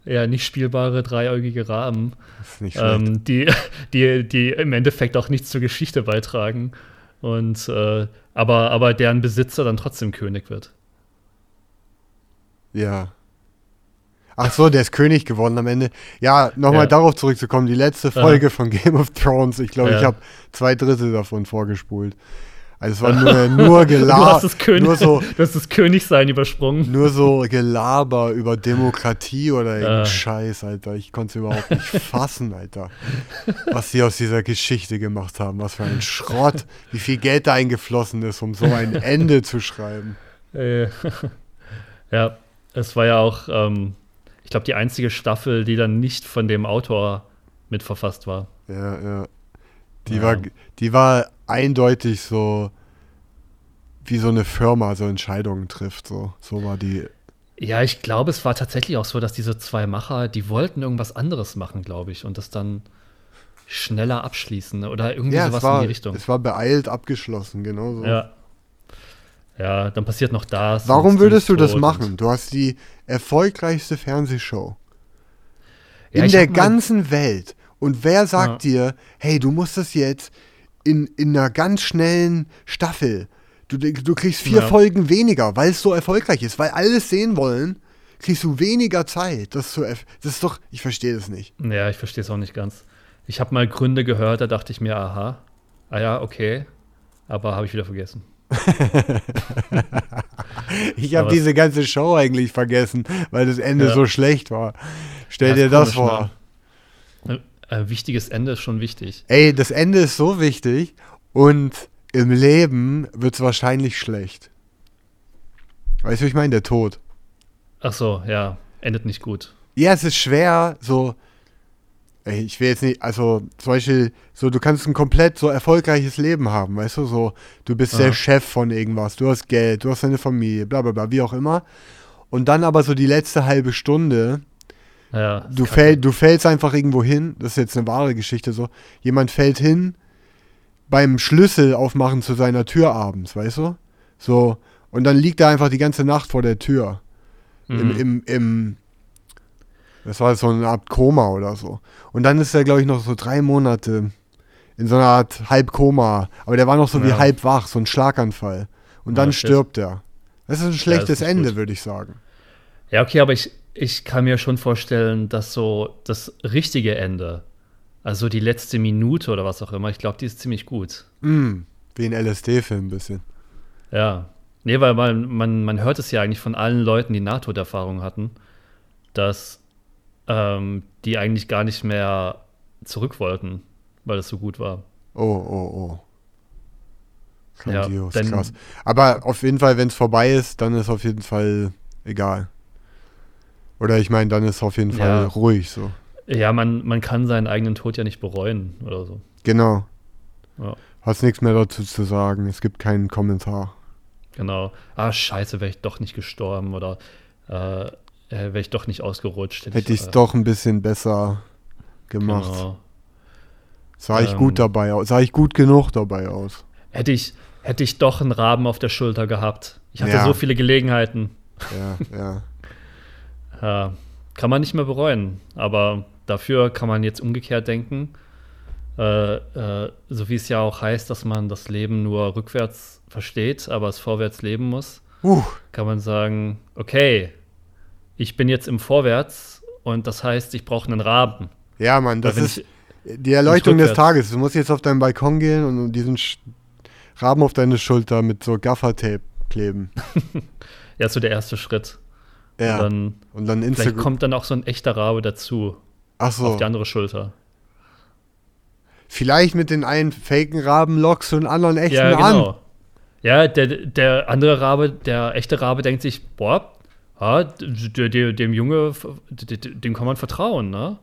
Ja, nicht spielbare dreieugige Raben. Ähm, die, <laughs> die, die im Endeffekt auch nichts zur Geschichte beitragen. Und äh, aber, aber deren Besitzer dann trotzdem König wird. Ja. Ach so, der ist König geworden am Ende. Ja, nochmal Ja. darauf zurückzukommen. Die letzte Folge von Game of Thrones, ich glaube, Ja. ich habe zwei Drittel davon vorgespult. Also es <laughs> war nur, nur Du Gelaber, König, nur so, du hast das Königsein übersprungen. nur so Gelaber über Demokratie oder irgendein Ah. Scheiß, Alter. Ich konnte es überhaupt nicht <laughs> fassen, Alter. Was sie aus dieser Geschichte gemacht haben. Was für ein Schrott. Wie viel Geld da eingeflossen ist, um so ein Ende zu schreiben. <laughs> Äh, ja, es war ja auch, ähm, ich glaube, die einzige Staffel, die dann nicht von dem Autor mitverfasst war. Ja, ja. Die, Ja. War, die war eindeutig so, wie so eine Firma so Entscheidungen trifft. So, so war die. Ja, ich glaube, es war tatsächlich auch so, dass diese zwei Macher, die wollten irgendwas anderes machen, glaube ich, und das dann schneller abschließen ne? oder irgendwie Ja, sowas war, in die Richtung. es war beeilt abgeschlossen, genau so. Ja. Ja, dann passiert noch das. Warum würdest du das machen? Du hast die erfolgreichste Fernsehshow Ja, in der ganzen Welt. Und wer sagt dir, hey, du musst das jetzt in, in einer ganz schnellen Staffel. Du, du kriegst vier Ja. Folgen weniger, weil es so erfolgreich ist, weil alle es sehen wollen, kriegst du weniger Zeit. Das ist, so, das ist doch, ich verstehe das nicht. Ja, ich verstehe es auch nicht ganz. Ich habe mal Gründe gehört, da dachte ich mir, aha, ah ja, okay, aber habe ich wieder vergessen. <laughs> Ich habe diese ganze Show eigentlich vergessen, weil das Ende Ja. so schlecht war. Stell Ja, dir das komisch, vor. ne? Äh, wichtiges Ende ist schon wichtig. Ey, das Ende ist so wichtig und im Leben wird es wahrscheinlich schlecht. Weißt du, ich meine? Der Tod. Ach so, ja, endet nicht gut. Ja, es ist schwer, so. Ey, ich will jetzt nicht, also zum Beispiel, so, du kannst ein komplett so erfolgreiches Leben haben, weißt du, so, du bist der Aha. Chef von irgendwas, du hast Geld, du hast deine Familie, bla bla bla, wie auch immer. Und dann aber so die letzte halbe Stunde, Ja, du, fäll, du fällst einfach irgendwo hin, das ist jetzt eine wahre Geschichte so, jemand fällt hin beim Schlüssel aufmachen zu seiner Tür abends, weißt du? So, und dann liegt er einfach die ganze Nacht vor der Tür. Im, Mhm. im, im, das war so eine Art Koma oder so. Und dann ist er, glaube ich, noch so drei Monate in so einer Art Halbkoma. Aber der war noch so wie Ja. halb wach, so ein Schlaganfall. Und dann Ah, shit. stirbt er. Das ist ein schlechtes nicht Ende, würde ich sagen. Ja, okay, aber ich, ich kann mir schon vorstellen, dass so das richtige Ende, also die letzte Minute oder was auch immer, ich glaube, die ist ziemlich gut. Mm, wie ein LSD-Film ein bisschen. Ja. Nee, weil man, man, man hört es ja eigentlich von allen Leuten, die Nahtoderfahrung hatten, dass ähm, die eigentlich gar nicht mehr zurück wollten, weil es so gut war. Oh, oh, oh. Ja, Grandios, dann- krass. Aber auf jeden Fall, wenn es vorbei ist, dann ist auf jeden Fall egal. Oder ich meine, dann ist auf jeden Fall Ja. ruhig so. Ja, man, man kann seinen eigenen Tod ja nicht bereuen oder so. Genau. Ja. Hast nichts mehr dazu zu sagen. Es gibt keinen Kommentar. Genau. Ah, scheiße, wäre ich doch nicht gestorben oder äh, wäre ich doch nicht ausgerutscht. Hätte ich es äh, doch ein bisschen besser gemacht. Genau. Sah ich Ähm. gut dabei aus. Sah ich gut genug dabei aus. Hätte ich, hätte ich doch einen Raben auf der Schulter gehabt. Ich hatte Ja. so viele Gelegenheiten. Ja, ja. <laughs> Ja, kann man nicht mehr bereuen. Aber dafür kann man jetzt umgekehrt denken. Äh, äh, so wie es ja auch heißt, dass man das Leben nur rückwärts versteht, aber es vorwärts leben muss, Uh, kann man sagen, okay, ich bin jetzt im Vorwärts und das heißt, ich brauche einen Raben. ja, Mann, das ist die Erleuchtung des Tages. Du musst jetzt auf deinen Balkon gehen und diesen Sch Raben auf deine Schulter mit so Gaffertape kleben. <laughs> Ja, so der erste Schritt. Ja. Und dann, und dann vielleicht Instagram. kommt dann auch so ein echter Rabe dazu, Ach auf so. die andere Schulter. Vielleicht mit den einen faken Raben lockst du einen anderen echten Ja, an. genau. Ja, der, der andere Rabe, der echte Rabe denkt sich, boah, ja, der, der, dem Junge, dem kann man vertrauen, ne?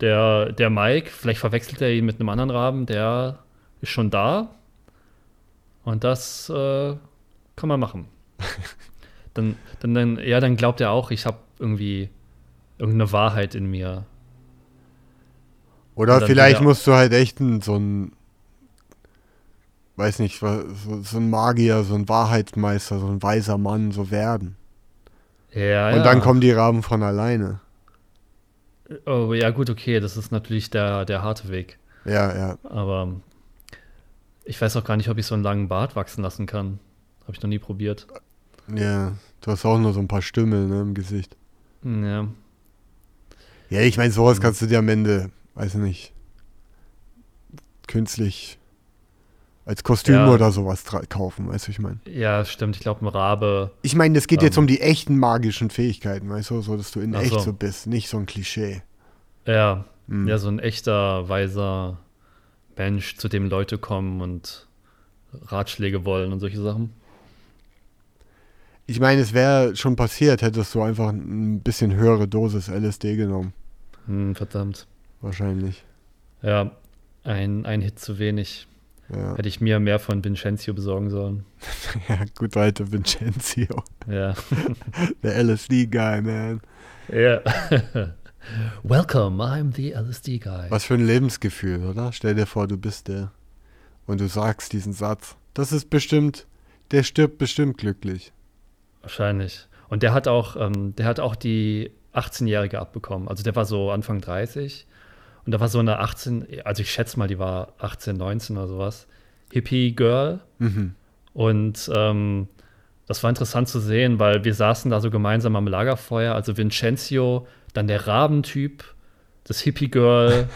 Der, der Mike, vielleicht verwechselt er ihn mit einem anderen Raben, der ist schon da. Und das äh, kann man machen. <laughs> dann, dann, dann, ja, dann glaubt er auch, ich habe irgendwie irgendeine Wahrheit in mir. Oder vielleicht wieder- musst du halt echt ein, so ein, weiß nicht, so, so ein Magier, so ein Wahrheitsmeister, so ein weiser Mann so werden. Ja, Und ja. dann kommen die Raben von alleine. Oh, ja, gut, okay, das ist natürlich der, der harte Weg. Ja, ja. Aber ich weiß auch gar nicht, ob ich so einen langen Bart wachsen lassen kann. Habe ich noch nie probiert. Ja, du hast auch nur so ein paar Stümmel ne, im Gesicht. Ja. Ja, ich meine, sowas kannst du dir am Ende, weiß nicht, künstlich als Kostüm Ja. oder sowas kaufen, weißt du, ich meine. Ja, stimmt. Ich glaube, ein Rabe. Ich meine, es geht jetzt Ähm. um die echten magischen Fähigkeiten, weißt du, so dass du in echt so. so bist, nicht so ein Klischee. Ja, Hm. ja, so ein echter, weiser Mensch, zu dem Leute kommen und Ratschläge wollen und solche Sachen. Ich meine, es wäre schon passiert, hättest du einfach ein bisschen höhere Dosis LSD genommen. Hm, verdammt. Wahrscheinlich. Ja, ein, ein Hit zu wenig. Ja, Hätte ich mir mehr von Vincenzo besorgen sollen. <laughs> ja gut, alte Vincenzo. Ja. <laughs> Der LSD-Guy, man. ja. <laughs> Welcome, I'm the LSD guy. Was für ein Lebensgefühl, oder? Stell dir vor, du bist der. Und du sagst diesen Satz. Das ist bestimmt, der stirbt bestimmt glücklich. Wahrscheinlich. Und der hat auch, ähm, der hat auch die 18-Jährige abbekommen. Also der war so Anfang 30. Und da war so eine 18, also ich schätze mal, die war 18, 19 oder sowas. Hippie-Girl. Mhm. Und ähm, das war interessant zu sehen, weil wir saßen da so gemeinsam am Lagerfeuer. Also Vincenzo, dann der Rabentyp, das Hippie-Girl,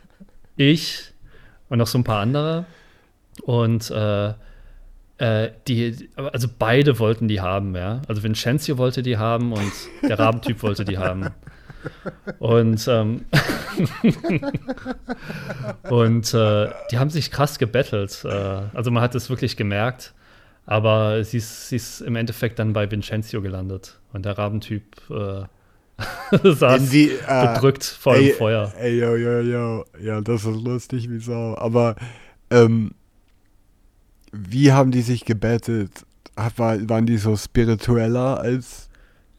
<laughs> ich und noch so ein paar andere. Und äh, äh, die, also beide wollten die haben, ja. Also Vincenzo wollte die haben und der <laughs> Rabentyp wollte die haben. Und, ähm, <laughs> und äh, die haben sich krass gebettelt. Äh, also man hat es wirklich gemerkt. Aber sie ist, sie ist im Endeffekt dann bei Vincenzo gelandet. Und der Rabentyp äh, <laughs> saß die, äh, bedrückt vor ey, dem Feuer. Ey, yo, yo, yo. Ja, das ist lustig wie Sau. Aber ähm, wie haben die sich gebettelt? War, waren die so spiritueller als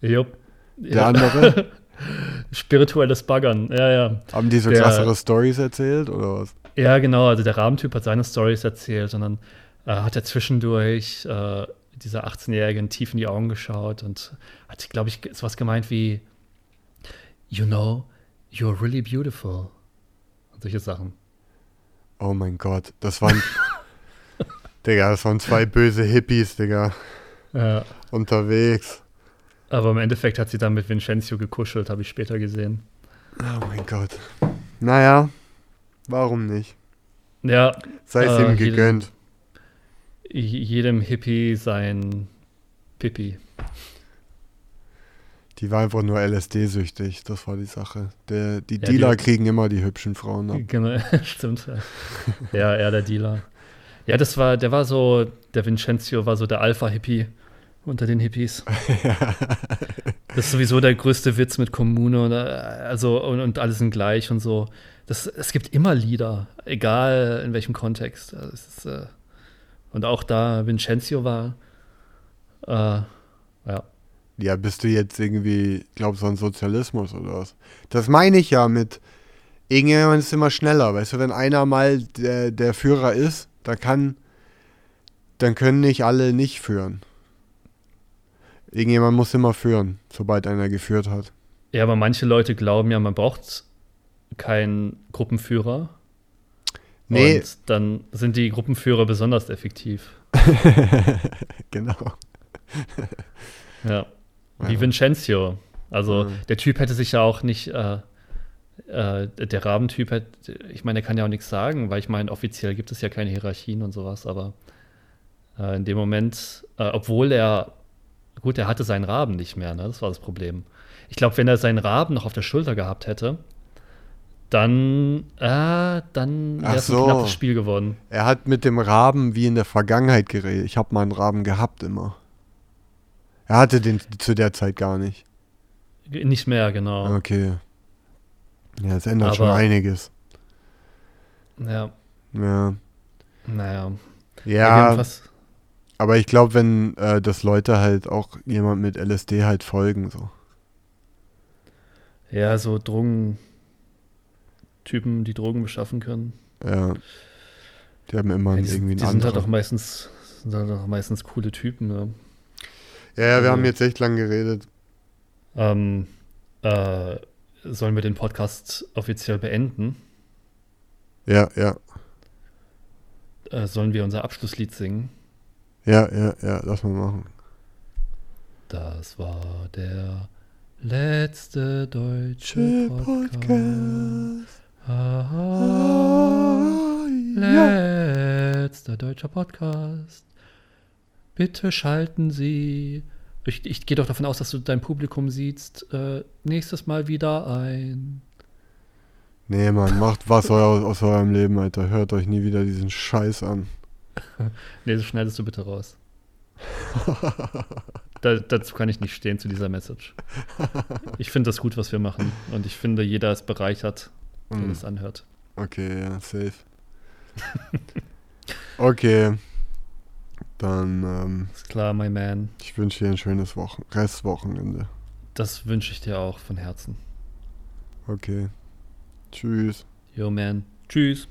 Jupp. der Ja. andere? <laughs> Spirituelles Baggern, ja, ja. haben die so Der- krassere Stories erzählt oder was? Ja, genau. Also der Rabentyp hat seine Stories erzählt und dann äh, hat er zwischendurch äh, dieser 18-Jährigen tief in die Augen geschaut und hat, glaube ich, sowas gemeint wie You know, you're really beautiful. Und solche Sachen. Oh mein Gott, das waren. <laughs> Digga, das waren zwei <laughs> böse Hippies, Digga, Ja. unterwegs. Aber im Endeffekt hat sie dann mit Vincenzo gekuschelt, habe ich später gesehen. Oh mein Gott. Naja, warum nicht? Ja, Sei es Äh, ihm gegönnt. jedem Hippie sein Pipi. Die war einfach nur LSD-süchtig, das war die Sache. Der, die Ja, Dealer die- kriegen immer die hübschen Frauen ab. Genau, <laughs> stimmt. ja. Ja, er der Dealer. Ja, das war, der war so, der Vincenzo war so der Alpha-Hippie unter den Hippies. <laughs> Das ist sowieso der größte Witz mit Kommune und, also, und, und alle sind gleich und so. Das, es gibt immer Lieder, egal in welchem Kontext. Also ist, äh, und auch da Vincenzo war, äh, ja. Ja, bist du jetzt irgendwie, glaubst du an Sozialismus oder was? Das meine ich ja mit, irgendjemand ist immer schneller. Weißt du, wenn einer mal der, der Führer ist, dann kann, dann können nicht alle nicht führen. Irgendjemand muss immer führen, sobald einer geführt hat. Ja, aber manche Leute glauben ja, man braucht keinen Gruppenführer. Nee. Und dann sind die Gruppenführer besonders effektiv. <laughs> genau. Ja. Wie Ja. Vincenzo. Also Mhm. der Typ hätte sich ja auch nicht, äh, äh, der Rabentyp hätte, ich meine, der kann ja auch nichts sagen, weil ich meine, offiziell gibt es ja keine Hierarchien und sowas, aber äh, in dem Moment, äh, obwohl er, gut, er hatte seinen Raben nicht mehr, ne? Das war das Problem. Ich glaube, wenn er seinen Raben noch auf der Schulter gehabt hätte, dann, äh, dann wäre es ein so. knappes Spiel geworden. Er hat mit dem Raben wie in der Vergangenheit geredet. Ich habe mal einen Raben gehabt immer. Er hatte den zu der Zeit gar nicht. Nicht mehr, genau. Okay. Ja, es ändert schon Aber- einiges. Ja, Ja. naja. Ja, Jedenfalls- aber ich glaube, wenn äh, das Leute halt auch jemand mit LSD halt folgen, so. Ja, so Drogen. Typen, die Drogen beschaffen können. Ja. Die haben immer Ja, die irgendwie die einen sind halt auch meistens, sind halt auch meistens coole Typen. Ne? Ja, ja, wir also- haben jetzt echt lang geredet. Ähm, äh, sollen wir den Podcast offiziell beenden? Ja, ja. Äh, sollen wir unser Abschlusslied singen? Ja, ja, ja, lass mal machen. Das war der letzte deutsche Podcast. Ah, letzter deutscher Podcast. Bitte schalten Sie. Ich, ich gehe doch davon aus, dass du dein Publikum siehst. Äh, nächstes Mal wieder ein. Nee, Mann, macht was eu- aus eurem Leben, Alter. Hört euch nie wieder diesen Scheiß an. <laughs> Nee, so schneidest du bitte raus. <laughs> da, dazu kann ich nicht stehen, zu dieser Message. Ich finde das gut, was wir machen. Und ich finde, jeder ist bereichert, der Hm, das anhört. Okay, ja, safe. <laughs> okay. Dann, ähm, Ist klar, my man. ich wünsche dir ein schönes Wochen Restwochenende. Das wünsche ich dir auch von Herzen. Okay. Tschüss. Yo, man. Tschüss.